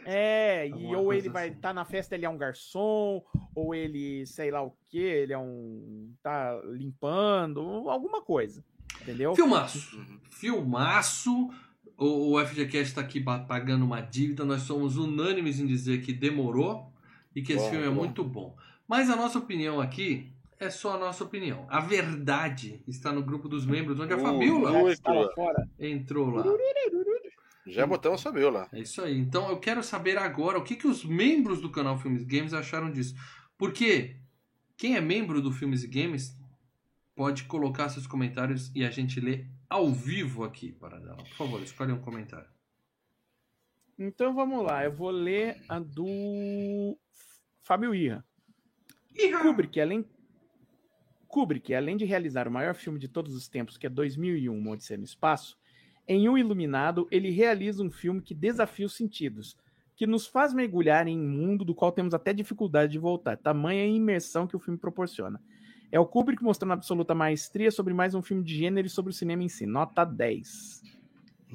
É, e Alguma ou ele vai assim. estar na festa, ele é um garçom, ou ele, sei lá o que, ele é um. tá limpando, alguma coisa. Entendeu? Filmaço. Uhum. Filmaço. O, o FGCast tá aqui pagando uma dívida. Nós somos unânimes em dizer que demorou e que esse Bom, filme é bom. muito bom. Mas a nossa opinião aqui é só a nossa opinião. A verdade está no grupo dos membros, onde a Fabiola fora. entrou lá. Já botamos sabeu lá. É isso aí. Então eu quero saber agora o que, que os membros do canal Filmes e Games acharam disso. Porque quem é membro do Filmes e Games pode colocar seus comentários e a gente lê ao vivo aqui para dela. Por favor, escolhe um comentário. Então vamos lá, eu vou ler a do Fábio Irra. Kubrick, além Kubrick, além de realizar o maior filme de todos os tempos, que é 2001, Uma Odisseia no Espaço, em Um Iluminado, ele realiza um filme que desafia os sentidos, que nos faz mergulhar em um mundo do qual temos até dificuldade de voltar, tamanha imersão que o filme proporciona. É o Kubrick mostrando absoluta maestria sobre mais um filme de gênero e sobre o cinema em si. Nota 10.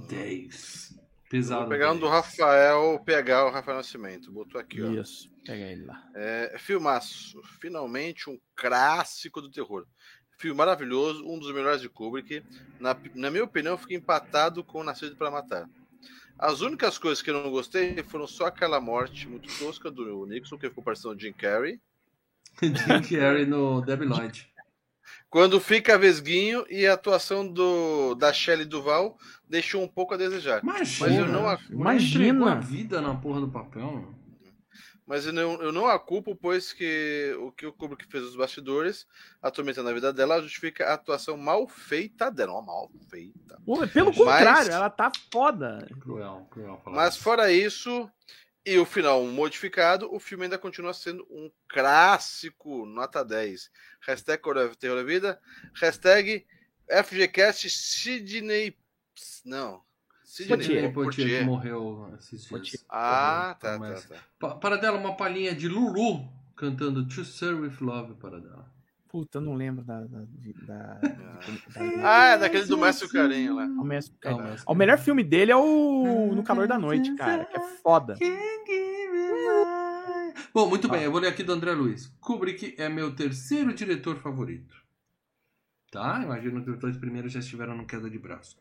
10. Pesado. Vou pegar um do 10. Rafael, pegar o Rafael Nascimento. Botou aqui, ó. Isso, pega ele lá. É, filmaço. Finalmente um clássico do terror. Filme maravilhoso, um dos melhores de Kubrick. Na, na minha opinião, fica empatado com Nascido para Matar. As únicas coisas que eu não gostei foram só aquela morte muito tosca do Nixon, que ficou parecendo o Jim Carrey. [laughs] Jim Carrey no Debbie Lloyd. Quando fica vesguinho e a atuação do, da Shelley Duval deixou um pouco a desejar. Imagina. Mas eu não- mulher imagina. a vida na porra do papel, mano. Mas eu não, eu não a culpo, pois que o que o Kubrick fez nos bastidores, atormentando a vida dela, justifica a atuação mal feita dela. Ó, mal feita. Pô, Pelo Mas- contrário, ela tá foda. Cruel, cruel falar Mas isso. fora isso, e o final modificado, o filme ainda continua sendo um clássico, nota 10. Hashtag Terror da Vida, hashtag FGCast Sidney... Não, Sidney Poitier. Que morreu esses dias. Poitier. Ah, tá, tá, Mas- tá. Pa- Para dela, uma palhinha de Lulu cantando To Serve With Love para dela. Puta, eu não lembro da. da, de- da, Ah, é daquele do Mestre Carinho lá. Mesmo- Ah, mas- O melhor filme dele é o No Calor da Noite, cara. Que é foda. Bom, muito bem, eu vou ler aqui do André Luiz. Kubrick é meu terceiro diretor favorito. Tá? Imagino que os dois primeiros já estiveram no queda de braço.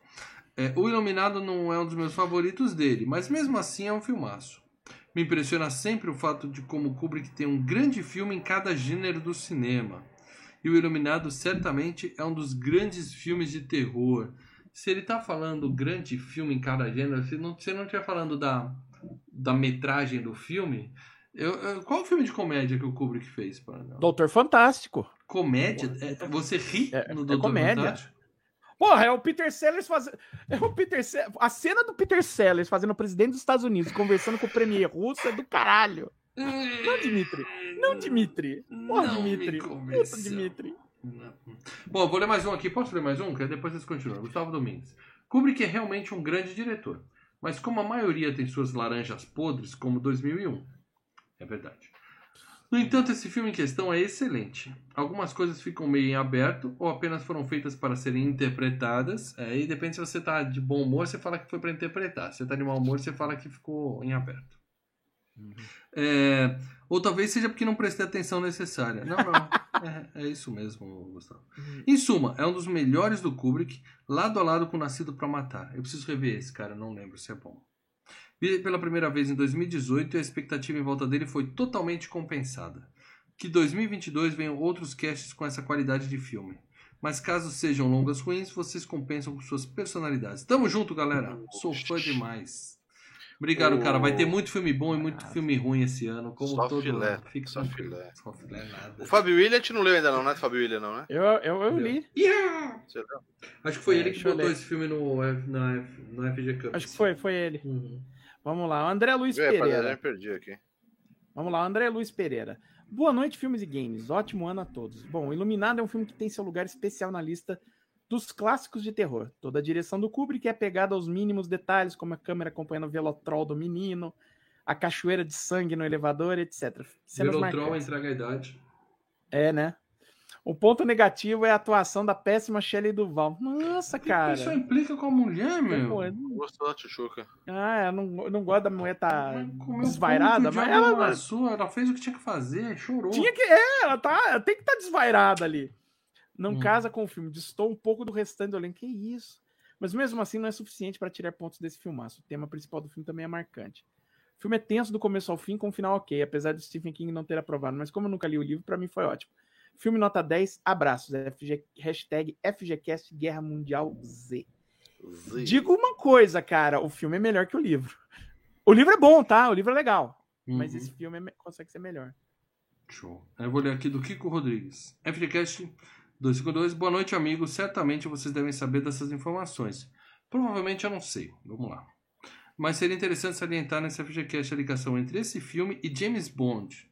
É, o Iluminado não é um dos meus favoritos dele, mas mesmo assim é um filmaço. Me impressiona sempre o fato de como Kubrick tem um grande filme em cada gênero do cinema. E o Iluminado certamente é um dos grandes filmes de terror. Se ele tá falando grande filme em cada gênero, se não, se não estiver falando da, da metragem do filme, eu, eu- qual o filme de comédia que o Kubrick fez? Para Doutor Fantástico. Comédia? É- você ri É- no é Doutor comédia. Fantástico? Porra, é o Peter Sellers fazendo. É o Peter Se- A cena do Peter Sellers fazendo o presidente dos Estados Unidos conversando com o premier russo é do caralho. Não, Dimitri. Não, Dimitri. Porra, Não Dimitri. Puta. Dimitri. Não. Bom, vou ler mais um aqui. Posso ler mais um? Que depois vocês continuam. Gustavo Domingues. Kubrick é realmente um grande diretor. Mas como a maioria tem suas laranjas podres, como 2001. É verdade. No entanto, esse filme em questão é excelente. Algumas coisas ficam meio em aberto ou apenas foram feitas para serem interpretadas. Aí depende se você tá de bom humor, você fala que foi para interpretar. Se você tá de mau humor, você fala que ficou em aberto. É, ou talvez seja porque não prestei atenção necessária. Não, não. É, é isso mesmo, Gustavo. Em suma, é um dos melhores do Kubrick, lado a lado com Nascido para Matar. Eu preciso rever esse, cara, não lembro se é bom. Vi pela primeira vez em 2018 e a expectativa em volta dele foi totalmente compensada. Que 2022 venham outros casts com essa qualidade de filme. Mas caso sejam longas ruins, vocês compensam com suas personalidades. Tamo junto, galera. Sou fã demais. Obrigado, cara. Vai ter muito filme bom e muito filme ruim esse ano, como Só todo filé. Fique só filé. Só filé nada. O Fábio William a gente não leu ainda não, né? Fábio William não, né? Eu, eu, eu li. Yeah! Acho que foi É, ele que eu botou esse filme no, na no FG Cup. Acho que foi, foi ele. Uhum. Vamos lá. André Luiz É, já Pereira. me perdi aqui. Vamos lá, André Luiz Pereira. Boa noite, filmes e games. Ótimo ano a todos. Bom, Iluminado é um filme que tem seu lugar especial na lista dos clássicos de terror. Toda a direção do Kubrick é pegada aos mínimos detalhes, como a câmera acompanhando o velotrol do menino, a cachoeira de sangue no elevador, etc. Cenas Velotron marcantes. entrega a idade. É, né? O ponto negativo é a atuação da péssima Shelley Duval. Nossa, cara. Isso implica com a mulher, meu. Pô, Gostou da Tchuchuca. Ah, eu não, eu não gosto da mulher tá desvairada, mas ela, amassou, ela fez o que tinha que fazer, chorou. Tinha que. É, ela tá. ela tem que estar desvairada ali. Não Hum. casa com o filme. Distou um pouco do restante do elenco. Que isso? Mas mesmo assim não é suficiente para tirar pontos desse filmaço. O tema principal do filme também é marcante. O filme é tenso do começo ao fim, com um final ok, apesar de Stephen King não ter aprovado. Mas como eu nunca li o livro, para mim foi ótimo. Filme nota 10, abraços. FG, hashtag FGCast Guerra Mundial Z. Zi. Digo uma coisa, cara. O filme é melhor que o livro. O livro é bom, tá? O livro é legal. Mas Uhum. esse filme é consegue ser melhor. Show. Eu vou ler aqui do Kiko Rodrigues. FGCast 252. Boa noite, amigos. Certamente vocês devem saber dessas informações. Provavelmente eu não sei. Vamos lá. Mas seria interessante salientar nesse FGCast a ligação entre esse filme e James Bond.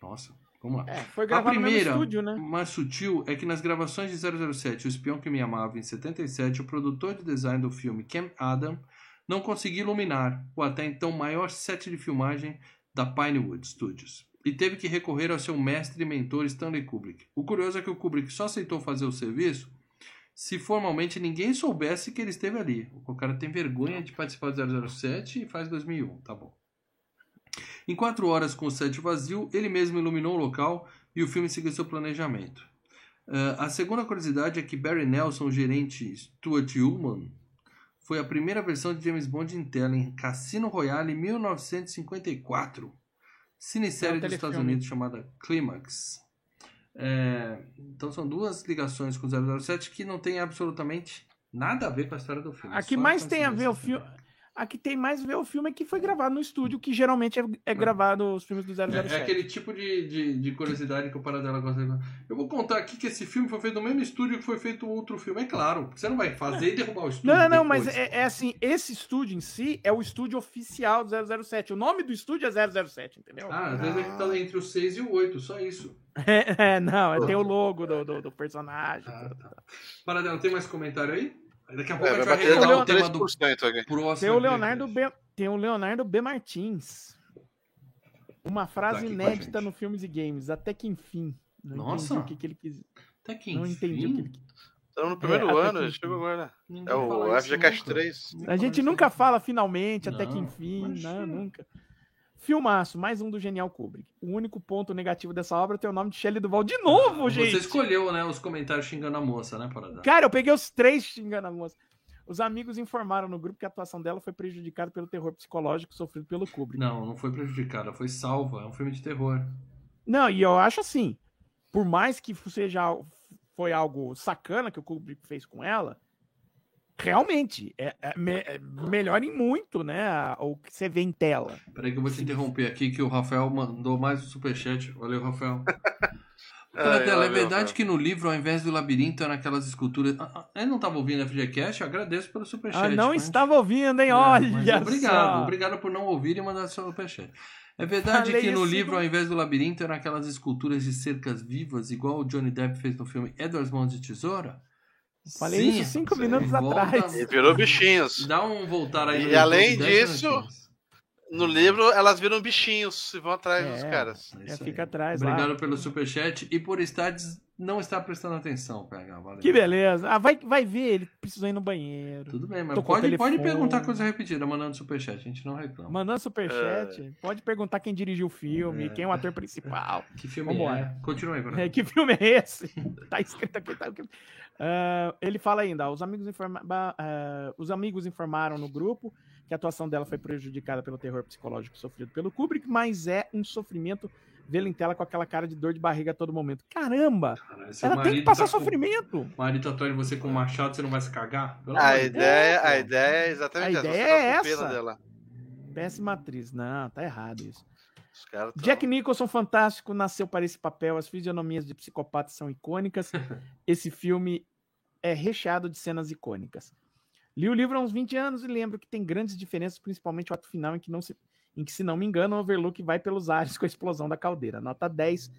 Nossa, vamos lá. É, foi A gravado no primeira, estúdio, né? mais sutil, é que nas gravações de 007, O Espião que Me Amava, em 77, o produtor de design do filme, Ken Adam, não conseguia iluminar o até então maior set de filmagem da Pinewood Studios e teve que recorrer ao seu mestre e mentor Stanley Kubrick. O curioso é que o Kubrick só aceitou fazer o serviço se formalmente ninguém soubesse que ele esteve ali. O cara tem vergonha de participar do 007 e faz 2001, tá bom. Em quatro horas com o set vazio, ele mesmo iluminou o local e o filme seguiu seu planejamento. Ah, a segunda curiosidade é que Barry Nelson, o gerente Stuart Ullman, foi a primeira versão de James Bond em tela em Cassino Royale em 1954. Cinesérie É dos Estados. Unidos chamada Climax. É, então são duas ligações com 007 que não tem absolutamente nada a ver com a história do filme. A que mais tem a ver o filme. A que tem mais a ver o filme é que foi gravado no estúdio, que geralmente é, é gravado os filmes do 007. É, é aquele tipo de, de, de curiosidade que o Paradela gosta de Eu vou contar aqui que esse filme foi feito no mesmo estúdio que foi feito outro filme. É claro, porque você não vai fazer e derrubar o estúdio. Não, não, não, mas depois. é, é assim, esse estúdio em si é o estúdio oficial do 007. O nome do estúdio é 007, entendeu? Ah, às vezes é que tá entre o 6 e o 8, só isso. É, [laughs] é, não, é, tem o [laughs] logo do, do, do personagem. Ah, tá. Paradela, tem mais comentário aí? Daqui a pouco É, a gente vai vai bater revelar o tema do 3% aqui. próximo. Tem o Leonardo podcast. B, tem o Leonardo B Martins. Uma frase Tá com a inédita no Filmes e Games, até que enfim. Não Nossa. entendi o que, que ele quis. Até que Não entendi o que ele enfim. quis. Estamos no primeiro É, ano, enfim. chegou agora. Ninguém É o FGCast nunca. 3. Ninguém A fala gente nunca fala finalmente, até que Não, enfim, não, nunca. Filmaço, mais um do Genial Kubrick. O único ponto negativo dessa obra tem o nome de Shelley Duval de novo, gente. Você escolheu, né, os comentários xingando a moça, né, Paradela? Cara, eu peguei os três xingando a moça. Os amigos informaram no grupo que a atuação dela foi prejudicada pelo terror psicológico sofrido pelo Kubrick. Não, não foi prejudicada, foi salva. É um filme de terror. Não, e eu acho assim, por mais que seja foi algo sacana que o Kubrick fez com ela, realmente é, é me- é melhora em muito, né, a- o que você vê em tela. Peraí que eu vou te interromper aqui, que o Rafael mandou mais um superchat. Valeu, Rafael. [laughs] É valeu, verdade que no livro, ao invés do labirinto, era aquelas esculturas... Ah, ah, Ele não estava ouvindo a FGCast? Eu agradeço pelo superchat. Ah, não mas- estava ouvindo, hein? É, Olha obrigado, só. obrigado por não ouvir e mandar seu superchat. É verdade Falei que no livro, ao invés do labirinto, eram aquelas esculturas de cercas vivas, igual o Johnny Depp fez no filme Edward Mãos de Tesoura? Falei isso cinco minutos volta- atrás. E virou bichinhos. Dá um voltar aí. E além disso, minutinhos. No livro, elas viram bichinhos e vão atrás dos É. caras. É fica atrás Obrigado lá. pelo superchat e por estar não estar prestando atenção, PH. Valeu. Que beleza. Ah, vai, vai ver, ele precisou ir no banheiro. Tudo bem, mas Tocou pode, pode perguntar coisa repetida mandando superchat, a gente não reclama. Mandando superchat. Pode perguntar quem dirigiu o filme, É. quem é o ator principal. Que filme Vambora. é? Continua aí, Bruno. [laughs] É, que filme é esse? [laughs] tá escrito aqui. Tá... aqui. Ah, ele fala ainda, os amigos, informa... ah, os amigos informaram no grupo que a atuação dela foi prejudicada pelo terror psicológico sofrido pelo Kubrick, mas é um sofrimento vê-la em tela com aquela cara de dor de barriga a todo momento. Caramba! Cara, Ela tem que passar tá com- sofrimento. O marido de você com um machado, você não vai se cagar? Pelo A Deus. ideia, a ideia é exatamente A essa. ideia tá é com essa. Dela. Péssima atriz. Não, tá errado isso. Tão- Jack Nicholson, fantástico, nasceu para esse papel. As fisionomias de psicopata são icônicas. [laughs] Esse filme é recheado de cenas icônicas. Li o livro há uns 20 anos e lembro que tem grandes diferenças, principalmente o ato final, em que, não se, em que se não me engano, o Overlook vai pelos ares [laughs] com a explosão da caldeira. Nota 10.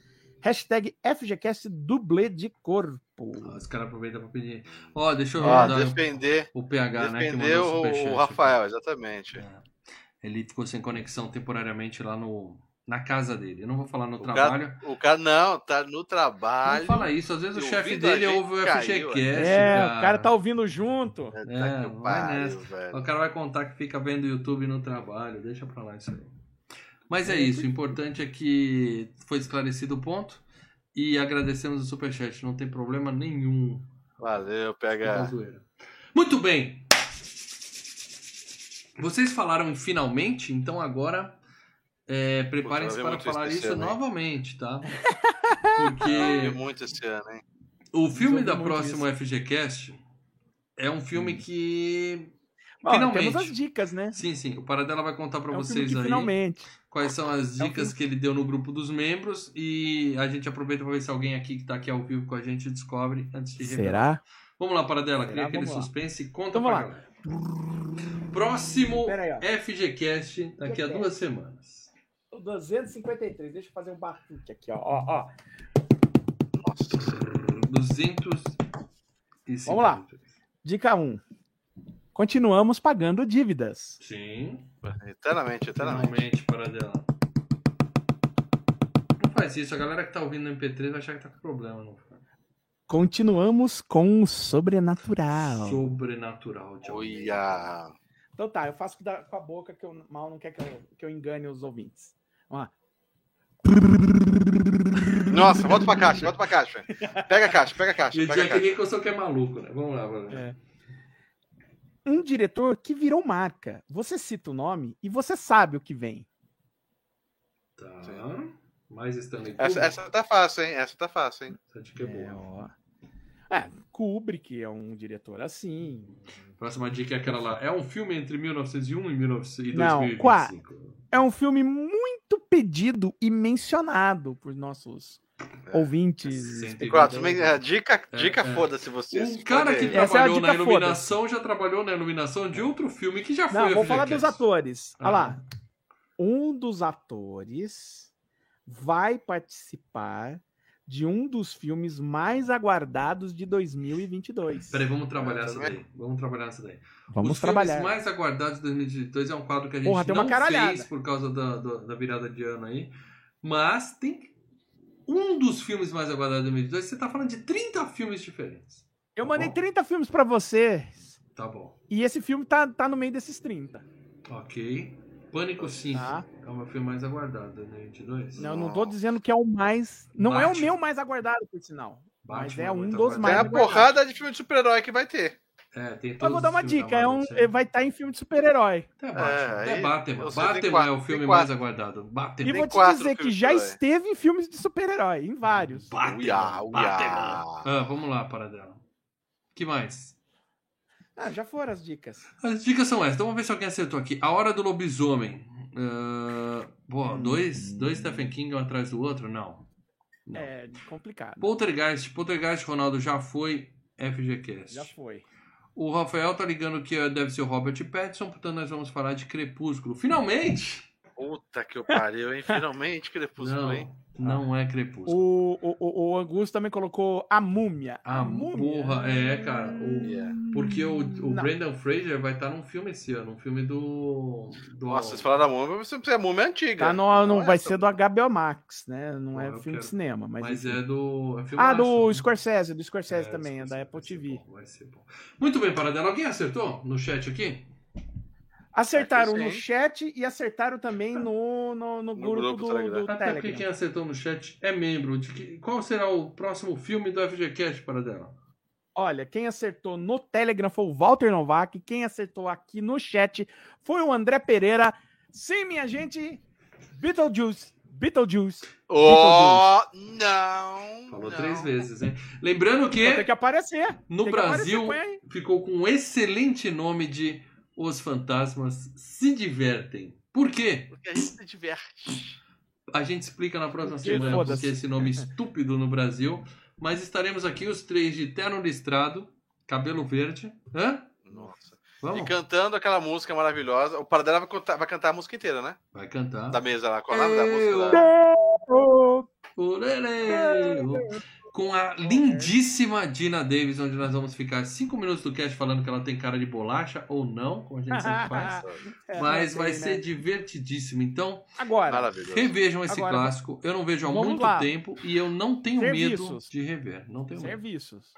Hashtag FGCast dublê de corpo. Ah, Os caras aproveitam pra pedir. Ó, deixa eu dar defender, o PH, né? Que defender o, o. Rafael, exatamente. É. Ele ficou sem conexão temporariamente lá no, na casa dele. Eu não vou falar no O trabalho. O cara não, tá no Não trabalho. fala isso, às vezes o chefe dele ouve o FGCast. É, cara. o cara tá ouvindo junto. Tá que É, o vai pariu. O cara vai contar que fica vendo YouTube no trabalho. Deixa pra lá isso aí. Mas é isso. O importante é que foi esclarecido o ponto. E agradecemos o superchat. Não tem problema nenhum. Valeu, É pega. Muito bem. Vocês falaram finalmente, então agora é, preparem-se eu para falar isso ano, novamente, tá? [laughs] Porque muito esse ano, hein? o filme da próxima FGCast é um filme que. Ó, Finalmente. temos as dicas, né? Sim, sim. O Paradela vai contar para É um filme vocês que aí finalmente. quais são as É um dicas filme- que ele deu no grupo dos membros e a gente aproveita para ver se alguém aqui que tá aqui ao vivo com a gente descobre antes de revelar. Será? Vamos lá, Paradela, cria Será? aquele Vamos lá. suspense e conta Então pra vamos lá. galera. Próximo aí. FGCast daqui a duas semanas. 253. Deixa eu fazer um batuque aqui, ó. ó, ó. Nossa. 200 Vamos lá. Dica 1. Continuamos pagando dívidas. Sim. Eternamente, eternamente. Finalmente, Paradela. Não faz isso, a galera que tá ouvindo no MP3 vai achar que tá com problema. Não. Continuamos com o sobrenatural. Sobrenatural. de. Olha. Então tá, eu faço com a boca que o mal não quer que eu, que eu engane os ouvintes. Vamos lá. Nossa, volta pra caixa, volta pra caixa. Pega a caixa, pega a caixa, o pega a Jack caixa. Nicholson que é maluco, né? Vamos lá, vamos lá. É. Um diretor que virou marca. Você cita o nome e você sabe o que vem. Tá. Mais Stanley Essa, Kubrick. essa tá fácil, hein? Essa tá fácil, hein? Essa dica é É, boa. ó. É, Kubrick é um diretor assim. Próxima dica é aquela lá. É um filme entre 1901 e 1900 e Não, 2025. É um filme muito pedido e mencionado por nossos É. ouvintes. E. Quatro, é, dica, dica é. foda-se você. Um cara que Essa é trabalhou na iluminação já trabalhou na iluminação de outro filme que já foi Não, vou falar dos atores. Olha Ah. lá. Um dos atores vai participar de um dos filmes mais aguardados de 2022. Peraí, vamos trabalhar essa também. daí. Vamos trabalhar essa daí. Vamos Os trabalhar. filmes mais aguardados de 2022 é um quadro que a gente Porra, tem uma não caralhada. fez por causa da, da, da virada de ano aí. Mas tem um dos filmes mais aguardados de 2022. Você tá falando de 30 filmes diferentes. Eu Tá mandei bom. 30 filmes pra você Tá bom. e esse filme tá, tá no meio desses 30. Ok. Pânico 5 Tá? é o meu filme mais aguardado de 2022. Não, eu não tô dizendo que é o mais. Não é o Batman. meu mais aguardado, por sinal. mas Batman é um dos aguardado. mais Tem a porrada de filme de super-herói que vai ter. É, tem todos vou dar uma dica, é um, vai estar em filme de super-herói. Até Batman. É, Até Batman. eu Batman quatro, é o filme mais aguardado. E Batman. vou te dizer que já esteve em filmes de super-herói, em vários. Batman. Uia, uia. Batman. Ah, vamos lá, Paradela. que mais? Ah, já foram as dicas. As dicas são essas. Então vamos ver se alguém acertou aqui. A Hora do Lobisomem. Ah, pô, dois, dois Stephen King um atrás do outro? Não. Não. É complicado. Poltergeist. Poltergeist, Ronaldo, já foi FGCast. Já foi. O Rafael tá ligando que deve ser o Robert Pattinson, portanto nós vamos falar de Crepúsculo. Finalmente! Puta que eu pariu, hein? Finalmente Crepúsculo, Não, hein? Não é Crepúsculo. O, o, o, Augusto também colocou a múmia. A porra, é, cara. O- Yeah. Porque o, o Não. Brendan Fraser vai estar num filme esse ano, um filme do. do Nossa, vocês falaram da múmia, mas você a múmia é antiga. Tá no, não é vai essa. ser do HBO Max, né? Não é Pô, eu filme de quero. cinema. Mas, Mas é do. É Ah, do né? Scorsese, do Scorsese É, também, é da vai Apple ser TV. bom, vai ser bom. Muito bem, Paradela. Alguém acertou no chat aqui? Acertaram no chat e acertaram também no, no, no grupo, grupo do, do Telegram. do Até porque Telegram. quem acertou no chat é membro. De que, qual será o próximo filme do FGCast, Paradela? Olha, quem acertou no Telegram foi o Walter Novak. Quem acertou aqui no chat foi o André Pereira. Sim, minha gente, Beetlejuice. Beetlejuice. Oh, não! Falou não. três vezes, hein? Lembrando Tem que que aparecer. no Tem que Brasil aparecer, ficou com um excelente nome de Os Fantasmas Se Divertem. Por quê? Porque a gente se diverte. A gente explica na próxima Porque semana porque esse nome estúpido no Brasil. Mas estaremos aqui os três de terno listrado, cabelo verde. Hã? Nossa. E Vamos? cantando aquela música maravilhosa. O Paradela vai cantar, vai cantar a música inteira, né? Vai cantar. Da mesa lá. Qual é o nome da música? Da... Oh, Orelê. Com a lindíssima Dina Davis, onde nós vamos ficar cinco minutos do cast falando que ela tem cara de bolacha ou não, como a gente sempre faz. [laughs] é, Mas não vai sei, ser né? divertidíssimo. Então, Agora, revejam esse Agora, clássico. Eu não vejo há muito lá. tempo e eu não tenho medo Serviços. de rever. Não tenho medo. serviços.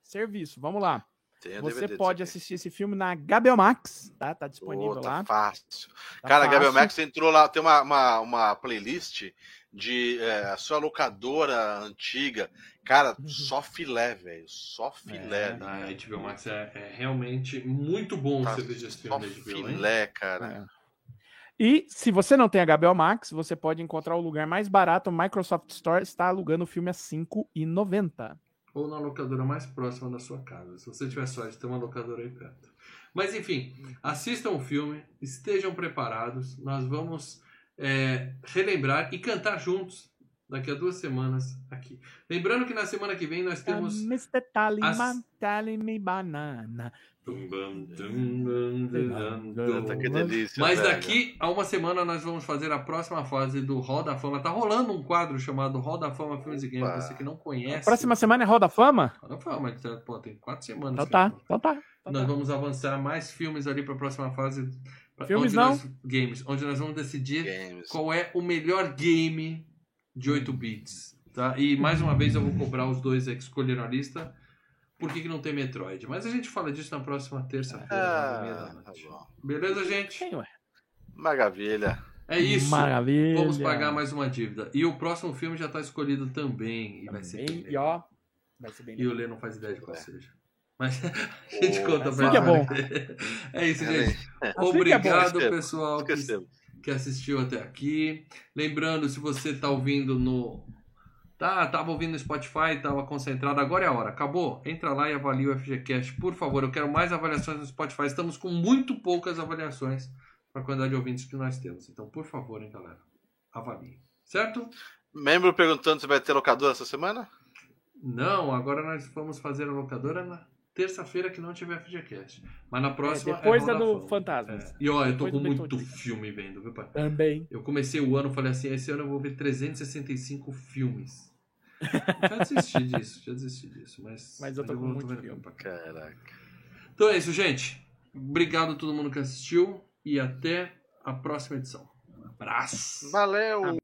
Serviço, vamos lá. Você DVD pode assistir esse filme na Gabriel Max, tá? Tá disponível Ô, tá lá. fácil. Tá Cara, a fácil. Gabriel Max entrou lá, tem uma, uma, uma playlist de é, a sua locadora antiga. Cara, Uhum. só filé, velho. Só filé. É, né? A HBO Max é, é realmente muito bom Tá você ver esse só filme da HBO, hein? filé, cara. É. E se você não tem a Gabriel Max, você pode encontrar o lugar mais barato. O Microsoft Store está alugando o filme a R$ 5,90. ou na locadora mais próxima da sua casa. Se você tiver sorte de ter uma locadora aí perto. Mas enfim, assistam o filme, estejam preparados. Nós vamos é, relembrar e cantar juntos daqui a duas semanas aqui. Lembrando que na semana que vem nós temos. Mr. Tallyman, as- me banana. Mas velho. daqui a uma semana nós vamos fazer a próxima fase do Hall da Fama. Tá rolando um quadro chamado Hall da Fama Filmes e Games. Você que não conhece. Próxima semana é Roda Fama? Hall da Fama, então, pô, tem quatro semanas. Então tá, a então tá. então Nós tá. vamos avançar mais filmes ali para a próxima fase. Filmes onde não? nós- games, onde nós vamos decidir Games. qual é o melhor game de 8 bits. Tá? E mais uma vez eu vou cobrar os dois aí que escolheram a lista. Por que, que não tem Metroid? Mas a gente fala disso na próxima terça-feira, Ah, tá noite. bom. Beleza, gente? Quem, ué? Maravilha. É isso. Maravilha. Vamos pagar mais uma dívida. E o próximo filme já está escolhido também. E vai ser Bem, bem e ó, vai ser bem E o Lê não faz ideia de qual É. seja. Mas [laughs] a gente Ô, conta pra que é bom. É isso, gente. É. Obrigado, Esquecemos. pessoal, que, que assistiu até aqui. Lembrando, se você tá ouvindo no. Tá, tava ouvindo no Spotify, tava concentrado, agora é a hora. Acabou? Entra lá e avalia o FGCast, por favor. Eu quero mais avaliações no Spotify. Estamos com muito poucas avaliações para a quantidade de ouvintes que nós temos. Então, por favor, hein, galera. Avalie. Certo? Membro perguntando se vai ter locadora essa semana? Não, agora nós vamos fazer a locadora na terça-feira que não tiver FGCast. Mas na próxima. É, depois é da Roda do. Fantasmas. É. E ó, eu tô Depois com muito filme vendo, viu, pai? Também. Eu comecei o ano, falei assim, esse ano eu vou ver 365 filmes. [laughs] Já desisti disso, já desisti disso, mas... Mas eu tô com vou- muito vendo filme. pra cá. Caraca. Então é isso, gente. Obrigado a todo mundo que assistiu e até a próxima edição. Um abraço. Valeu!